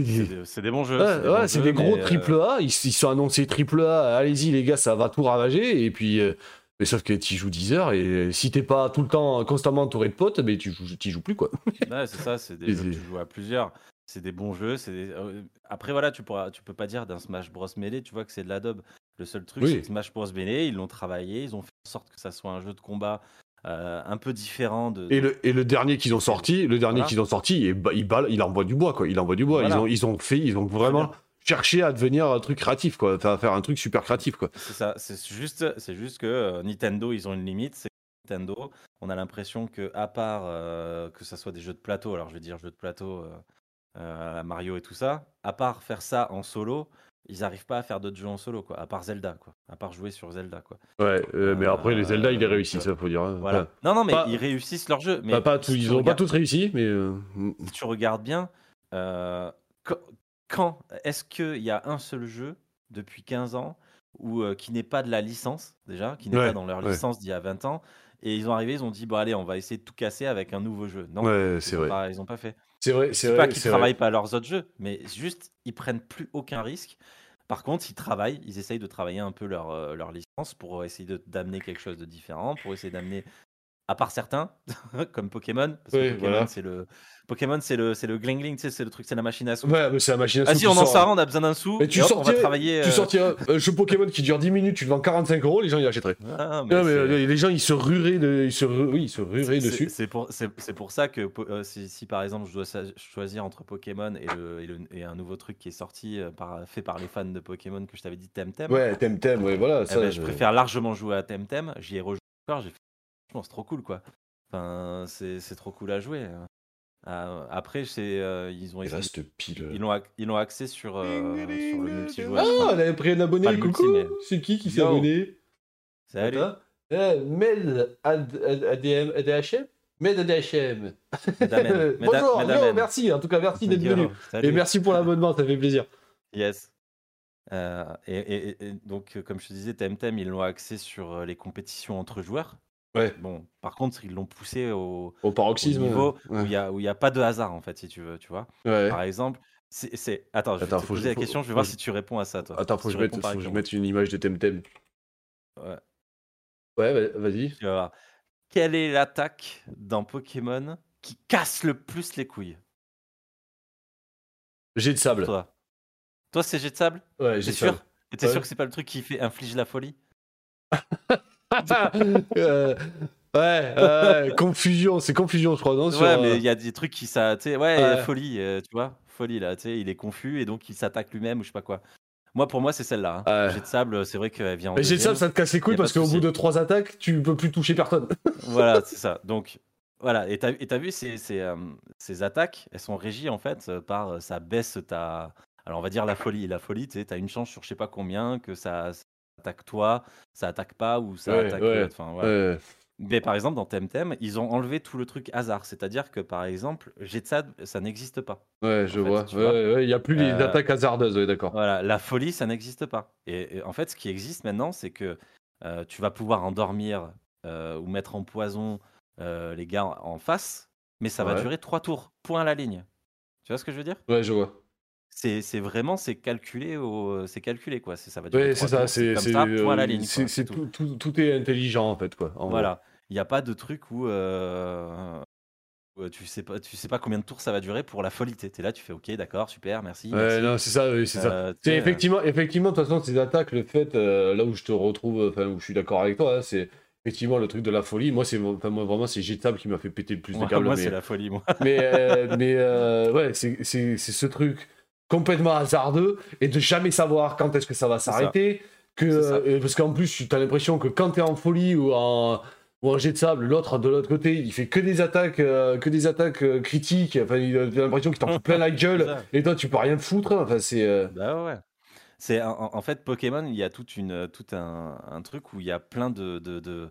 des, bons jeux. Ouais, ouais, c'est des gros euh, triple A. Ils, ils sont annoncés triple A. Allez-y, les gars, ça va tout ravager. Et puis, euh, mais sauf que tu joues 10 heures. Et si t'es pas tout le temps constamment entouré de potes, mais tu joues, joues plus, quoi. <laughs> Ouais, c'est ça, c'est des Et jeux que tu joues à plusieurs. C'est des bons jeux. des- euh, Après, voilà, tu, pourras, tu peux pas dire d'un Smash Bros. Melee, tu vois que c'est de la daube. Le seul truc, Oui. c'est que Smash Bros. Melee, ils l'ont travaillé, ils ont fait en sorte que ça soit un jeu de combat euh, un peu différent de. Et le, et le dernier qu'ils ont sorti, le dernier Voilà. qu'ils ont sorti, il, ba- il, balle- il envoie du bois, quoi. Il envoie du bois. Voilà. Ils, ont, ils ont fait, ils ont vraiment cherché à devenir un truc créatif, quoi. Enfin, faire un truc super créatif, quoi. C'est ça, c'est juste, c'est juste que euh, Nintendo, ils ont une limite. Nintendo, on a l'impression que à part euh, que ça soit des jeux de plateau, alors je vais dire jeux de plateau, euh, Mario et tout ça, à part faire ça en solo, ils n'arrivent pas à faire d'autres jeux en solo, quoi. À part Zelda, quoi. À part jouer sur Zelda, quoi. Ouais, euh, mais après, les Zelda, ils les Euh, réussissent, ça, faut dire. hein. Voilà. Non, non, mais pas- ils réussissent leur jeu. Mais pas, pas tous- si ils ont pas tous réussi, mais. euh, si tu regardes bien, euh, quand, quand- est-ce qu'il y a un seul jeu depuis 15 ans où, euh, qui n'est pas de la licence, déjà, qui n'est Ouais, pas dans leur ouais. licence d'il y a 20 ans, et ils ont arrivé, ils ont dit, bon allez, on va essayer de tout casser avec un nouveau jeu. Non, ouais, c'est vrai. pas- ils n'ont pas fait. C'est vrai, c'est vrai. pas qu'ils vrai. travaillent pas à leurs autres jeux, mais juste, ils prennent plus aucun risque. Par contre, ils travaillent, ils essayent de travailler un peu leur, euh, leur licence pour essayer de- d'amener quelque chose de différent, pour essayer d'amener, à part certains, <laughs> comme Pokémon, parce que Oui, Pokémon, voilà. c'est le, Pokémon, c'est le, c'est le gling gling, tu sais, c'est le truc, c'est la machine à sous. Ouais, mais c'est la machine à Ah sous si, qui on en sort, un, on a besoin d'un sou. Mais tu hop, on va sortirais- travailler. Tu euh, sortiras <laughs> un jeu Pokémon qui dure 10 minutes, tu le vends 45 euros, les gens ils achèteraient. ah, mais Non, mais euh, les gens ils se rueraient, de... ils se oui, ils se rueraient c'est- dessus. C'est pour, c'est- c'est pour ça que euh, si, si, par exemple je dois choisir entre Pokémon et, le, et, le- et un nouveau truc qui est sorti euh, par, fait par les fans de Pokémon que je t'avais dit Temtem, Ouais, Temtem, ouais, voilà. eh ben, je je- préfère largement jouer à Temtem. J'y ai rejoué encore, j'ai fait franchement c'est trop cool quoi. Enfin c'est trop cool à jouer. hein. Euh, après c'est euh, ils ont Et là, essayé- cette pile. ils l'ont ac- ils axé sur, euh, sur le multijoueur. Ah, on avait pris un abonné, Pas coucou mais- C'est qui qui s'est abonné? Salut. Eh, Mel Ad- Ad- ADM ADHM Med ADHM Bonjour, merci, en tout cas merci d'être venu. salut. Et merci pour l'abonnement, ça fait plaisir. Yes. Euh, et, et- et- et donc, euh, comme je te disais, Temtem, ils l'ont axé sur euh, les compétitions entre joueurs. Ouais. Bon, par contre, ils l'ont poussé au, Au au paroxysme. niveau ouais. où il n'y a, où il y a pas de hasard, en fait, si tu veux, tu vois. Ouais. Par exemple, c'est... c'est- Attends, je vais Attends, te faut que poser je- la faut- question, je vais faut voir que si tu réponds à ça, toi. Attends, Si faut que tu je mette, réponds faut que je correctement. mette une image de Temtem. Ouais, Ouais, va- vas-y. tu vas voir. Quelle est l'attaque dans Pokémon qui casse le plus les couilles? Jet de pour sable. Toi, toi c'est jet de sable? Ouais, T'es jet de sûr? sable. Et t'es Ouais. sûr que c'est pas le truc qui fait inflige la folie? <laughs> <laughs> Euh, ouais, confusion, c'est confusion, je crois, non sur, Ouais, mais euh, il y a des trucs qui ça, ouais, Ouais. folie, euh, tu vois, folie là, tu sais, il est confus et donc il s'attaque lui-même ou je sais pas quoi. Moi, pour moi, c'est celle-là. hein. Jet de sable, c'est vrai qu'elle vient en Mais j'ai ça, deuxième. ça te casse les couilles parce de qu'au bout de trois attaques, tu peux plus toucher personne. <laughs> Voilà, c'est ça. Donc, voilà. Et t'as vu, ces, ces, euh, ces attaques, elles sont régies en fait par ça baisse ta. Alors, on va dire la folie. La folie, tu sais, t'as une chance sur je sais pas combien que ça attaque toi, ça attaque pas ou ça Ouais, attaque ouais. Enfin. Ouais. Mais par exemple, dans Temtem, ils ont enlevé tout le truc hasard. C'est-à-dire que par exemple, jet de sable, ça n'existe pas. Ouais, je En vois. tu Ouais, vois. ouais, ouais, il y a plus les Euh, attaques hasardeuses, ouais, d'accord. Voilà, la folie, ça n'existe pas. Et, et en fait, ce qui existe maintenant, c'est que euh, tu vas pouvoir endormir euh, ou mettre en poison euh, les gars en face, mais ça va durer trois tours, point à la ligne. Tu vois ce que je veux dire? Ouais, je vois. C'est c'est vraiment, c'est calculé, au, c'est calculé quoi. C'est- Ça va durer Ouais, c'est ça, tours, c'est comme c'est, ça, point à la euh, ligne. c'est- quoi, c'est c'est tout. tout, tout, tout est intelligent en fait, quoi. en gros. Voilà, il n'y a pas de truc où, euh, où tu sais pas, tu sais pas combien de tours ça va durer pour la folie. T'es t'es là, tu fais OK, d'accord, super, merci, Ouais, merci. non, c'est ça, oui, c'est ça. Euh, tu C'est sais, euh, effectivement, effectivement, de toute façon, ces attaques, le fait, euh, là où je te retrouve, enfin, où je suis d'accord avec toi, hein, c'est effectivement le truc de la folie. Moi, c'est enfin, moi, vraiment, c'est Jetable qui m'a fait péter le plus de moi, câbles. moi, mais c'est la folie, moi. mais, euh, <laughs> mais euh, ouais, c'est c'est- c'est ce truc complètement hasardeux et de jamais savoir quand est-ce que ça va s'arrêter. Que, euh, parce qu'en plus, tu as l'impression que quand tu es en folie ou en, ou en jet de sable, l'autre de l'autre côté, il fait que des attaques, euh, que des attaques euh, critiques. Enfin, t'as l'impression qu'il t'en fout plein la <laughs> gueule et toi, tu peux rien foutre. Enfin, c'est. euh, Bah ouais. C'est en, en- en fait Pokémon, il y a toute une, tout un, un truc où il y a plein de, de, de-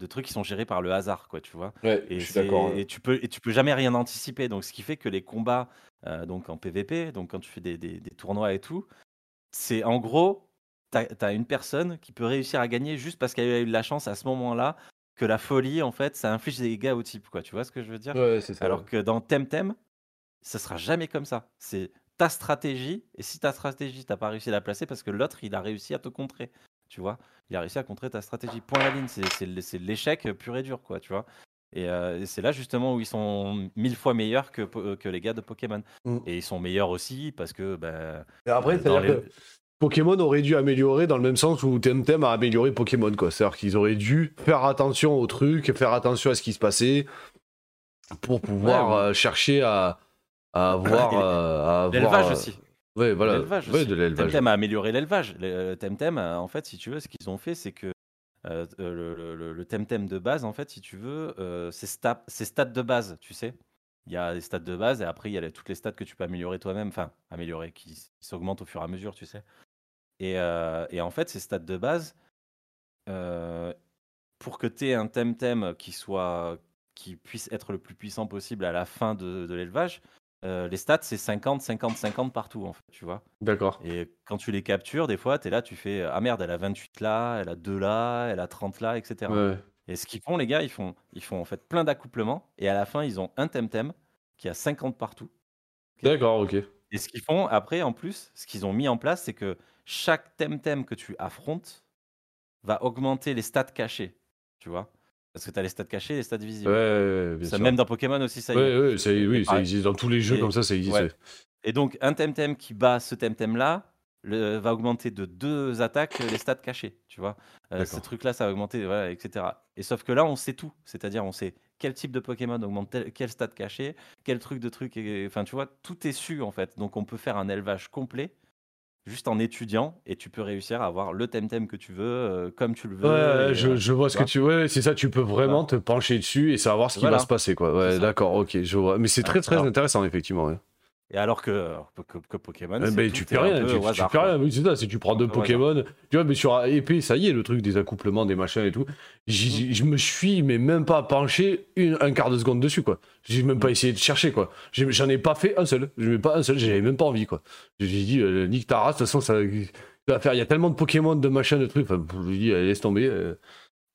de trucs qui sont gérés par le hasard, quoi, tu vois. Ouais, Et, je suis c'est- d'accord. hein. et tu peux et tu peux jamais rien anticiper. Donc ce qui fait que les combats, euh, donc en PVP, donc quand tu fais des, des- des tournois et tout, c'est en gros, t'as as une personne qui peut réussir à gagner juste parce qu'elle a eu de la chance à ce moment-là que la folie, en fait, ça inflige des dégâts au type, quoi. Tu vois ce que je veux dire? Ouais, c'est ça. Alors que dans Temtem, ça sera jamais comme ça. C'est ta stratégie, et si ta stratégie, t'as pas réussi à la placer, parce que l'autre, il a réussi à te contrer, tu vois. Il a réussi à contrer ta stratégie. Point à la ligne, c'est l'échec pur et dur, quoi, tu vois. Et, euh, et c'est là justement où ils sont mille fois meilleurs que, les gars de Pokémon. Mm. Et ils sont meilleurs aussi parce que ben, Et après, euh, les- que Pokémon aurait dû améliorer dans le même sens où Temtem a amélioré Pokémon, quoi. C'est-à-dire qu'ils auraient dû faire attention aux trucs, faire attention à ce qui se passait pour pouvoir Ouais, euh, chercher à, à avoir. <laughs> Et à avoir, l'élevage euh, aussi. Ouais, voilà. L'élevage Ouais, de l'élevage. Temtem a amélioré l'élevage. Le- euh, Temtem, euh, en fait, si tu veux, ce qu'ils ont fait, c'est que euh, le, le- Temtem de base, en fait, si tu veux, euh, c'est sta- c'est stats de base, tu sais. Il y a les stats de base et après, il y a les- toutes les stats que tu peux améliorer toi-même, enfin, améliorer, qui, qui s'augmentent au fur et à mesure, tu sais. Et, euh, et en fait, ces stats de base, pour que tu aies un Temtem qui soit qui puisse être le plus puissant possible à la fin de, de l'élevage, euh, les stats, c'est 50, 50, 50 partout, en fait, tu vois. D'accord. Et quand tu les captures, des fois, tu es là, tu fais Ah merde, elle a 28 là, elle a 2 là, elle a 30 là, etc. Ouais. Et ce qu'ils font, les gars, ils font, ils font en fait plein d'accouplements. Et à la fin, ils ont un Temtem qui a 50 partout. D'accord, ok. Et ce qu'ils font après, en plus, ce qu'ils ont mis en place, c'est que chaque Temtem que tu affrontes va augmenter les stats cachés. Tu vois Parce que tu as les stats cachés et les stats Ouais, visibles. ouais, bien Ça, sûr. même dans Pokémon aussi, ça y est. Ouais, ouais, ça, oui, ça existe dans tous les jeux Et- comme ça, ça existe. Et donc, un Temtem qui bat ce Temtem-là le- va augmenter de deux attaques les stats cachés, tu vois. Euh, ce truc-là, ça va augmenter, voilà, etc. Et sauf que là, on sait tout. C'est-à-dire, on sait quel type de Pokémon augmente tel- quel stat caché, quel truc de truc. Enfin, tu vois, tout est su, en fait. Donc, on peut faire un élevage complet juste en étudiant et tu peux réussir à avoir le Temtem que tu veux, euh, comme tu le veux. Ouais, et, je, euh, je vois ce que tu veux. C'est ça, tu peux vraiment te pencher dessus et savoir ce qui Voilà. va se passer, quoi. Ouais, d'accord, ok, je vois. Mais c'est très, très Alors- intéressant, effectivement. Et alors que, alors que, que Pokémon, c'est tout tu est fais un rien, peu tu, au tu hasard, fais quoi. rien, oui, c'est ça, si tu prends deux Un peu au Pokémon, tu vois, mais sur épée, ça y est, le truc des accouplements, des machins et tout, j'y- je me suis, mais même pas penché une- un quart de seconde dessus, quoi. J'ai même pas essayé de chercher, quoi. J'ai- J'en ai pas fait un seul, je n'ai pas un seul, j'avais même pas envie, quoi. J'ai dit, euh, nique ta race, de toute façon, ça, ça va faire, il y a tellement de Pokémon, de machins, de trucs, enfin, je lui dis, laisse tomber. euh.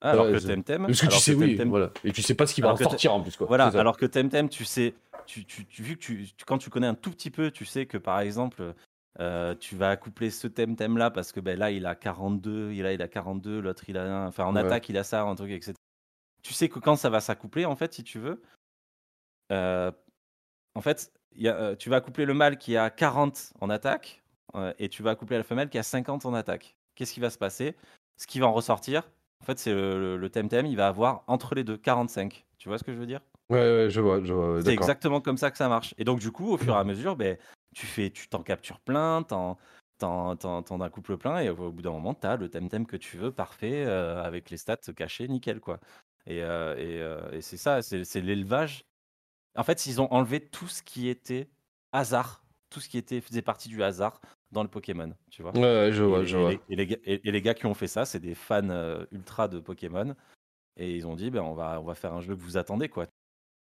Ah, alors Ouais, que c'est- Temtem. Parce que tu sais, oui, Temtem- voilà. Et tu sais pas ce qui va Alors en que sortir, en plus, quoi. Voilà, C'est ça. alors que Temtem, tu sais, tu, tu, tu- vu que tu, quand tu connais un tout petit peu, tu sais que par exemple, euh, tu vas accoupler ce Temtem là parce que ben, là il a 42, il a, il a 42, l'autre il a un, enfin en Ouais. attaque il a ça, un truc, etc. Tu sais que quand ça va s'accoupler, en fait, si tu veux, euh, en fait, il y a, euh, tu vas accoupler le mâle qui a 40 en attaque euh, et tu vas accoupler la femelle qui a 50 en attaque. Qu'est-ce qui va se passer? Ce qui va en ressortir, en fait, c'est le, le, le Temtem, il va avoir entre les deux 45. Tu vois ce que je veux dire? Ouais, ouais, je vois, je vois. C'est exactement comme ça que ça marche. Et donc, du coup, au fur et à mesure, ben, tu fais, tu t'en captures plein, t'en, t'en, t'en, t'en accouples plein, et au bout d'un moment, tu as le Temtem que tu veux, parfait, euh, avec les stats cachées, nickel, quoi. Et, euh, et, euh, et c'est ça, c'est, c'est l'élevage. En fait, ils ont enlevé tout ce qui était hasard, tout ce qui était, faisait partie du hasard dans le Pokémon, tu vois. Ouais, ouais, je vois, et je vois. les, et les gars, et- et les gars qui ont fait ça, c'est des fans ultra de Pokémon. Et ils ont dit, ben, on, va, on va faire un jeu que vous attendez, quoi.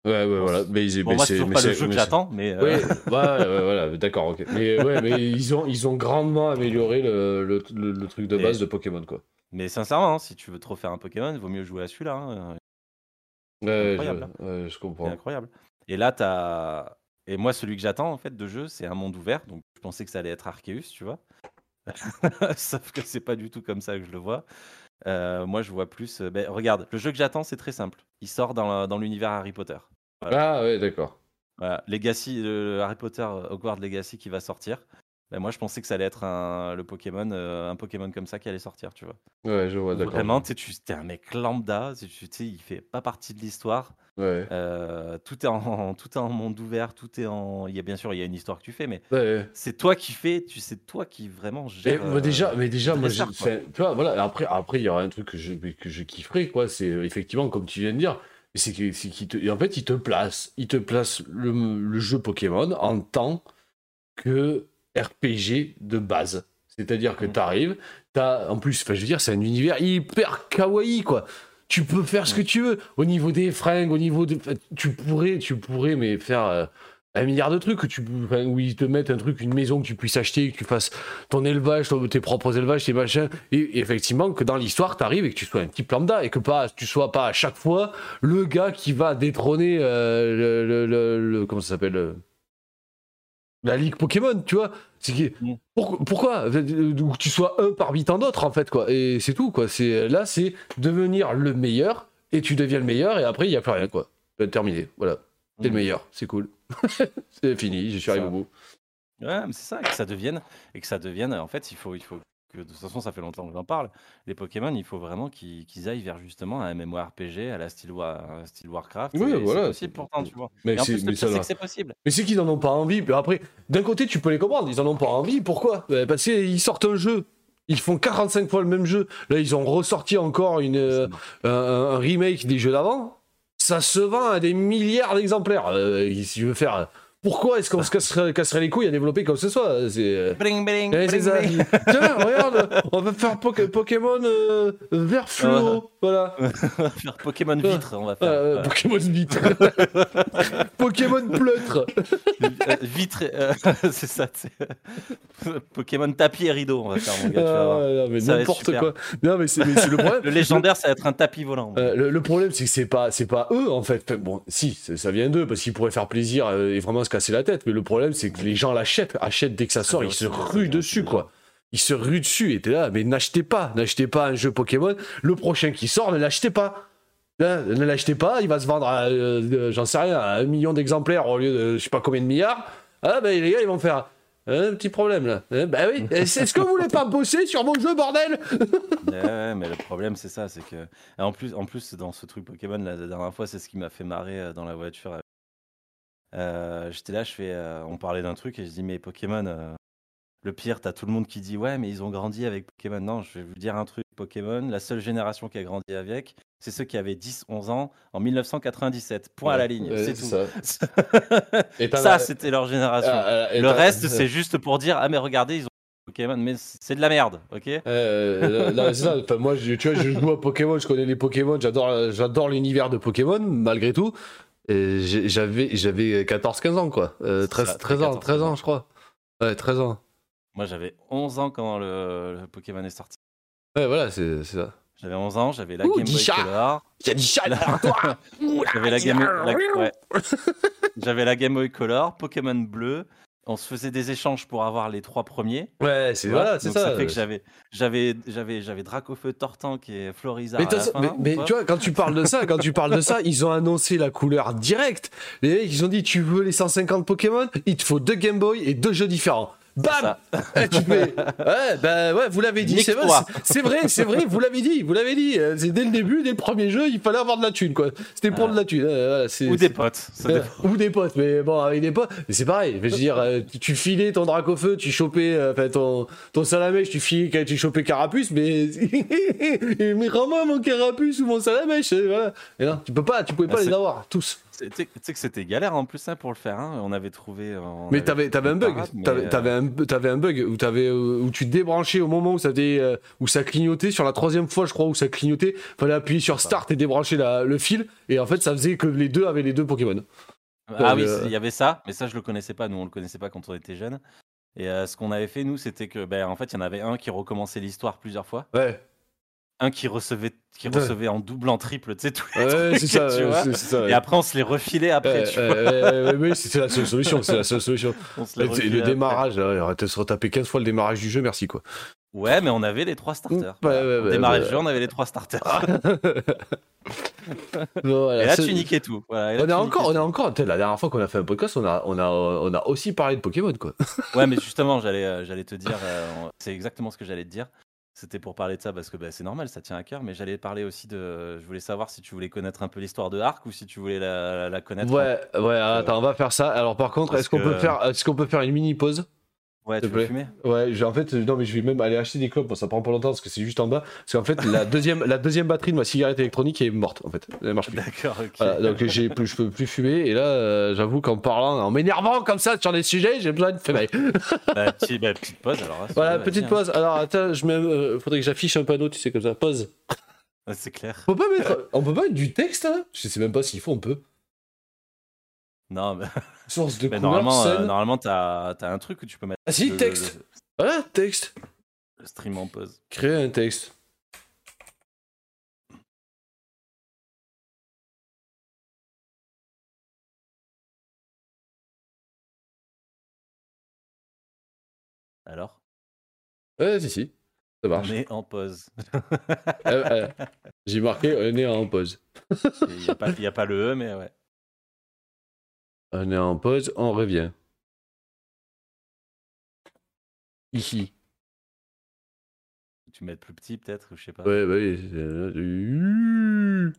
Ouais, ouais, voilà. Mais, ils- Bon, mais moi, c'est c'est, toujours mais pas le jeu que j'attends, mais. euh, <laughs> Ouais, ouais, ouais, voilà, d'accord, ok. Mais ouais, mais ils ont, ils ont grandement amélioré le, le, le- le truc de Et- base de Pokémon, quoi. Mais sincèrement, hein, si tu veux trop faire un Pokémon, il vaut mieux jouer à celui-là. hein. Ouais, incroyable, je, ouais, je C'est comprends. incroyable. Et là, t'as. Et moi, celui que j'attends, en fait, de jeu, c'est un monde ouvert. Donc, je pensais que ça allait être Arceus, tu vois. <laughs> Sauf que c'est pas du tout comme ça que je le vois. Euh, moi, je vois plus. euh, ben, regarde, le jeu que j'attends, c'est très simple. Il sort dans, l'univers Harry Potter. Ah, ouais, d'accord. Voilà, Legacy, le Harry Potter euh, Hogwarts Legacy qui va sortir. Ben, moi, je pensais que ça allait être un, le Pokémon, euh, un Pokémon comme ça qui allait sortir, tu vois. Ouais, je vois, d'accord. Vraiment, tu es un mec lambda, tu sais, il fait pas partie de l'histoire. Ouais. Euh, tout est en <laughs> tout est en monde ouvert, tout est en. Il y a bien sûr, il y a une histoire que tu fais, mais Ouais, c'est toi qui fais, tu sais, toi qui vraiment Mais, gère. moi, déjà, mais déjà, moi, enfin, tu vois, voilà, après, après, il y aura un truc que je, que je kifferais, quoi, c'est euh, effectivement, comme tu viens de dire, c'est que- te, en fait, il te place, il te place le, le jeu Pokémon en tant que RPG de base. C'est-à-dire que Mhm. tu arrives, t'as, en plus, je veux dire, c'est un univers hyper kawaii, quoi. Tu peux faire ce que tu veux. Au niveau des fringues, au niveau de. Tu pourrais, tu pourrais, mais faire euh, un milliard de trucs que tu, enfin, où ils te mettent un truc, une maison que tu puisses acheter, que tu fasses ton élevage, ton- tes propres élevages, tes machins. Et, et effectivement, que dans l'histoire, tu arrives et que tu sois un type lambda et que pas, tu sois pas à chaque fois le gars qui va détrôner euh, le, le- le- le- Comment ça s'appelle euh, La ligue Pokémon, tu vois. C'est qui- Mm. pour- pourquoi Euh, que tu sois un parmi tant d'autres, en fait, quoi. Et c'est tout, quoi. C'est, là, c'est devenir le meilleur et tu deviens le meilleur et après, il n'y a plus rien, quoi. Ben, Terminé. Voilà. T'es le Mhm. meilleur. C'est cool. <laughs> c'est fini. Je suis arrivé au bout. Ouais, mais c'est ça, que ça devienne, et que ça devienne. En fait, il faut, il faut que de toute façon, ça fait longtemps que j'en parle. Les Pokémon, il faut vraiment qu'ils qu'ils aillent vers justement un MMORPG à la style, Wa- style Warcraft. Ouais, et voilà, C'est possible c'est- pourtant, tu vois. Mais Et en c'est- plus, mais le ça pire, c'est va. que c'est possible. Mais c'est qu'ils en ont pas envie. Après, d'un côté, tu peux les comprendre. Ils en ont pas envie. Pourquoi? Euh, Parce qu'ils sortent un jeu. Ils font 45 fois le même jeu. Là, ils ont ressorti encore une, euh, un, un remake des jeux d'avant. Ça se vend à des milliards d'exemplaires. Euh, si tu veux faire. Pourquoi est-ce qu'on se casserait, casserait les couilles à développer comme ce soit C'est. euh, Bling, bling, eh, c'est bling, ça. bling. <laughs> Tiens, regarde, on va faire Poké- Pokémon euh, vert fluo. Voilà. <laughs> On va faire Pokémon vitre, on va faire. Euh. Pokémon vitre. <laughs> Pokémon pleutre. Euh, vitre, euh, c'est ça. c'est- Pokémon tapis et rideau, on va faire, mon gars, tu vas voir. Ah, non, mais Ça va être n'importe quoi. Non, mais c'est mais c'est le problème. Le légendaire, ça va être un tapis volant. Euh, le, le problème, c'est que c'est pas, c'est pas eux en fait. Bon, si, ça ça vient d'eux parce qu'ils pourraient faire plaisir euh, et vraiment se casser la tête. Mais le problème, c'est que les gens l'achètent, achètent dès que ça sort, vient ils se ruent dessus quoi. Ils se ruent dessus et t'es là, mais n'achetez pas, n'achetez pas un jeu Pokémon. Le prochain qui sort, ne l'achetez pas. Hein, ne l'achetez pas, il va se vendre à, euh, j'en sais rien, à un million d'exemplaires au lieu de je sais pas combien de milliards. Ah ben les gars, ils vont faire un petit problème là. Hein, bah oui, est-ce que vous voulez pas bosser sur mon jeu, bordel? <laughs> Ouais, mais le problème, c'est ça, c'est que. En plus, en plus, dans ce truc Pokémon, la dernière fois, c'est ce qui m'a fait marrer euh, dans la voiture. Euh, J'étais là, je fais, euh, on parlait d'un truc et je dis, mais Pokémon, euh, le pire, t'as tout le monde qui dit, ouais, mais ils ont grandi avec Pokémon. Non, je vais vous dire un truc, Pokémon, la seule génération qui a grandi avec, c'est ceux qui avaient 10, 11 ans en 1947. Point à la ligne, Ouais, c'est tout. ça. <laughs> Ça, c'était leur génération. Ah, ah, le reste, c'est <laughs> juste pour dire, ah, mais regardez, ils ont Pokémon, mais c'est de la merde, ok? Euh, ça. Enfin, moi, je, tu vois, je joue à Pokémon, je connais les Pokémon, j'adore, j'adore l'univers de Pokémon, malgré tout. J'avais, j'avais 14-15 ans, quoi. Euh, C'est 13, ça, 13 ans, 14, 13 ans, je crois. Ouais, 13 ans. Moi, j'avais 11 ans quand le, le Pokémon est sorti. Ouais, voilà, c'est, c'est ça. J'avais 11 ans, j'avais la Ouh, Game Boy. Color. Il y a du chat derrière toi <laughs> J'avais la Game la- ouais. J'avais la Game Boy Color, Pokémon bleu. On se faisait des échanges pour avoir les trois premiers. Ouais, c'est voilà, c'est Donc ça. fait que j'avais j'avais j'avais j'avais Dracofeu Tortank et Florizard Mais, à la fin, mais, tu vois, quand tu parles de ça, quand tu parles de ça, <laughs> ils ont annoncé la couleur directe. Les mecs, ils ont dit, tu veux les 150 Pokémon? Il te faut deux Game Boy et deux jeux différents. Bam. <laughs> Eh, tu fais, ouais, bah ouais, vous l'avez dit, c'est vrai, c'est- vrai, c'est vrai, vous l'avez dit, vous l'avez dit. euh, C'est dès le début, dès le premier jeu, il fallait avoir de la thune, quoi. C'était pour de la thune. euh, voilà, Ou des potes. euh, dépend. ou des potes, mais bon, avec des potes, mais c'est pareil. Je veux dire, euh, tu- filais ton drac au feu, tu chopais, enfin ton, ton salamèche, tu filais quand tu chopais carapuce, mais. <laughs> mais rends-moi mon carapuce ou mon salamèche, voilà. Et non, tu peux pas, tu pouvais pas Ah, les avoir, tous. C'est- Tu sais- que c'était galère en plus hein, pour le faire. hein. On avait trouvé. on Mais t'avais, un bug, t'avais, euh, un, t'avais un bug où, t'avais, euh, où tu débranchais au moment où ça, faisait, euh, où ça clignotait, sur la troisième fois je crois où ça clignotait, fallait appuyer sur Start et débrancher la- le fil, et en fait ça faisait que les deux avaient les deux Pokémon. Ah oui, Euh, il y avait ça, mais ça je le connaissais pas. Nous on le connaissait pas quand on était jeunes. Et euh, ce qu'on avait fait nous, c'était que, ben, en fait, il y en avait un qui recommençait l'histoire plusieurs fois, Ouais, un qui recevait, qui Ouais. recevait en double, en triple, tu sais ouais trucs, c'est ça, ouais. Et après on se les refilait après, tu vois. oui, c'est la seule solution, c'est la seule solution. <laughs> Le démarrage, là, arrête de se retaper 15 fois le démarrage du jeu, merci quoi. Ouais, mais on avait les trois starters. On démarrait le jeu, on avait les trois starters. <laughs> Bon, voilà, et là tu niquais tout. Voilà, et là, on niquais encore, on tout. est encore, la dernière fois qu'on a fait un podcast, on a, on a, on a aussi parlé de Pokémon quoi. Ouais, mais justement, j'allais, euh, j'allais te dire, euh, c'est exactement ce que j'allais te dire. C'était pour parler de ça parce que bah, c'est normal, ça tient à cœur. Mais j'allais parler aussi de. Je voulais savoir si tu voulais connaître un peu l'histoire de Arc ou si tu voulais la, la connaître. Ouais, ouais, attends, on va faire ça. Alors par contre, est-ce qu'on que- peut faire, est-ce qu'on peut faire une mini pause Ouais, tu veux plaît. fumer? Ouais, en fait, euh, non, mais je vais même aller acheter des clopes. Bon, ça prend pas longtemps parce que c'est juste en bas. Parce qu'en fait, la <laughs> deuxième, la deuxième batterie de ma cigarette électronique est morte. En fait, elle marche plus. D'accord, ok. Voilà, donc j'ai plus, je peux plus fumer. Et là, euh, j'avoue qu'en parlant, en m'énervant comme ça sur des sujets, j'ai besoin de fumer. Bah, <laughs> petit- bah, petite pause alors. hein, Voilà, petite hein. pause. Alors attends, je mets, euh, faudrait que j'affiche un panneau, tu sais comme ça. Pause. C'est clair. On peut pas mettre, on peut pas mettre du texte là Je sais même pas s'il faut, on peut. Non, mais, Source de <laughs> mais couleur, normalement, euh, normalement t'as, t'as un truc où tu peux mettre Ah si, le- texte. le- Voilà, texte. le stream en pause. Créer un texte. Alors, Ouais, si, si. Ça on marche. est en pause. <laughs> Euh, euh, J'ai marqué, on est en pause. Il n'y a pas le E, mais ouais. On est en pause, on revient. Ici. Tu mets plus petit peut-être, je sais pas. Ouais, bah oui.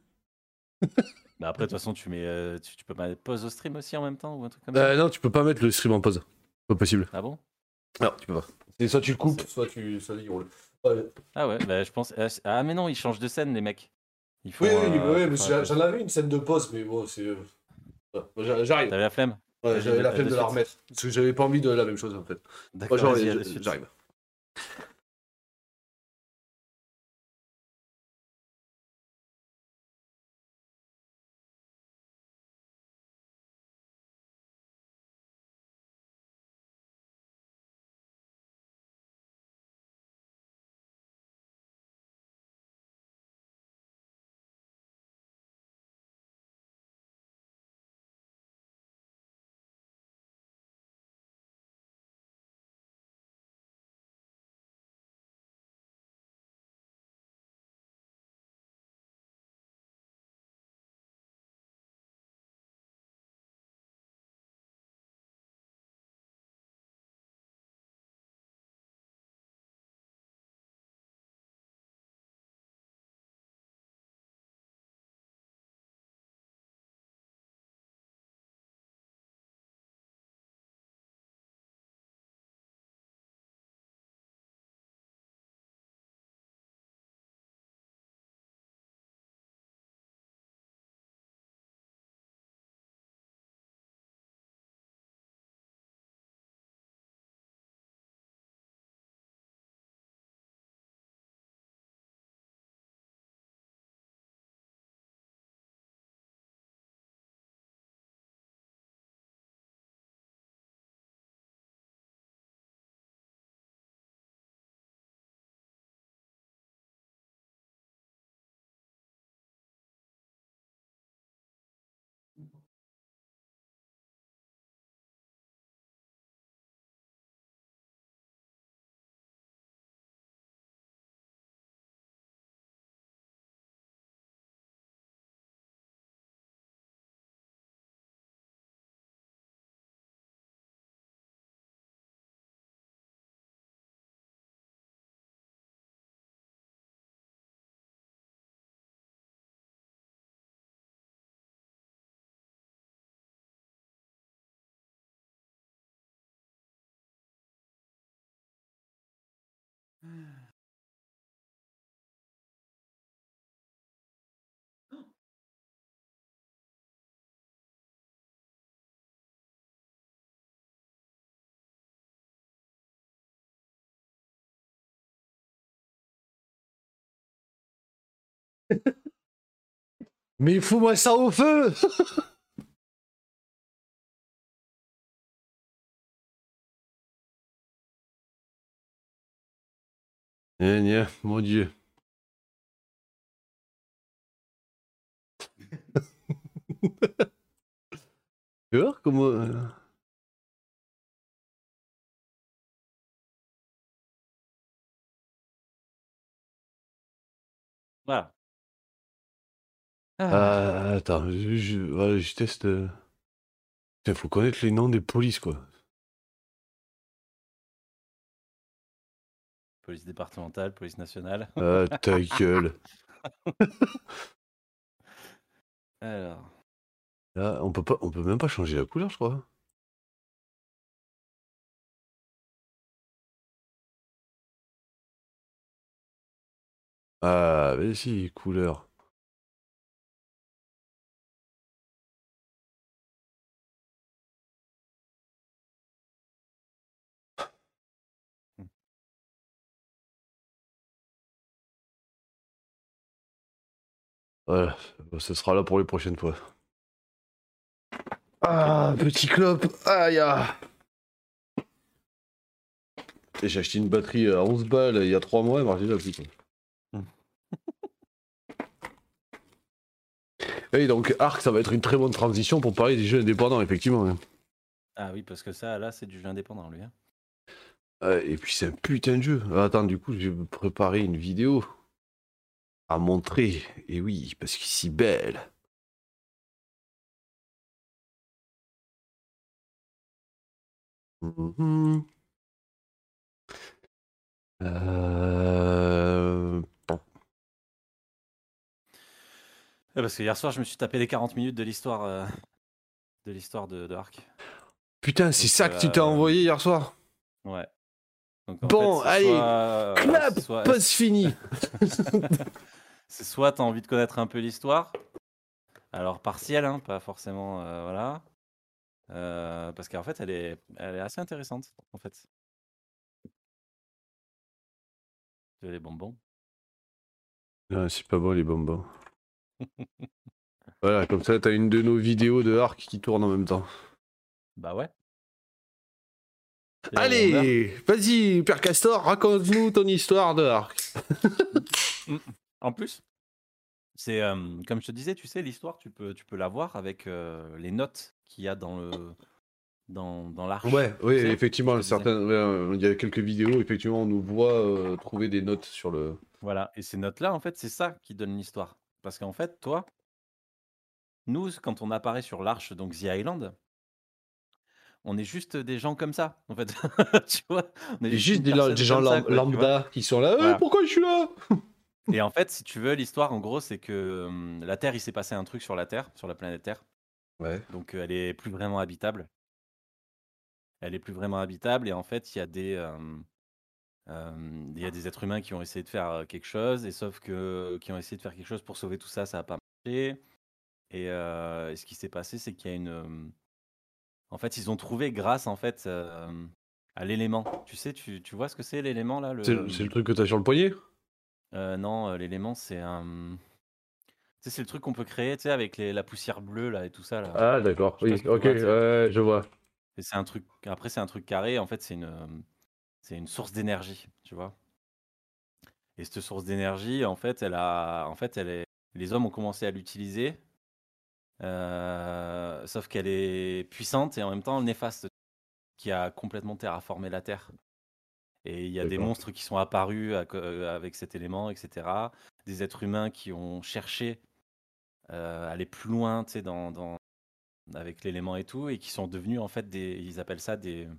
Bah après, de toute façon, tu mets, euh, tu, tu peux mettre pause au stream aussi en même temps ou un truc comme Euh, ça. non, tu peux pas mettre le stream en pause. Pas possible. Ah bon? Non, tu peux pas. C'est soit tu le coupes, soit tu. Soit il roule. Ouais. Ah ouais, bah je pense. ah, Ah mais non, ils changent de scène les mecs. Oui, oui, euh, oui, j'en avais une scène de pause, mais bon, c'est. J'arrive. T'avais la flemme? Ouais, j'avais la flemme de de la remettre. Parce que j'avais pas envie de la même chose en fait. D'accord, j'arrive. De suite. J'arrive. Mais fous-moi ça au feu <laughs> Gna gna, mon dieu. tu vois comment... Voilà. Ah. Attends, je, je, teste... Putain, faut connaître les noms des polices, quoi. Police départementale, police nationale. Ah, ta <laughs> gueule. Alors. Là, on peut pas, on peut même pas changer la couleur, je crois. Ah, mais si, couleur. Voilà, bah, ce sera là pour les prochaines fois. Ah, petit clope. Aïe. ah. Et J'ai acheté une batterie à 11 balles il y a 3 mois, elle marche déjà plus. Et donc Arc, ça va être une très bonne transition pour parler des jeux indépendants, effectivement. hein. Ah oui, parce que ça, là, c'est du jeu indépendant, lui. hein. Ouais, et puis c'est un putain de jeu. Attends, du coup, je vais préparer une vidéo à montrer. Et oui, parce qu'il est si belle. Mhm. Euh, parce que hier soir, je me suis tapé les 40 minutes de l'histoire euh, de l'histoire de, de Ark. Putain, c'est ça que tu t'es euh, envoyé hier soir? Ouais. Donc, en Bon, fait, allez, soit, euh, Clap soit, Pause finie <laughs> c'est soit t'as envie de connaître un peu l'histoire, alors partielle, hein, pas forcément, euh, voilà. Euh, parce qu'en fait, elle est, elle est assez intéressante, en fait. Les bonbons. Ah, C'est pas bon les bonbons. <laughs> Voilà, comme ça, t'as une de nos vidéos de Arc qui tourne en même temps. Bah ouais. Allez, vas-y, Père Castor, raconte-nous ton histoire de Arc. <laughs> En plus, c'est euh, comme je te disais, tu sais, l'histoire, tu peux, tu peux la voir avec euh, les notes qu'il y a dans le dans, dans l'arche. Ouais, oui, sais, effectivement, certaines, euh, il y a quelques vidéos, effectivement, on nous voit euh, trouver des notes sur le. Voilà, et ces notes-là, en fait, c'est ça qui donne l'histoire. Parce qu'en fait, toi, nous, quand on apparaît sur l'arche, donc The Island, on est juste des gens comme ça, en fait. <laughs> tu vois On est juste des, gens ça, quoi, lambda qui sont là. Eh, pourquoi je suis là? Et en fait, si tu veux, l'histoire, en gros, c'est que la Terre, il s'est passé un truc sur la Terre, sur la planète Terre. Ouais. Donc, euh, elle est plus vraiment habitable. Elle est plus vraiment habitable. Et en fait, il y a des, il y a des êtres humains qui ont essayé de faire quelque chose. Et sauf que, qui ont essayé de faire quelque chose pour sauver tout ça, ça n'a pas marché. Et, et ce qui s'est passé, c'est qu'il y a une. Euh, En fait, ils ont trouvé grâce en fait euh, à l'élément. Tu sais, tu, tu vois ce que c'est l'élément là le... C'est le truc que t'as sur le poignet? Euh, non, euh, l'élément, c'est un. Tu sais, c'est le truc qu'on peut créer, tu sais, avec les- la poussière bleue là et tout ça là. Ah, d'accord, oui, ok, vois, ouais, je vois. Et c'est un truc. Après, c'est un truc carré. En fait, c'est une, euh, c'est une source d'énergie, tu vois. Et cette source d'énergie, en fait, elle a, en fait, elle est. Les hommes ont commencé à l'utiliser, euh, sauf qu'elle est puissante et en même temps néfaste, qui a complètement terraformé la Terre. Et il y a des monstres qui sont apparus euh, avec cet élément, etc. Des êtres humains qui ont cherché euh, à aller plus loin, tu sais, dans, dans- avec l'élément et tout, et qui sont devenus en fait des, ils appellent ça des,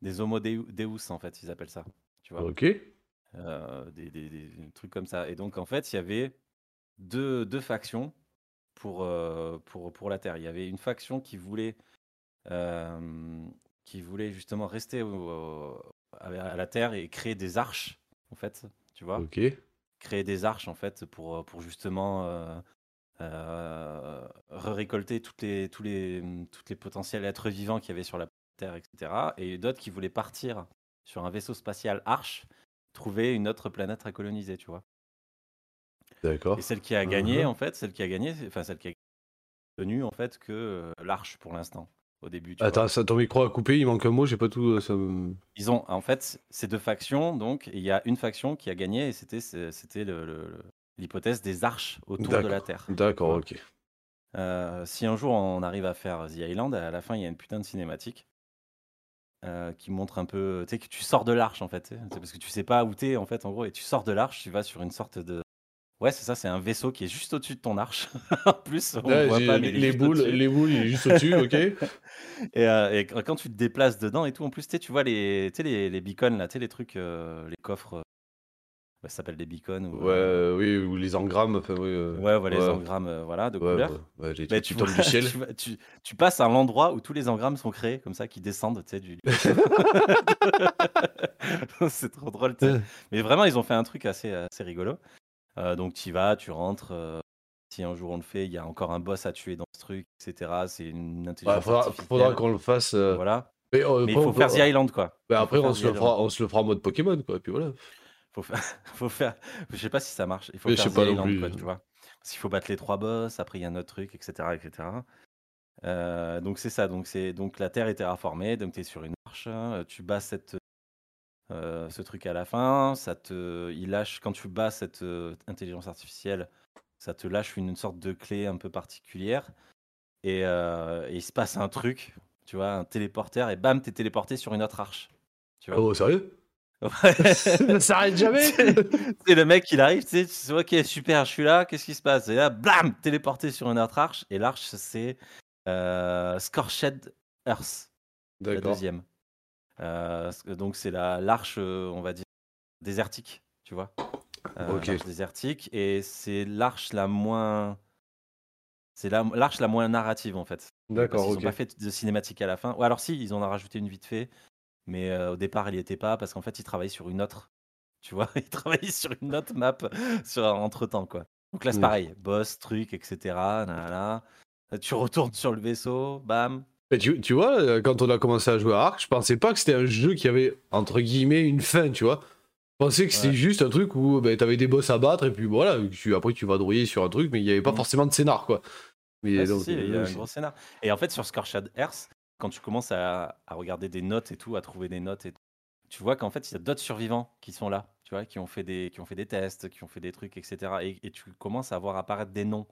des homo deu- deus en fait, ils appellent ça, tu vois, Ok. Euh, des, des- des- des trucs comme ça. Et donc en fait, il y avait deux, deux factions pour, euh, pour, pour la Terre. Il y avait une faction qui voulait, euh, qui voulait justement rester au- au- à à la Terre et créer des arches en fait, tu vois. Ok. Créer des arches, en fait, pour, pour justement euh, euh, récolter toutes les, tous les, toutes les potentiels êtres vivants qu'il y avait sur la Terre, etc. Et d'autres qui voulaient partir sur un vaisseau spatial Arche, trouver une autre planète à coloniser, tu vois. D'accord. Et celle qui a gagné, Mhm. en fait, celle qui a gagné, c'est- enfin celle qui a tenu, en fait, que euh, l'Arche pour l'instant, au début. Tu Attends, ça, ton micro a coupé, il manque un mot, j'ai pas tout. Ça... me- Ils ont, en fait, ces deux factions, donc, et il y a une faction qui a gagné, et c'était c'était le- le- le- l'hypothèse des arches autour de la D'accord. Terre. D'accord, ok. Euh, si un jour on arrive à faire The Island, à la fin il y a une putain de cinématique euh, qui montre un peu, tu sais que tu sors de l'arche en fait, tu sais, c'est parce que tu sais pas où t'es en fait en gros, et tu sors de l'arche, tu vas sur une sorte de, ouais c'est ça, c'est un vaisseau qui est juste au-dessus de ton arche. <laughs> en plus on Là, le voit j'ai- pas, mais il est les, boules, les boules, il est juste au-dessus, <laughs> ok Et, euh, et quand tu te déplaces dedans et tout, en plus tu vois les, les, les beacons là, les trucs, euh, les coffres, euh, ouais, ça s'appelle des beacons ou Ouais, oui, ou les engrammes, enfin, oui. euh, ouais, ouais, les ouais, engrammes, voilà, de ouais, couleur. ouais, ouais, les tu, tombent vois- du <laughs> ciel. tu, vas- tu- tu passes à l'endroit où tous les engrammes sont créés, comme ça, qui descendent, tu sais, du... C'est trop drôle, tu sais. Ouais. Mais vraiment, ils ont fait un truc assez, assez rigolo. Euh, donc, tu y vas, tu rentres. euh, si un jour on le fait, il y a encore un boss à tuer dans ce truc, etc. C'est une Ouais, intelligence faudra, artificielle. faudra qu'on le fasse. euh, Voilà. Mais, euh, Mais il après, faut on peut- faire The Island, quoi. faut après, faire on se, le fera, on se le fera en mode Pokémon, quoi. Et puis voilà. Faut faire, <laughs> faut faire, je sais pas si ça marche. Il faut Mais je faire sais The pas non Island, plus. quoi, tu vois. Parce qu'il faut battre les trois boss, après il y a un autre truc, etc., etc. Euh, donc c'est ça. Donc c'est donc la Terre est terraformée, donc tu es sur une marche, hein, tu bats cette, euh, ce truc à la fin, ça te, il lâche quand tu bats cette euh, intelligence artificielle, ça te lâche une, une sorte de clé un peu particulière et, euh, et il se passe un truc, tu vois, un téléporteur et bam, t'es téléporté sur une autre arche. Tu vois. Oh, sérieux? Ouais. <laughs> Ça s'arrête jamais C'est le mec, il arrive, tu sais, ok, super, je suis là, qu'est-ce qui se passe? Et là, blam, téléporté sur une autre arche. Et l'arche, c'est euh, Scorched Earth, la deuxième. Euh, donc, c'est la l'arche, euh, on va dire, désertique, tu vois. Euh, Ok. L'arche désertique. Et c'est l'arche la moins. C'est la- l'arche la moins narrative, en fait. D'accord, qu'ils n'ont pas fait de cinématique à la fin. Ou alors, si, ils en ont rajouté une vite fait. Mais euh, au départ, il n'y était pas parce qu'en fait, ils travaillaient sur une autre. Tu vois, <laughs> ils travaillaient sur une autre map sur, entre temps, quoi. Donc là, c'est pareil. Boss, truc, etc. nanana. Tu retournes sur le vaisseau, bam. Mais tu, tu vois, euh, quand on a commencé à jouer à Ark, je pensais pas que c'était un jeu qui avait, entre guillemets, une fin, tu vois. Je pensais que c'était Ouais. juste un truc où ben, t'avais des boss à battre et puis voilà, tu, après tu vas drouiller sur un truc, mais il n'y avait pas Mm. forcément de scénar, quoi. Mais si, donc, il y a euh, un gros scénar. Et en fait, sur Scorched Earth, quand tu commences à, à regarder des notes et tout, à trouver des notes et tout, tu vois qu'en fait, il y a d'autres survivants qui sont là, tu vois, qui ont fait des, qui ont fait des tests, qui ont fait des trucs, etc. Et, et tu commences à voir apparaître des noms.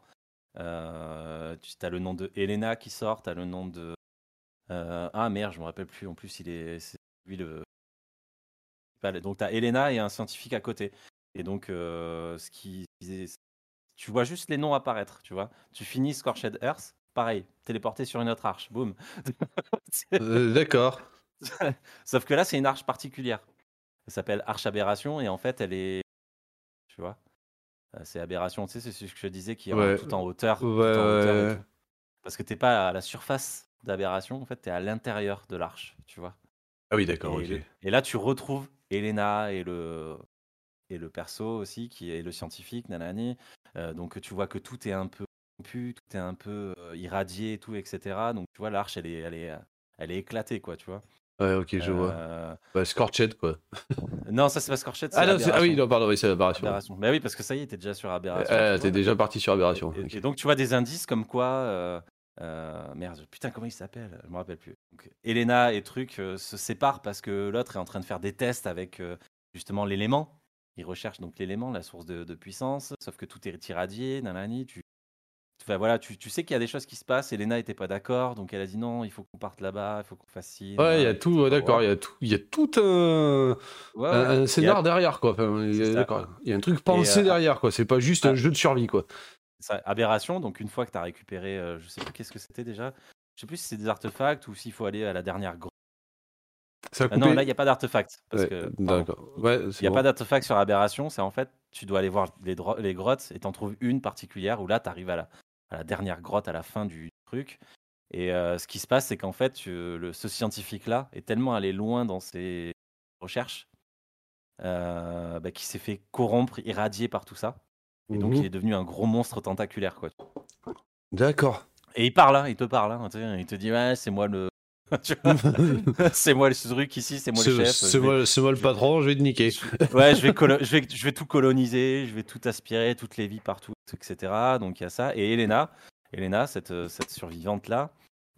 Euh, tu as le nom de Elena qui sort, tu as le nom de. Euh, ah merde, je me rappelle plus. En plus, il est. C'est lui le. Donc, tu as Elena et un scientifique à côté. Et donc, euh, ce qui. Tu vois juste les noms apparaître, tu vois. Tu finis Scorched Earth, pareil, téléporté sur une autre arche, boum. <laughs> Euh, D'accord. <laughs> Sauf que là, c'est une arche particulière. Elle s'appelle Arche Aberration et en fait, elle est. Tu vois C'est Aberration, tu sais, c'est ce que je disais qui est Ouais. tout en hauteur. tout en hauteur ouais. Parce que t'es pas à la surface d'Aberration, en fait, t'es à l'intérieur de l'arche, tu vois. Ah oui, d'accord, Et, et là, tu retrouves Elena et le, et le perso aussi, qui est le scientifique, nanani. Euh, donc, tu vois que tout est un peu corrompu, tout est un peu euh, irradié et tout, etc. Donc, tu vois, l'arche, elle est, elle, est, elle est éclatée, quoi, tu vois. Ouais, ok, je vois. Bah, Scorched, quoi. <laughs> Non, ça, c'est pas Scorched, Ah, non, ah oui, non, pardon, oui, c'est. Aberration. Mais oui, parce que ça y est, t'es déjà sur Aberration. Euh, tu T'es déjà parti sur Aberration. Et donc, tu vois des indices comme quoi. Euh, merde, putain, comment il s'appelle? Je me rappelle plus. Donc, Elena et truc euh, se séparent parce que l'autre est en train de faire des tests avec euh, justement l'élément. Il recherche donc l'élément, la source de, de puissance, sauf que tout est irradié, nanani. Tu, enfin, voilà, tu, tu sais qu'il y a des choses qui se passent. Elena était pas d'accord, donc elle a dit non, il faut qu'on parte là-bas, il faut qu'on fasse ci. Ouais, il y a tout, d'accord, il y a tout, il y a tout un, Ouais, un, scénar derrière, quoi. Enfin, il y a- C'est ça. d'accord. Il y a un truc pensé derrière, quoi. C'est pas juste ah. un jeu de survie, quoi. Ça, aberration, donc une fois que tu as récupéré, euh, je sais plus qu'est-ce que c'était déjà, je sais plus si c'est des artefacts ou s'il faut aller à la dernière grotte. Ça a Ah non, là, il n'y a pas d'artefacts. Parce Ouais, que, pardon. d'accord. Ouais, Il n'y a bon. pas d'artefact sur aberration, c'est en fait, tu dois aller voir les, grottes et t'en trouves une particulière où là, tu arrives à la, à la dernière grotte à la fin du truc. Et euh, ce qui se passe, c'est qu'en fait, le, ce scientifique-là est tellement allé loin dans ses recherches euh, bah, qui s'est fait corrompre, irradier par tout ça. Et donc, il Mhm. est devenu un gros monstre tentaculaire, quoi. D'accord. Et il parle, hein, il te parle, hein, il te dit ouais, c'est moi le, <laughs> <laughs> c'est moi le truc ici, c'est moi le chef. c'est vais- moi, le patron, je vais te niquer. <laughs> Ouais, je vais, colo- je, vais, je vais tout coloniser, je vais tout aspirer, toutes les vies partout, etc. Donc il y a ça. Et Elena, Elena cette, cette survivante-là,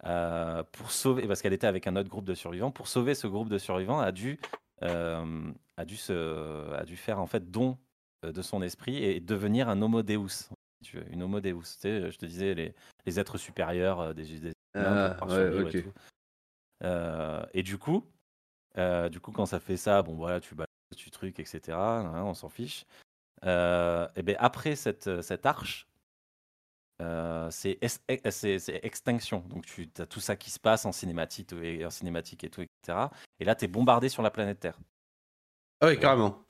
euh, pour sauver, parce qu'elle était avec un autre groupe de survivants, pour sauver ce groupe de survivants, a dû, euh, a dû, se, a dû faire en fait don de son esprit et devenir un homo deus. si tu veux, Une homo deus. Tu sais, je te disais, les, les êtres supérieurs euh, des, Ah, ouais, et tout. Euh, et du coup, euh, du coup, quand ça fait ça, bon voilà, tu balances, tu trucs, etc. hein, on s'en fiche. Euh, et ben après cette, cette arche, euh, c'est es- c'est- c'est extinction. Donc tu as tout ça qui se passe en cinématique et en cinématique et tout, etc. Et là, tu es bombardé sur la planète Terre. Ah oui, carrément.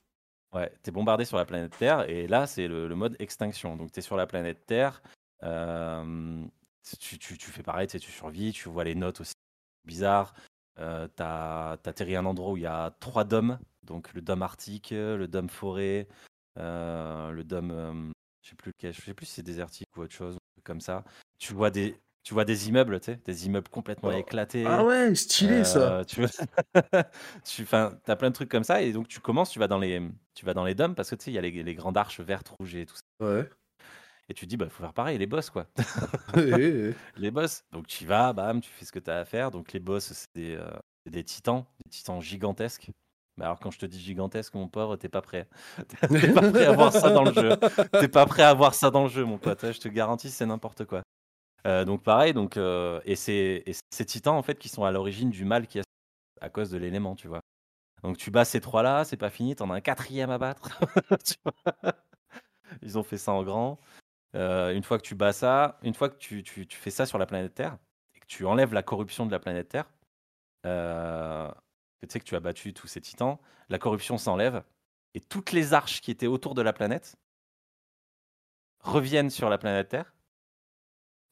Ouais, tu es bombardé sur la planète Terre et là, c'est le, mode extinction. Donc tu es sur la planète Terre. euh, tu, tu- tu fais pareil, tu survis, tu vois les notes aussi bizarres. Euh, t'as atterri à un endroit où il y a trois dômes, donc le dôme arctique, le dôme forêt, euh, le dôme, euh, je sais plus lequel, je sais plus si c'est désertique ou autre chose, comme ça. Tu vois des, tu vois des immeubles, tu sais, des immeubles complètement Oh. éclatés. Ah ouais, stylé ça. Euh, tu vois, <laughs> tu, t'as plein de trucs comme ça et donc tu commences, tu vas dans les, tu vas dans les dômes parce que tu sais, il y a les, les grandes arches vertes, rouges et tout ça. Ouais. Et tu te dis, bah, faut faire pareil, les boss quoi. <laughs> Les boss. Donc tu y vas, bam, tu fais ce que tu as à faire. Donc les boss, c'est des, euh, c'est des titans, des titans gigantesques. Mais alors quand je te dis gigantesque, mon pauvre, t'es pas prêt. <laughs> T'es pas prêt à voir ça dans le jeu. T'es pas prêt à voir ça dans le jeu, mon pote. Je te garantis, c'est n'importe quoi. Euh, donc pareil, donc euh, et c'est ces titans en fait qui sont à l'origine du mal qui à cause de l'élément, tu vois. Donc tu bats ces trois-là, c'est pas fini, t'en as un quatrième à battre. <laughs> Tu vois Ils ont fait ça en grand. Euh, une fois que tu bats ça, une fois que tu, tu- fais ça sur la planète Terre et que tu enlèves la corruption de la planète Terre, tu sais que tu as battu tous ces titans, la corruption s'enlève et toutes les arches qui étaient autour de la planète reviennent sur la planète Terre.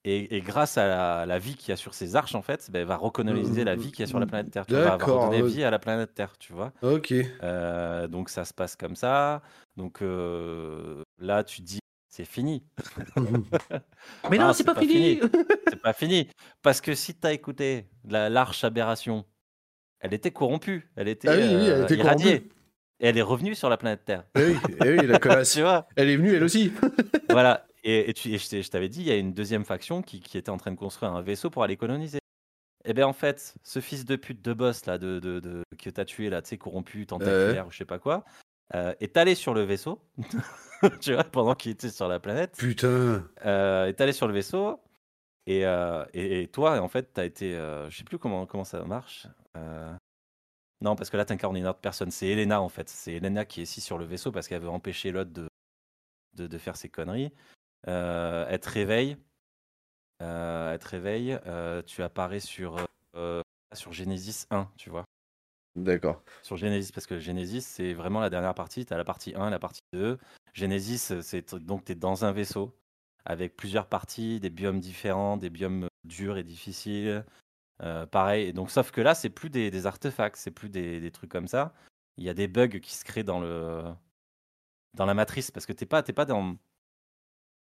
Et, et grâce à la, la vie qu'il y a sur ces arches, en fait, ben, va recoloniser la vie qu'il y a sur la planète Terre. Tu vois, va- va D'accord, redonner ouais. vie à la planète Terre, tu vois. Ok. Euh, donc ça se passe comme ça. Donc euh, là, tu te dis, c'est fini. <laughs> Mais non, Ah, c'est pas, fini. <laughs> C'est pas fini. Parce que si tu as écouté la- l'arche aberration, elle était corrompue, elle était, Ah oui, oui, elle euh, irradiée. corrompue. Et elle est revenue sur la planète Terre. Eh oui, eh oui, la <laughs> connasse. tu vois Elle est venue, elle aussi. Voilà. Et, et tu, et je t'ai- je t'avais dit, il y a une deuxième faction qui, qui était en train de construire un vaisseau pour aller coloniser. Et bien en fait, ce fils de pute de boss là, de, de, de- que t'as tué là, tu sais, corrompu, tentaculaire ou je sais pas quoi, euh, est allé sur le vaisseau, <laughs> tu vois, pendant qu'il était sur la planète, Putain. euh, est allé sur le vaisseau. Et, euh, et, et toi, en fait, t'as été, euh, je sais plus comment comment ça marche. euh, Non, parce que là, t'incarnes une autre personne. C'est Elena en fait. C'est Elena qui est ici sur le vaisseau parce qu'elle veut empêcher l'autre de, de, de faire ses conneries. Euh, elle te réveille. Euh, elle te réveille. euh, tu apparais sur, euh, sur Genesis 1, tu vois. D'accord. Sur Genesis, parce que Genesis, c'est vraiment la dernière partie. Tu as la partie 1 et la partie 2. Genesis, c'est donc tu es dans un vaisseau avec plusieurs parties, des biomes différents, des biomes durs et difficiles. Euh, pareil. Et donc, sauf que là, c'est plus des, des artefacts, c'est plus des, des trucs comme ça. Il y a des bugs qui se créent dans le dans la matrice parce que t'es pas pas dans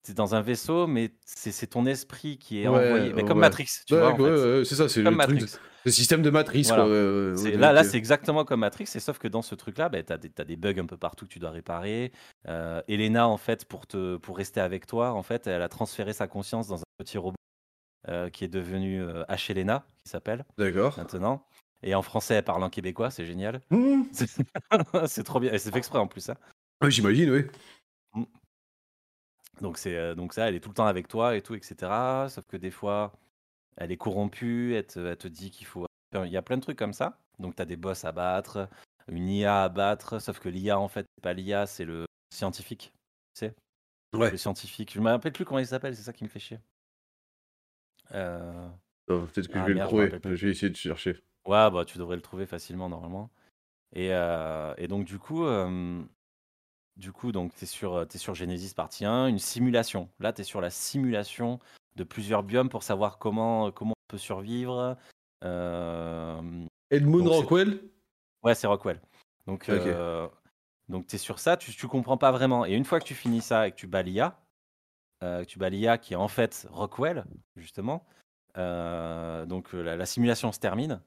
t'es dans un vaisseau, mais c'est ton esprit qui est Ouais, envoyé. Mais comme ouais. Matrix, tu vois. en fait. ouais, c'est ça, c'est le truc, Matrix. le système de. Voilà. Quoi. ouais, là, là ok. c'est exactement comme Matrix, et sauf que dans ce truc-là, bah, tu as, des bugs un peu partout que tu dois réparer. Euh, Elena, en fait, pour, te, pour rester avec toi, en fait, elle a transféré sa conscience dans un petit robot euh, qui est devenu euh, H. Elena, qui s'appelle D'accord. maintenant. Et en français, elle parle en québécois, c'est génial. Mmh. <laughs> C'est trop bien, et c'est fait exprès en plus. Hein. J'imagine, oui. Donc, c'est, euh, donc ça, elle est tout le temps avec toi et tout, etc. Sauf que des fois, elle est corrompue, elle te, elle te dit qu'il faut... Il y a plein de trucs comme ça. Donc tu as des boss à battre, une IA à battre, sauf que l'IA, en fait, c'est pas l'IA, c'est le scientifique. Tu sais? Ouais. Le scientifique. Je me rappelle plus comment il s'appelle, c'est ça qui me fait chier. Euh, Oh, Peut-être que Ah, je vais merde, le trouver. Je vais essayer de chercher. Ouais, bah tu devrais le trouver facilement normalement. Et, euh, et donc du coup, euh, du coup, donc t'es sur, euh, t'es sur Genesis partie 1, une simulation. Là, t'es sur la simulation de plusieurs biomes pour savoir comment, comment on peut survivre. Euh, Edmund Donc, Rockwell? Ouais, c'est Rockwell. Donc, euh, Donc tu es sur ça, tu, tu comprends pas vraiment. Et une fois que tu finis ça et que tu bats l'IA, euh, tu bats l'IA qui est en fait Rockwell, justement, donc la, la simulation se termine,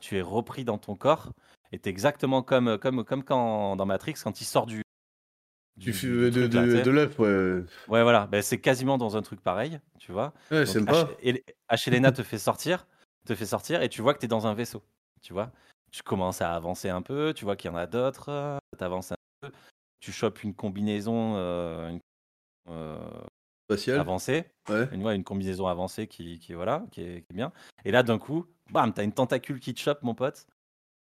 tu es repris dans ton corps et tu exactement comme, comme, comme quand dans Matrix, quand il sort du. Du, du- de, là, l'œuf, ouais. Ouais, voilà, Ben, c'est quasiment dans un truc pareil, tu vois. Ouais, Donc, sympa. Helena te fait sortir, te fait sortir et tu vois que tu es dans un vaisseau, tu vois. Tu commences à avancer un peu, tu vois qu'il y en a d'autres, tu avances un peu, tu chopes une combinaison euh, une- euh, Spatial. avancée, Ouais. une, ouais, une combinaison avancée qui, qui, voilà, qui, est, qui est bien. Et là, d'un coup, bam, t'as une tentacule qui te chope, mon pote,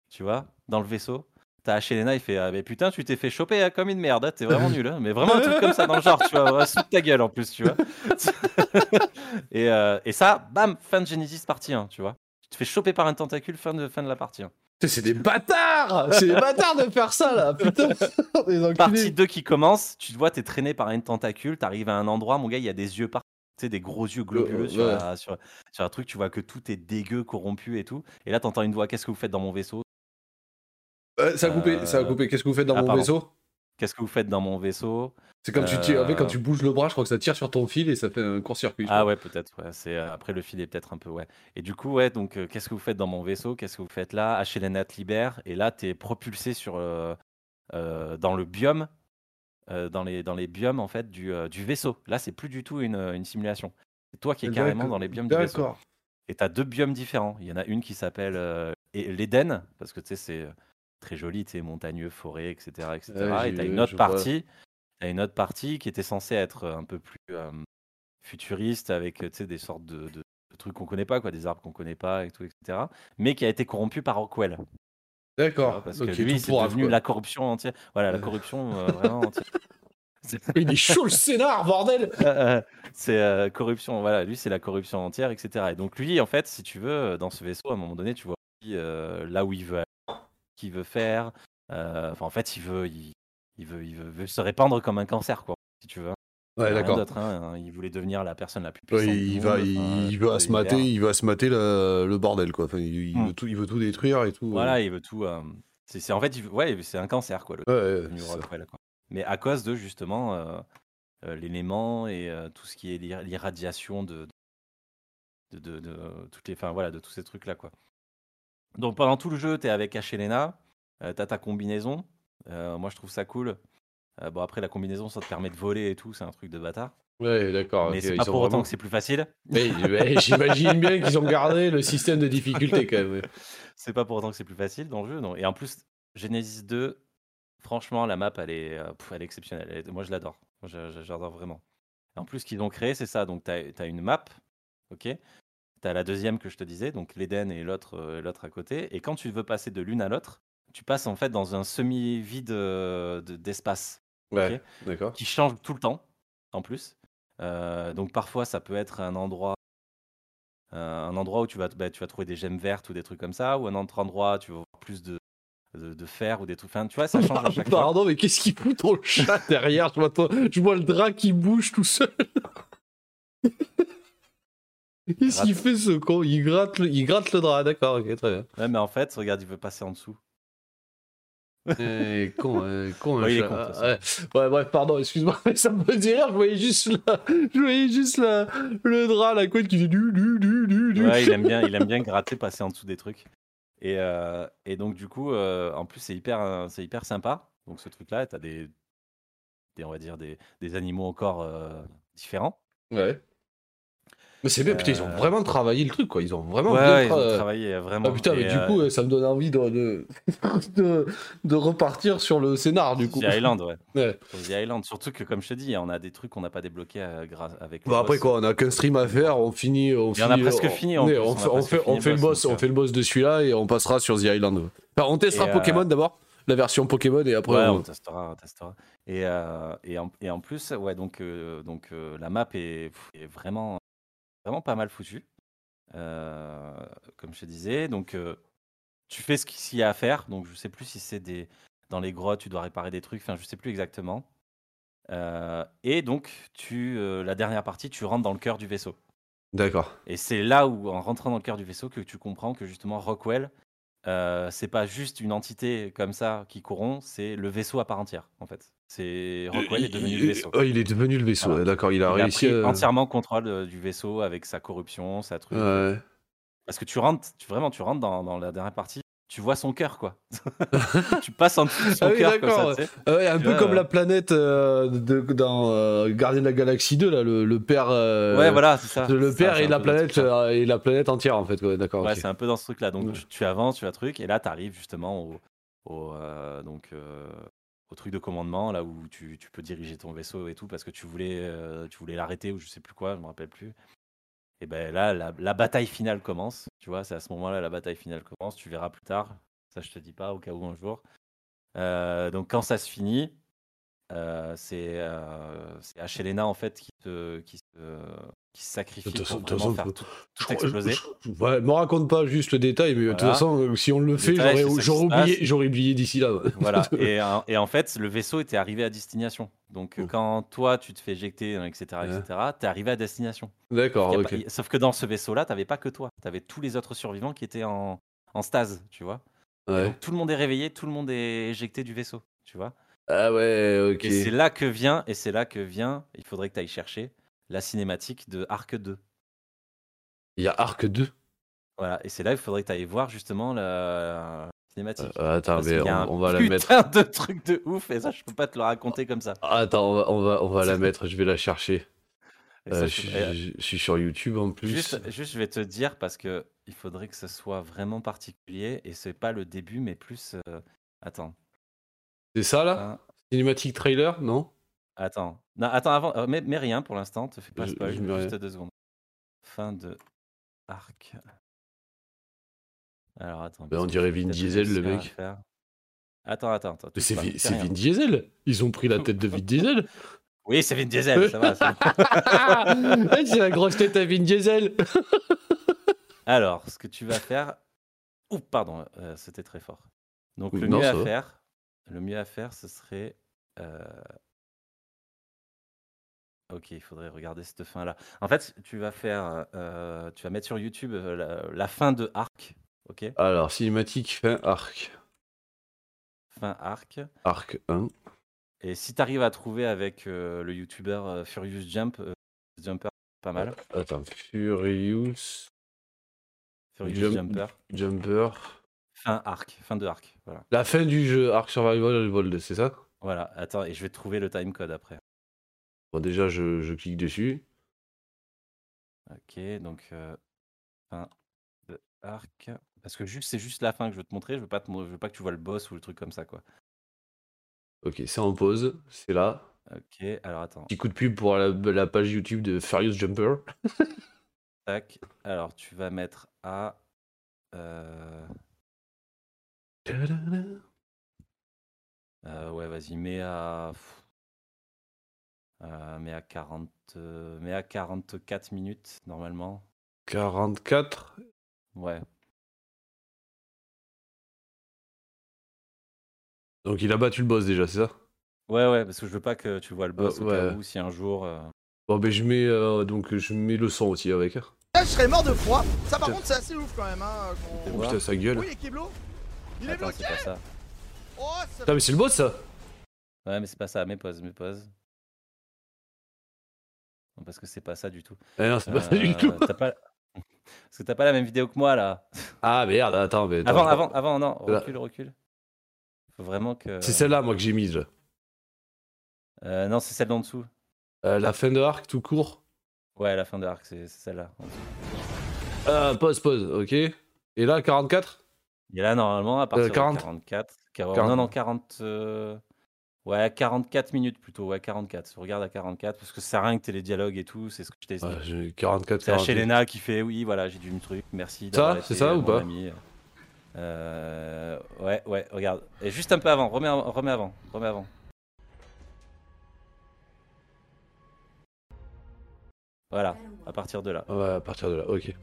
tu vois, dans le vaisseau. T'as Helena, il fait ah, mais putain, tu t'es fait choper hein, comme une merde, hein, t'es vraiment nul. hein. Mais vraiment un truc comme ça dans le genre, tu vois, sous ta gueule en plus, tu vois. <laughs> et, euh, et ça, bam, fin de Genesis partie 1, tu vois. Tu te fais choper par un tentacule, fin de, fin de la partie 1. Putain, C'est des bâtards C'est des bâtards de faire ça, là Putain. <laughs> Partie 2 qui commence, tu te vois, t'es traîné par une tentacule, t'arrives à un endroit, mon gars, il y a des yeux partout. Tu sais, des gros yeux globuleux ouais. sur, la- sur, sur un truc, tu vois que tout est dégueu, corrompu et tout. Et là, t'entends une voix, qu'est-ce que vous faites dans mon vaisseau? Euh, ça a coupé, ça a Euh, coupé. Qu'est-ce que vous faites dans ah, mon pardon. vaisseau? Qu'est-ce que vous faites dans mon vaisseau? C'est quand tu tires, en fait, quand Euh, tu bouges le bras, je crois que ça tire sur ton fil et ça fait un court-circuit. Ah ouais, peut-être. Ouais. C'est euh, après le fil est peut-être un peu ouais. Et du coup, ouais. Donc, euh, qu'est-ce que vous faites dans mon vaisseau? Qu'est-ce que vous faites là? Helena te libère et là, t'es propulsé sur euh, euh, dans le biome, euh, dans les dans les biomes en fait du, euh, du vaisseau. Là, c'est plus du tout une, une simulation. C'est toi qui es carrément dans les biomes du vaisseau. D'accord. Et tu as deux biomes différents. Il y en a une qui s'appelle euh, l'Éden, parce que tu sais, c'est euh, très joli, tu sais, montagneux, forêt, etc. etc. Ouais, et tu as une autre partie. t'as une autre partie qui était censée être un peu plus euh, futuriste, avec sais, des sortes de, de- de trucs qu'on connaît pas, quoi, des arbres qu'on connaît pas, et tout, etc. Mais qui a été corrompu par Rockwell. D'accord. Parce que lui, c'est devenu quoi. la corruption entière. Voilà, la corruption euh, <laughs> vraiment entière. Il est chaud le scénar, bordel <laughs> Euh, c'est euh, corruption, voilà, lui c'est la corruption entière, etc. Et donc lui, en fait, si tu veux, euh, dans ce vaisseau, à un moment donné, tu vois euh, là où il veut aller, qu'il veut faire. euh, en fait, il veut, il, il veut, il veut, veut se répandre comme un cancer, quoi, si tu veux. Il a Ouais, d'accord. d'autre, hein, Il voulait devenir la personne la plus Ouais, puissante. il du va, monde, il, enfin, il veut se mater, il va se mater le, le bordel, quoi. Enfin, il, il Hmm. veut tout, il veut tout détruire et tout. Voilà, il veut tout. euh, c'est en fait, il veut- ouais, c'est un cancer, quoi. Le, Ouais, ouais. Mais à cause de justement euh, euh, l'élément et euh, tout ce qui est l'ir- l'irradiation de, de, de, de toutes les, enfin voilà, de tous ces trucs là, quoi. Donc pendant tout le jeu, tu es avec Helena, euh, tu as ta combinaison. Euh, moi, je trouve ça cool. Euh, bon, après, la combinaison, ça te permet de voler et tout, c'est un truc de bâtard. Ouais, d'accord. Mais c'est pas pour autant que c'est plus facile. Mais, <laughs> mais j'imagine bien qu'ils ont gardé le système de difficulté quand même. C'est pas pour autant que c'est plus facile dans le jeu. Non. Et en plus, Genesis 2, franchement, la map, elle est, euh, elle est exceptionnelle. Elle est- moi, je l'adore. J'adore vraiment. En plus, ce qu'ils ont créé, c'est ça. Donc, tu as, une map, ok Tu as la deuxième que je te disais, donc l'Eden et l'autre euh, l'autre à côté. Et quand tu veux passer de l'une à l'autre, tu passes en fait dans un semi-vide euh, de- d'espace Ouais, Ok. d'accord. qui change tout le temps, en plus. Euh, donc parfois, ça peut être un endroit, un endroit où tu vas, bah, tu vas trouver des gemmes vertes ou des trucs comme ça, ou un autre endroit, tu vas voir plus de, de, de fer ou des trucs. Enfin, tu vois, ça <laughs> change à chaque fois. Pardon, mais qu'est-ce qu'il fout ton chat derrière? Je vois, ton- je vois le drap qui bouge tout seul. <laughs> Qu'est-ce qu'il fait ce con il gratte, le, il gratte le drap, d'accord, ok, très bien. Ouais, mais en fait, regarde, il veut passer en dessous. Eh, con, <laughs> euh, con, Ouais, il est con, Ah, ouais. Ouais, bref, pardon, excuse-moi, <laughs> mais ça me faisait rire, je voyais juste, la, je voyais juste la, le drap, la couette qui fait du, du, du, du, du. Ouais, il aime bien, il aime bien <laughs> gratter, passer en dessous des trucs. Et, euh, et donc du coup, euh, en plus, c'est hyper, euh, c'est hyper sympa. Donc ce truc-là, t'as des, des, on va dire des, des animaux encore euh, différents. Ouais. Mais c'est bien, putain, ils ont Euh, vraiment travaillé le truc, quoi. Ils ont vraiment Ouais, bien ont travaillé euh, vraiment. Ah putain, mais du euh, coup, ça me donne envie de, de, <laughs> de, de repartir sur le scénar, du coup. The Island, ouais. <laughs> Ouais. The Island. Surtout que, comme je te dis, on a des trucs qu'on n'a pas débloqués grâce avec. Bon, après boss. quoi, on a qu'un stream à faire, on finit. On Il y en a finit- presque on- fini, en plus, on, on fait, on, fait, fini on le boss, on fait le boss de celui-là et on passera sur The Island. Enfin, on testera Et, euh, Pokémon d'abord, la version Pokémon et après. Ouais, on- on testera, on testera. Et, euh, et, en, et en plus, ouais, donc, euh, donc euh, la map est vraiment, vraiment pas mal foutue. Euh, comme je te disais, donc euh, tu fais ce qu'il y a à faire. Donc je sais plus si c'est des dans les grottes, tu dois réparer des trucs. Enfin, je sais plus exactement. Euh, et donc tu, la dernière partie, tu rentres dans le cœur du vaisseau. D'accord. Et c'est là où, en rentrant dans le cœur du vaisseau, que tu comprends que justement Rockwell c'est pas juste une entité comme ça qui corrompt, c'est le vaisseau à part entière, en fait. C'est Rockwell est devenu le vaisseau. Oh, il est devenu le vaisseau, Voilà. d'accord, il a Il a réussi pris à... entièrement contrôle euh, du vaisseau avec sa corruption, sa truc. Ouais. Parce que tu rentres, tu, vraiment, tu rentres dans, dans la dernière partie, tu vois son cœur, quoi. <laughs> <laughs> tu passes en dessous de son Ah oui, cœur comme d'accord, ça, tu sais. Ah ouais, un Tu peu vois, comme euh, la planète euh, de, dans euh, Gardien de la Galaxie 2, là, le, le père... euh, Ouais, voilà, c'est ça. Le c'est père c'est et un la peu dans ce planète truc-là. euh, et la planète entière en fait ouais, d'accord Ouais, ok. c'est un peu dans ce truc-là. Donc Ouais. tu, tu avances, tu vas truc, et là tu arrives justement au, au, euh, donc, euh, au truc de commandement, là où tu, tu peux diriger ton vaisseau et tout, parce que tu voulais, euh, tu voulais l'arrêter ou je sais plus quoi, je me rappelle plus. Et ben là, la, la bataille finale commence. Tu vois, c'est à ce moment-là la bataille finale commence. Tu verras plus tard. Ça, je te dis pas au cas où un jour. Euh, donc quand ça se finit, euh, c'est euh, Helena en fait qui se, qui se, qui se sacrifie pour vraiment faire tout, tout exploser. je- je- ouais, me raconte pas juste le détail mais de toute façon euh, si on le fait j'aurais oublié oublié d'ici là. Voilà. <laughs> Et, en- et en fait, le vaisseau était arrivé à destination. Donc, euh, Oh. quand toi, tu te fais éjecter, euh, etc., Ouais. etc., t'es arrivé à destination. D'accord Sauf que dans ce vaisseau-là, t'avais pas que toi. T'avais tous les autres survivants qui étaient en, en stase, tu vois. Et Ouais. donc, tout le monde est réveillé, tout le monde est éjecté du vaisseau, tu vois. Ah ouais ok. Et c'est là que vient, et c'est là que vient, il faudrait que tu ailles chercher la cinématique de Arc 2. Il y a Arc 2. Voilà. Et c'est là qu'il faudrait que tu ailles voir justement la cinématique. Euh, attends mais on, un on va la mettre. <laughs> de trucs de ouf, et ça, je peux pas te le raconter comme ça. Attends on va on va, on va la mettre je vais la chercher. Euh, ça, je, je- et- je- je suis sur YouTube en plus. Juste, juste, je vais te dire parce que il faudrait que ce soit vraiment particulier et c'est pas le début, mais plus. euh, Attends, C'est ça là? Fin- Cinématique trailer non? Attends, non, attends avant, euh, mais, mais rien pour l'instant, te fais pas Je- spoil, je mets juste deux secondes. Fin de arc. Alors attends. Parce on dirait Vin Diesel, le mec. Attends, attends, attends. Mais c'est. Vin Diesel? Ils ont pris la tête de Vin Diesel? <laughs> Oui, c'est Vin Diesel, ça va. c'est. Ouais, <laughs> C'est la grosse tête à Vin Diesel Alors, ce que tu vas faire. Ouh, pardon, euh, c'était très fort. Donc, le Non, mieux à va. faire, le mieux à faire, ce serait. euh, Ok, il faudrait regarder cette fin-là. En fait, tu vas faire, euh, tu vas mettre sur YouTube euh, la, la fin de Arc, ok? Alors, cinématique fin arc. Fin Arc. Arc 1. Et si tu arrives à trouver avec euh, le YouTuber euh, Furious Jump, euh, Jumper, pas mal. Attends, Furious Furious Jump- Jumper. Jumper. Fin Arc, fin de Arc. Voilà. La fin du jeu Arc Survival Evolved, c'est ça? Voilà. Attends, et je vais trouver le timecode après. Bon, déjà, je, je clique dessus. Ok, donc euh, fin de arc. Parce que juste, c'est juste la fin que je veux te montrer. Je veux pas, te, je veux pas que tu vois le boss ou le truc comme ça, quoi. Ok, c'est en pause, c'est là. Ok, alors attends. Petit coup de pub pour la, la page YouTube de Furious Jumper. <laughs> Tac. Alors tu vas mettre à. euh, euh, ouais, vas-y, mets à. euh, mets à 40. euh, mets à 44 minutes normalement. 44. Ouais. Donc, il a battu le boss déjà, c'est ça? Ouais, ouais, parce que je veux pas que tu vois le boss Euh, au cas ouais. où si un jour. euh, Bon, ben, je mets, euh, donc, je mets le son aussi avec. Là, je serais mort de froid. Ça, par contre, c'est assez ouf quand même. Hein, Oh putain, sa gueule. Oui, les Il est Attends, bloqué c'est pas ça. Oh, ça Putain, mais c'est le boss ça Ouais, mais c'est pas ça. Mets pause, mets pause. Non, parce que c'est pas ça du tout. Eh non, c'est pas ça du Euh, tout. t'as pas... <laughs> Parce que t'as pas la même vidéo que moi là. Ah merde, attends, mais. attends, Avant, je- avant, avant, non, recule, recule. Faut vraiment que. C'est celle-là, moi, que j'ai mise. là. Euh, non, c'est celle d'en dessous. Euh, la fin de arc, tout court. Ouais, la fin de l'arc, c'est celle-là. Ah, pause, pause, ok. Et là, 44 Et là, normalement, à partir Euh, 40. de 44. 40, 40. Non, non, 40. euh, Ouais, 44 minutes plutôt. Ouais, 44. Regarde à 44, parce que ça sert à rien que t'aies les dialogues et tout, c'est ce que je t'ai dit. Ouais, j'ai 44, C'est. Helena qui fait oui, voilà, j'ai dû me truc, merci. Ça, c'est ça euh, ou pas ami. Euh, Ouais, ouais, regarde. Et juste un peu avant, remets, remets avant, remets avant. Voilà, à partir de là. Ouais, à partir de là, ok.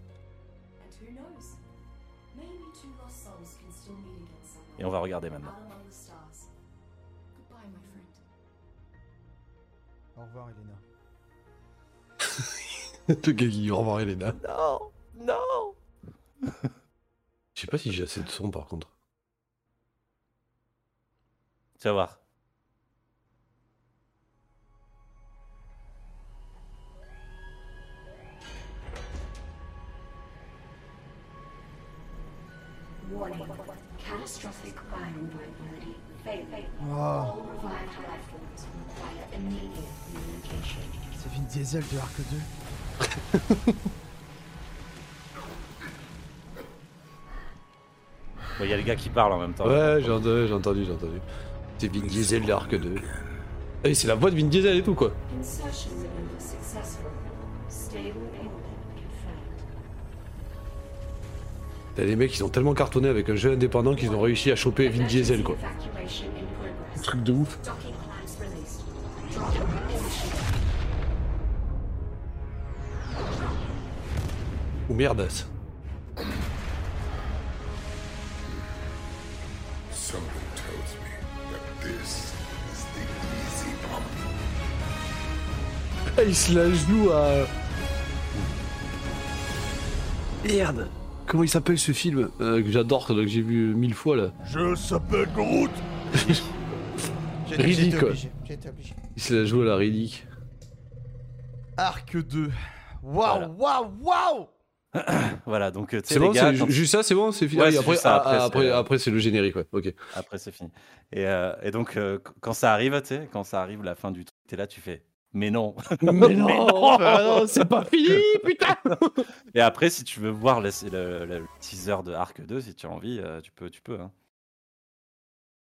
Et on va regarder maintenant. Au revoir, Elena. <laughs> Qui au revoir Elena. Non, non <laughs> Je sais pas si j'ai assez de son par contre. Tu vas voir. Warning. Catastrophic. Failing. Oh, immediate communication. c'est Vin Diesel de Arc 2. Bon, Il y a les gars qui parlent en même temps. Ouais, j'ai entendu, j'ai entendu, j'ai entendu. C'est Vin Diesel l'Arc 2. Et c'est la voix de Vin Diesel et tout quoi. T'as des mecs qui sont tellement cartonnés avec un jeu indépendant qu'ils ont réussi à choper Vin Diesel quoi. Truc de ouf. Ou merdasse. Ah, il se la joue à. Merde Comment il s'appelle ce film euh, que j'adore, que j'ai vu mille fois là Je s'appelle Groot J'ai été- j'ai Riddick, quoi. Il se la joue à la Riddick. Arc 2. Voilà. Waouh, waouh, waouh <coughs> Voilà, donc tu sais, C'est bon, gars, c'est quand- ju- juste ça, c'est bon, c'est fini. Ouais, Ah, après, ça, ah, après, ah, après, euh, après, c'est le générique, ouais. Ok. Après, c'est fini. Et, euh, et donc, euh, qu- quand ça arrive, tu sais, quand ça arrive, la fin du truc, t'es là, tu fais. Mais non. Mais <laughs> non, bah non, c'est pas fini, putain. <laughs> Et après, si tu veux voir le, le- le teaser de Arc 2, si tu as envie, euh, tu peux, tu peux. Hein.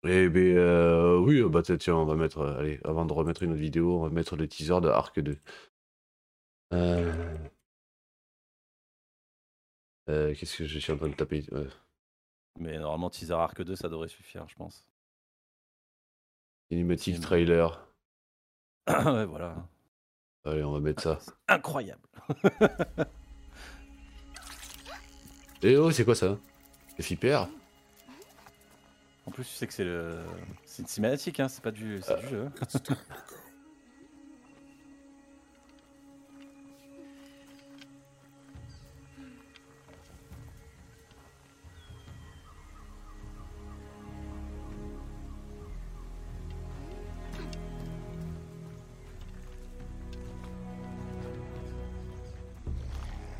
Eh ben euh, oui, bah tiens, tiens, on va mettre, euh, allez, avant de remettre une autre vidéo, on va mettre le teaser de Arc 2. Euh... euh, Qu'est-ce que je suis en train de taper Ouais. Mais normalement, teaser Arc 2, ça devrait suffire, je pense. Cinématique Cinéma. trailer. Ouais, voilà. Allez, on va mettre ça. Incroyable. Eh oh, c'est quoi ça? C'est Flipper En plus, tu sais que c'est le... c'est une cinématique, hein, c'est pas du, c'est du jeu.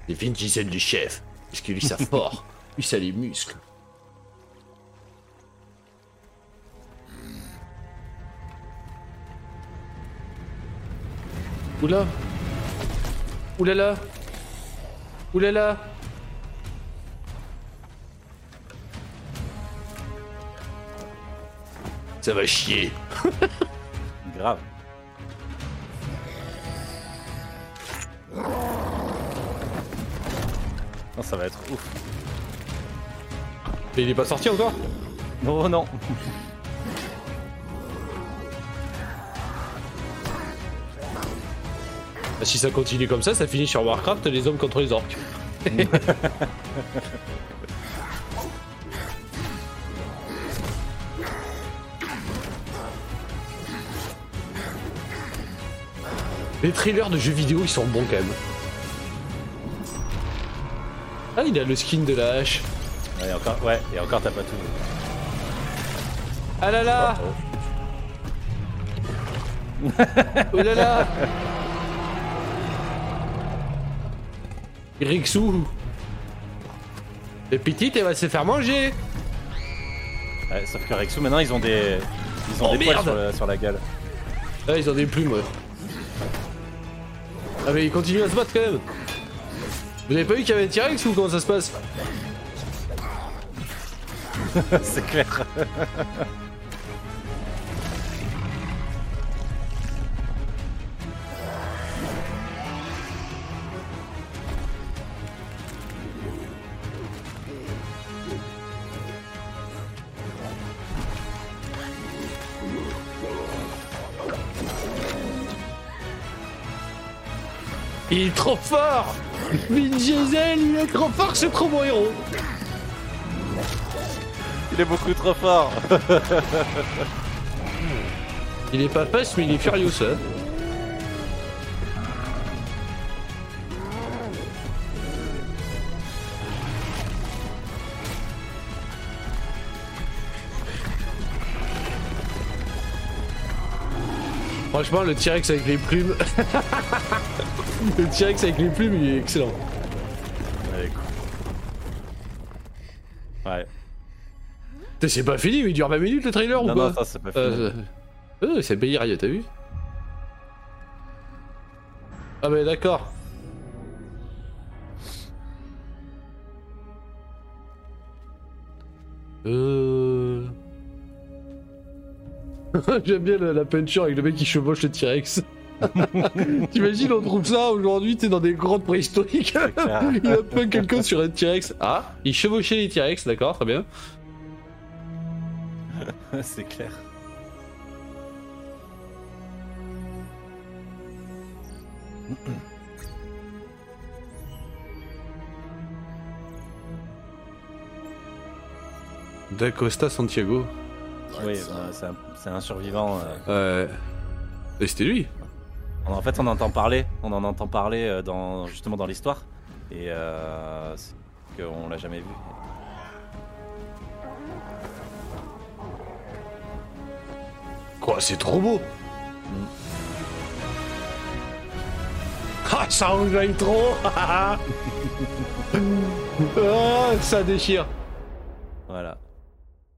Les Vin Diesel du chef. Parce que lui, ça fort? <laughs> lui, ça les muscles. Oula Oulala Oulala Ça va chier <laughs> Grave. Ça va être ouf. Mais il est pas sorti encore Non, non. <laughs> Ah, Si ça continue comme ça, ça finit sur Warcraft, les hommes contre les orques. <laughs> Les trailers de jeux vidéo, ils sont bons quand même. Ah, il a le skin de la hache. Ouais, et encore, ouais, et encore, t'as pas tout. Ah là là Oh là là Rixou Le petite, elle va se faire manger Ouais, sauf que Rexou, maintenant, ils ont des, ils ont Oh, des poils sur, la- sur la gueule. Ah, ils ont des plumes, ouais. Ah, mais ils continuent à se battre quand même Vous avez pas vu qu'il y avait un T-Rex ou comment ça se passe <laughs> c'est clair. Il est trop fort Vin Diesel, il est trop fort, c'est trop mon héros. Il est beaucoup trop fort. <laughs> il est pas fast, mais il est furieux, hein. ça. Franchement, le T-Rex avec les plumes. <laughs> le T-Rex avec les plumes, il est excellent. Allez, cool. Ouais. C'est pas fini, mais il dure 20 minutes le trailer ou quoi non, ça c'est pas fini. Euh, euh, c'est payé rien, t'as vu Ah bah d'accord. Euh... <laughs> J'aime bien la, la peinture avec le mec qui chevauche le T-Rex. <laughs> T'imagines, on trouve ça aujourd'hui, t'es dans des grottes préhistoriques. clair. <laughs> il a peint quelqu'un sur un T-Rex. Ah, il chevauchait les T-Rex, d'accord, très bien. <laughs> c'est clair. <coughs> D'Acosta Santiago. Oui, bah, c'est un, c'est un survivant. euh. Ouais. Et c'était lui. En fait, on entend parler, on en entend parler euh, dans, justement dans l'histoire. Et euh, qu'on l'a jamais vu. Quoi, c'est trop beau Ah, ça enjaille trop <laughs> Ah, ça déchire Voilà.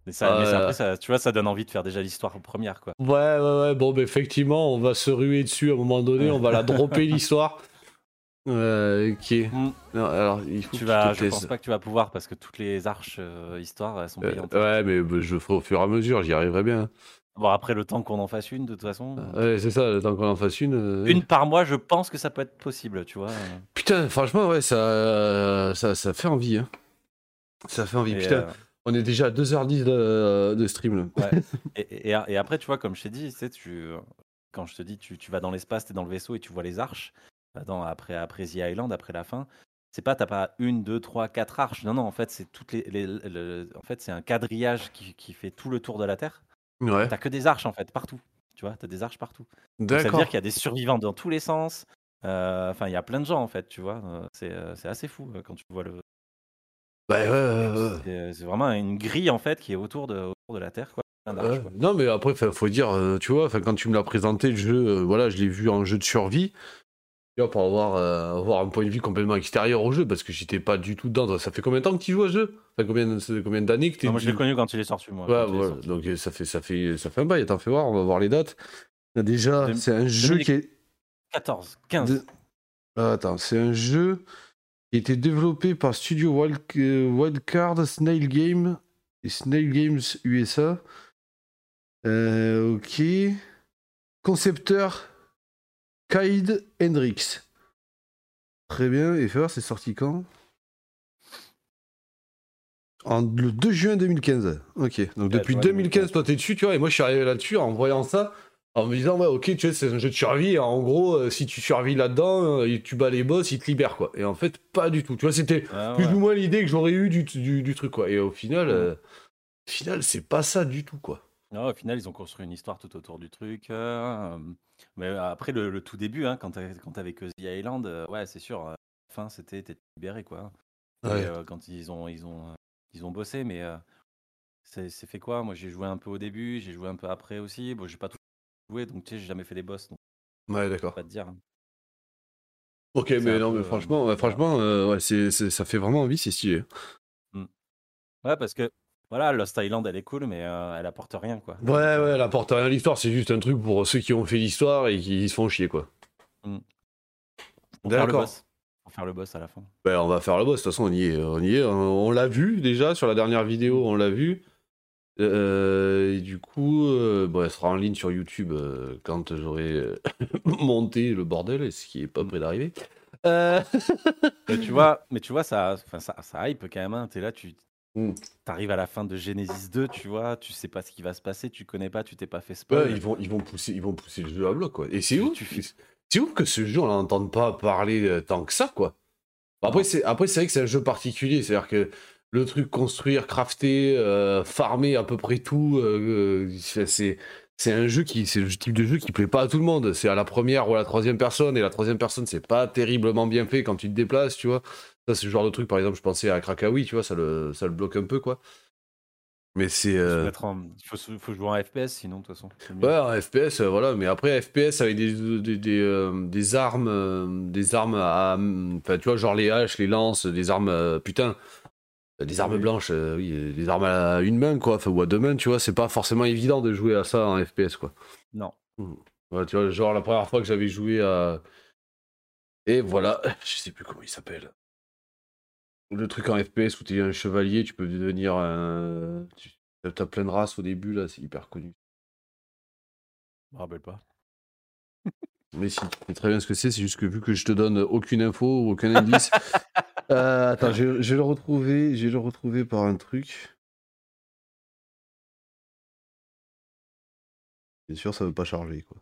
Mais, ça, Euh. après, ça, tu vois, ça donne envie de faire déjà l'histoire première, quoi. Ouais, ouais, ouais, bon, bah, effectivement, on va se ruer dessus à un moment donné, on va la dropper <laughs> l'histoire. Euh, ok. Mm. Non, alors, il faut Tu que vas, je pense pas que tu vas pouvoir parce que toutes les arches euh, histoires elles sont Euh, payantes. ouais, mais bah, je ferai au fur et à mesure, j'y arriverai bien. Bon, après le temps qu'on en fasse une, de toute façon. Ouais, c'est ça, le temps qu'on en fasse une. euh, Une par mois, je pense que ça peut être possible, tu vois. Putain, franchement, ouais, ça, ça, ça fait envie. Hein. Ça fait envie. Et, Putain, euh, on est déjà à 2h10 de, de stream. là. Et, et- et après, tu vois, comme je t'ai dit, tu sais, tu, quand je te dis, tu, tu vas dans l'espace, tu es dans le vaisseau et tu vois les arches, dans, après, après The Island, après la fin, c'est pas, t'as pas une, deux, trois, quatre arches. Non, non, en fait, c'est toutes les, les- le- en fait, c'est un quadrillage qui, qui fait tout le tour de la Terre. Ouais. T'as que des arches, en fait, partout. Tu vois, t'as des arches partout. Donc, ça veut D'accord. dire qu'il y a des survivants dans tous les sens. Euh, Enfin, il y a plein de gens, en fait, tu vois. Euh, C'est euh, c'est assez fou quand tu vois le. Ouais, ouais, ouais. C'est vraiment une grille, en fait, qui est autour de, autour de la Terre, quoi. Non, mais après, faut faut dire, euh, tu vois, quand tu me l'as présenté, le jeu, euh, voilà, je l'ai vu en jeu de survie. Tu vois, pour avoir, euh, avoir un point de vue complètement extérieur au jeu, parce que j'étais pas du tout dedans. Ça fait combien de temps que tu joues à ce jeu? Combien, ça fait combien d'années que tu moi, je l'ai connu quand il est sorti, moi. Ouais, voilà. sorti. Donc euh, ça fait, ça fait, ça fait un bail. Attends, fais voir, on va voir les dates. Déjà, c'est un jeu 2000 qui est. 14, 15. de- Ah, attends, c'est un jeu qui a été développé par Studio Wild, euh, Wildcard, Snail Game et Snail Games USA. Euh, ok. Concepteur Kaid Hendrix. Très bien. Et voir, c'est sorti quand? En, Le 2 juin 2015. Ok. Donc depuis tu vois, 2015, toi t'es dessus, tu vois. Et moi je suis arrivé là-dessus en voyant ça. En me disant, ouais, ok, tu vois, c'est un jeu de survie. et En gros, euh, si tu survis là-dedans, euh, tu bats les boss, ils te libèrent, quoi. Et en fait, pas du tout. Tu vois, c'était Ah, plus ouais. ou moins l'idée que j'aurais eu du, du, du truc, quoi. Et au final, euh, au final c'est pas ça du tout, quoi. Non, au final, ils ont construit une histoire tout autour du truc. mais après, le, le tout début, hein, quand t'avais que The Island, ouais, c'est sûr. euh, la fin, c'était t'étais libéré, quoi. Ouais. quand ils ont, ils ont, ils ont bossé, mais c'est c'est fait quoi? Moi, j'ai joué un peu au début, j'ai joué un peu après aussi. Bon, j'ai pas tout joué, donc tu sais, j'ai jamais fait les boss, donc Ouais, d'accord. pas te dire. hein. Ok, mais non, peu, mais euh, franchement, franchement, euh, ouais, c'est, ça fait vraiment envie, c'est stylé. Ouais, parce que voilà, Lost Island, elle est cool, mais euh, elle apporte rien, quoi. Ouais, ouais, elle apporte rien à l'histoire, c'est juste un truc pour ceux qui ont fait l'histoire et qui se font chier, quoi. Le D'accord. faire le boss à la fin. Ben, on va faire le boss, de toute façon, on y est. On, y est, on, on l'a vu déjà sur la dernière vidéo, on l'a vu. Euh, et du coup, euh, bon, elle sera en ligne sur YouTube euh, quand j'aurai <laughs> monté le bordel, ce qui est pas près d'arriver. <laughs> Mais tu vois, mais tu vois ça, enfin, ça, ça hype quand même. Hein. T'es là, tu Mm. arrives à la fin de Genesis 2, tu vois, tu sais pas ce qui va se passer, tu connais pas, tu t'es pas fait ouais, spoil. ils, vont, ils, vont pousser, ils vont pousser le jeu à bloc, quoi. Et c'est ouf, c'est ouf que ce jeu, on n'entende pas parler tant que ça, quoi. Après, c'est, après, c'est vrai que c'est un jeu particulier, c'est-à-dire que le truc construire, crafter, euh, farmer à peu près tout, euh, euh, c'est- c'est, un jeu qui, c'est le type de jeu qui plaît pas à tout le monde. C'est à la première ou à la troisième personne, et la troisième personne, c'est pas terriblement bien fait quand tu te déplaces, tu vois. Ça, c'est le genre de truc, par exemple, je pensais à Krakawi, tu vois, ça le, ça le bloque un peu, quoi. Mais c'est. Euh, Il faut, jouer en FPS, sinon, de toute façon. Ouais, en FPS, euh, voilà, mais après FPS avec des, des, des, euh, des armes, des armes à. Enfin, tu vois, genre les haches, les lances, des armes. putain, des armes Oui. blanches, euh, oui, euh, des armes à une main, quoi, ou à deux mains, tu vois, c'est pas forcément évident de jouer à ça en FPS, quoi. Non. Ouais, tu vois, genre la première fois que j'avais joué à. Et voilà, <laughs> je sais plus comment il s'appelle. Le truc en FPS où t'es un chevalier, tu peux devenir un. Tu... T'as plein de races au début, là, c'est hyper connu. Je me rappelle pas. Mais si, tu sais très bien ce que c'est, c'est juste que vu que je te donne aucune info, aucun indice. <laughs> Euh, attends, je, vais- je vais le retrouver, je vais le retrouver par un truc. Bien sûr, ça veut pas charger, quoi.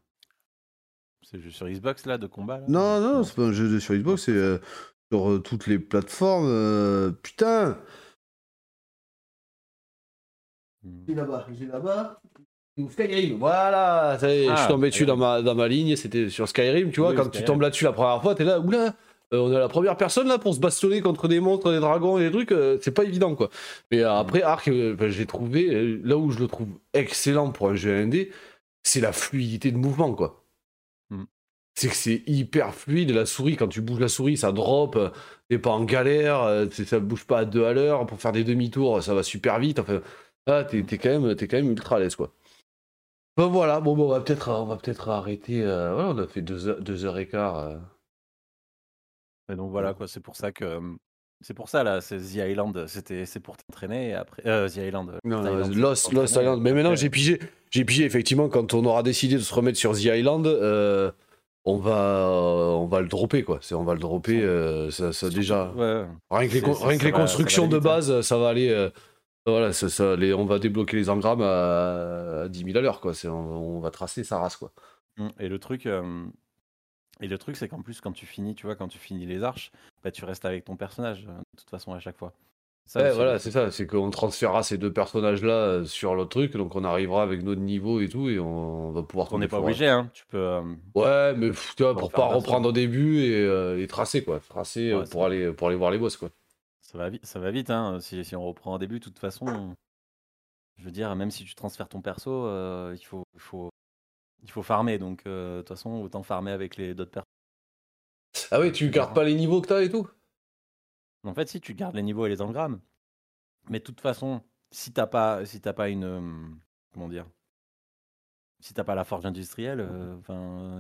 C'est juste sur Xbox, là, de combat là Non, non, c'est pas un jeu de sur Xbox, c'est euh, sur euh, toutes les plateformes. euh, putain Hmm. J'ai là-bas, j'ai là-bas. Ou Skyrim, voilà, ça y est, je suis Ah, tombé dessus dans ma, dans ma ligne, c'était sur Skyrim, tu vois, Oui, quand tu tombes là-dessus la première fois, t'es là, oula, euh, on est la première personne là pour se bastonner contre des monstres, des dragons et des trucs, euh, c'est pas évident quoi. Mais euh, après, ben, j'ai trouvé, là où je le trouve excellent pour un jeu indé, c'est la fluidité de mouvement quoi. Mm. C'est que c'est hyper fluide, la souris, quand tu bouges la souris, ça drop, t'es pas en galère, ça bouge pas à deux à l'heure, pour faire des demi-tours, ça va super vite, enfin, ah, t'es t'es quand, même- t'es quand même ultra à l'aise quoi. Bon voilà, bon, bon on va peut-être on va peut-être arrêter, euh, voilà, on a fait deux heures, deux heures et quart. euh. Et donc voilà, quoi, c'est pour ça que. C'est pour ça, là, c'est The Island, c'était, c'est pour t'entraîner, et après. Euh, The Island. euh, Non, Island, Lost, Lost Island. Mais maintenant, après- j'ai pigé, j'ai pigé effectivement quand on aura décidé de se remettre sur The Island, euh, on va, on va le dropper quoi. C'est, on va le dropper. euh, ça, déjà. Ouais, Rien que les, con- rien que va- constructions de hein. base, ça va aller. euh, voilà, ça, ça, les, on va débloquer les engrammes à, à 10 000 à l'heure quoi. C'est, on, on va tracer sa race quoi. Mm. Et le truc, euh, et le truc, c'est qu'en plus, quand tu finis, tu vois, quand tu finis les arches, bah, tu restes avec ton personnage, euh, de toute façon, à chaque fois. Ça Ouais, voilà, le c'est ça. C'est qu'on transférera ces deux personnages là sur l'autre truc, donc on arrivera avec notre niveau et tout, et on, va pouvoir. On n'est pas obligé, hein. Tu peux. euh, Ouais, mais pff, tu vois, Pour pas reprendre au début et, euh, et tracer, quoi. Tracer euh, Ouais, pour, aller, pour aller voir les boss, quoi. Ça va vite, ça va vite hein. Si, si on reprend au début, de toute façon, je veux dire, même si tu transfères ton perso, euh, il faut, il faut, il faut farmer. Donc, euh, de toute façon, autant farmer avec les d'autres persos. Ah oui, tu gardes pas les niveaux que t'as et tout? En fait, si tu gardes les niveaux et les engrammes, mais de toute façon, si t'as pas, si t'as pas une, euh, comment dire, si t'as pas la forge industrielle, euh,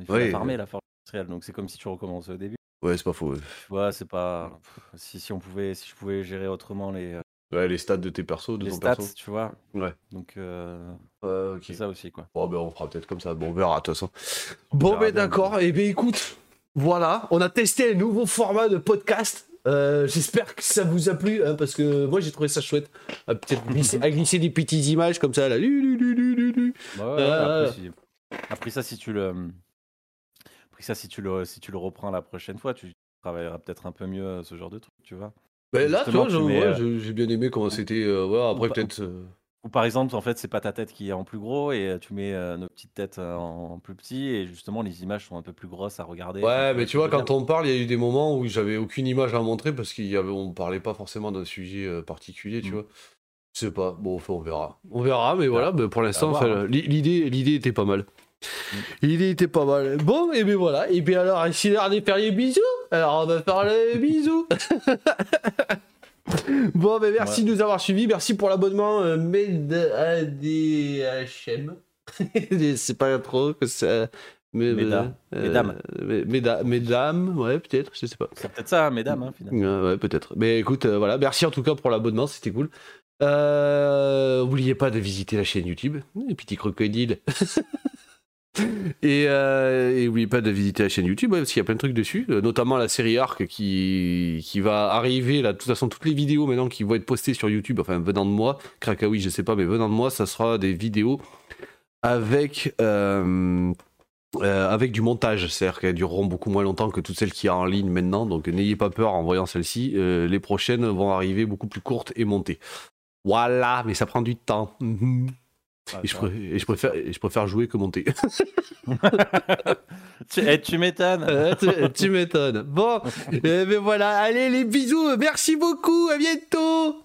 il faut la farmer la forge industrielle. Donc, c'est comme si tu recommençais au début. Ouais, c'est pas faux. ouais. Tu vois, c'est pas, si, si on pouvait, si je pouvais gérer autrement les, euh, Ouais, les stats de tes persos, de les ton stats, perso. tu vois. Ouais. Donc, euh, Ouais, ok. c'est ça aussi, quoi. Bon, ben on fera peut-être comme ça. Bon, on verra, de toute façon. On Bon, ben bien, d'accord. Et ben écoute, voilà, on a testé un nouveau format de podcast. Euh, J'espère que ça vous a plu, hein, parce que moi j'ai trouvé ça chouette. À glisser, <laughs> à glisser des petites images comme ça, là. Bah ouais, après, si- après ça, si tu le, après ça, si tu le, si tu le reprends la prochaine fois, tu travailleras peut-être un peu mieux euh, ce genre de truc, tu vois. Ben là, ouais, euh, j'ai bien aimé comment c'était. euh, ouais, après, peut-être. euh, Ou par exemple, en fait, c'est pas ta tête qui est en plus gros et tu mets euh, nos petites têtes en plus petit et justement les images sont un peu plus grosses à regarder. Ouais, mais tu vois, quand on parle, il y a eu des moments où j'avais aucune image à montrer parce qu'on parlait pas forcément d'un sujet euh, particulier, tu Mm. vois. Je sais pas, bon, on verra. On verra, mais voilà, mais pour l'instant, hein. l'i- l'idée, l'idée était pas mal. Mm. L'idée était pas mal. Bon, et bien voilà, et bien alors, ici l'heure de faire les bisous, alors on va faire les <laughs> bisous. <laughs> bon, ben merci Ouais. de nous avoir suivis, merci pour l'abonnement euh, MEDADHM. Sais <laughs> pas trop que ça. Mais, euh, Mesdames. euh, Méda- Mesdames, ouais, peut-être, je sais pas. C'est peut-être ça, mesdames, hein, finalement. Ouais, ouais, peut-être. Mais écoute, euh, voilà, merci en tout cas pour l'abonnement, c'était cool. Euh, N'oubliez pas de visiter la chaîne YouTube, les petits crocodiles. <laughs> et, euh, n'oubliez pas de visiter la chaîne YouTube, parce qu'il y a plein de trucs dessus, euh, notamment la série Arc qui, qui va arriver. Là, de toute façon, toutes les vidéos maintenant qui vont être postées sur YouTube, enfin venant de moi, Krakaoui, je sais pas, mais venant de moi, ça sera des vidéos avec. euh, euh, avec du montage, c'est-à-dire qu'elles dureront beaucoup moins longtemps que toutes celles qui y a en ligne maintenant, donc n'ayez pas peur en voyant celle-ci, euh, les prochaines vont arriver beaucoup plus courtes et montées. Voilà, mais ça prend du temps. <laughs> Ah, Et je, ça pré- et je préfère, et je préfère jouer que monter. <laughs> tu, eh, tu m'étonnes. Euh, tu tu m'étonnes. Bon, <laughs> eh ben voilà, allez les bisous, merci beaucoup, à bientôt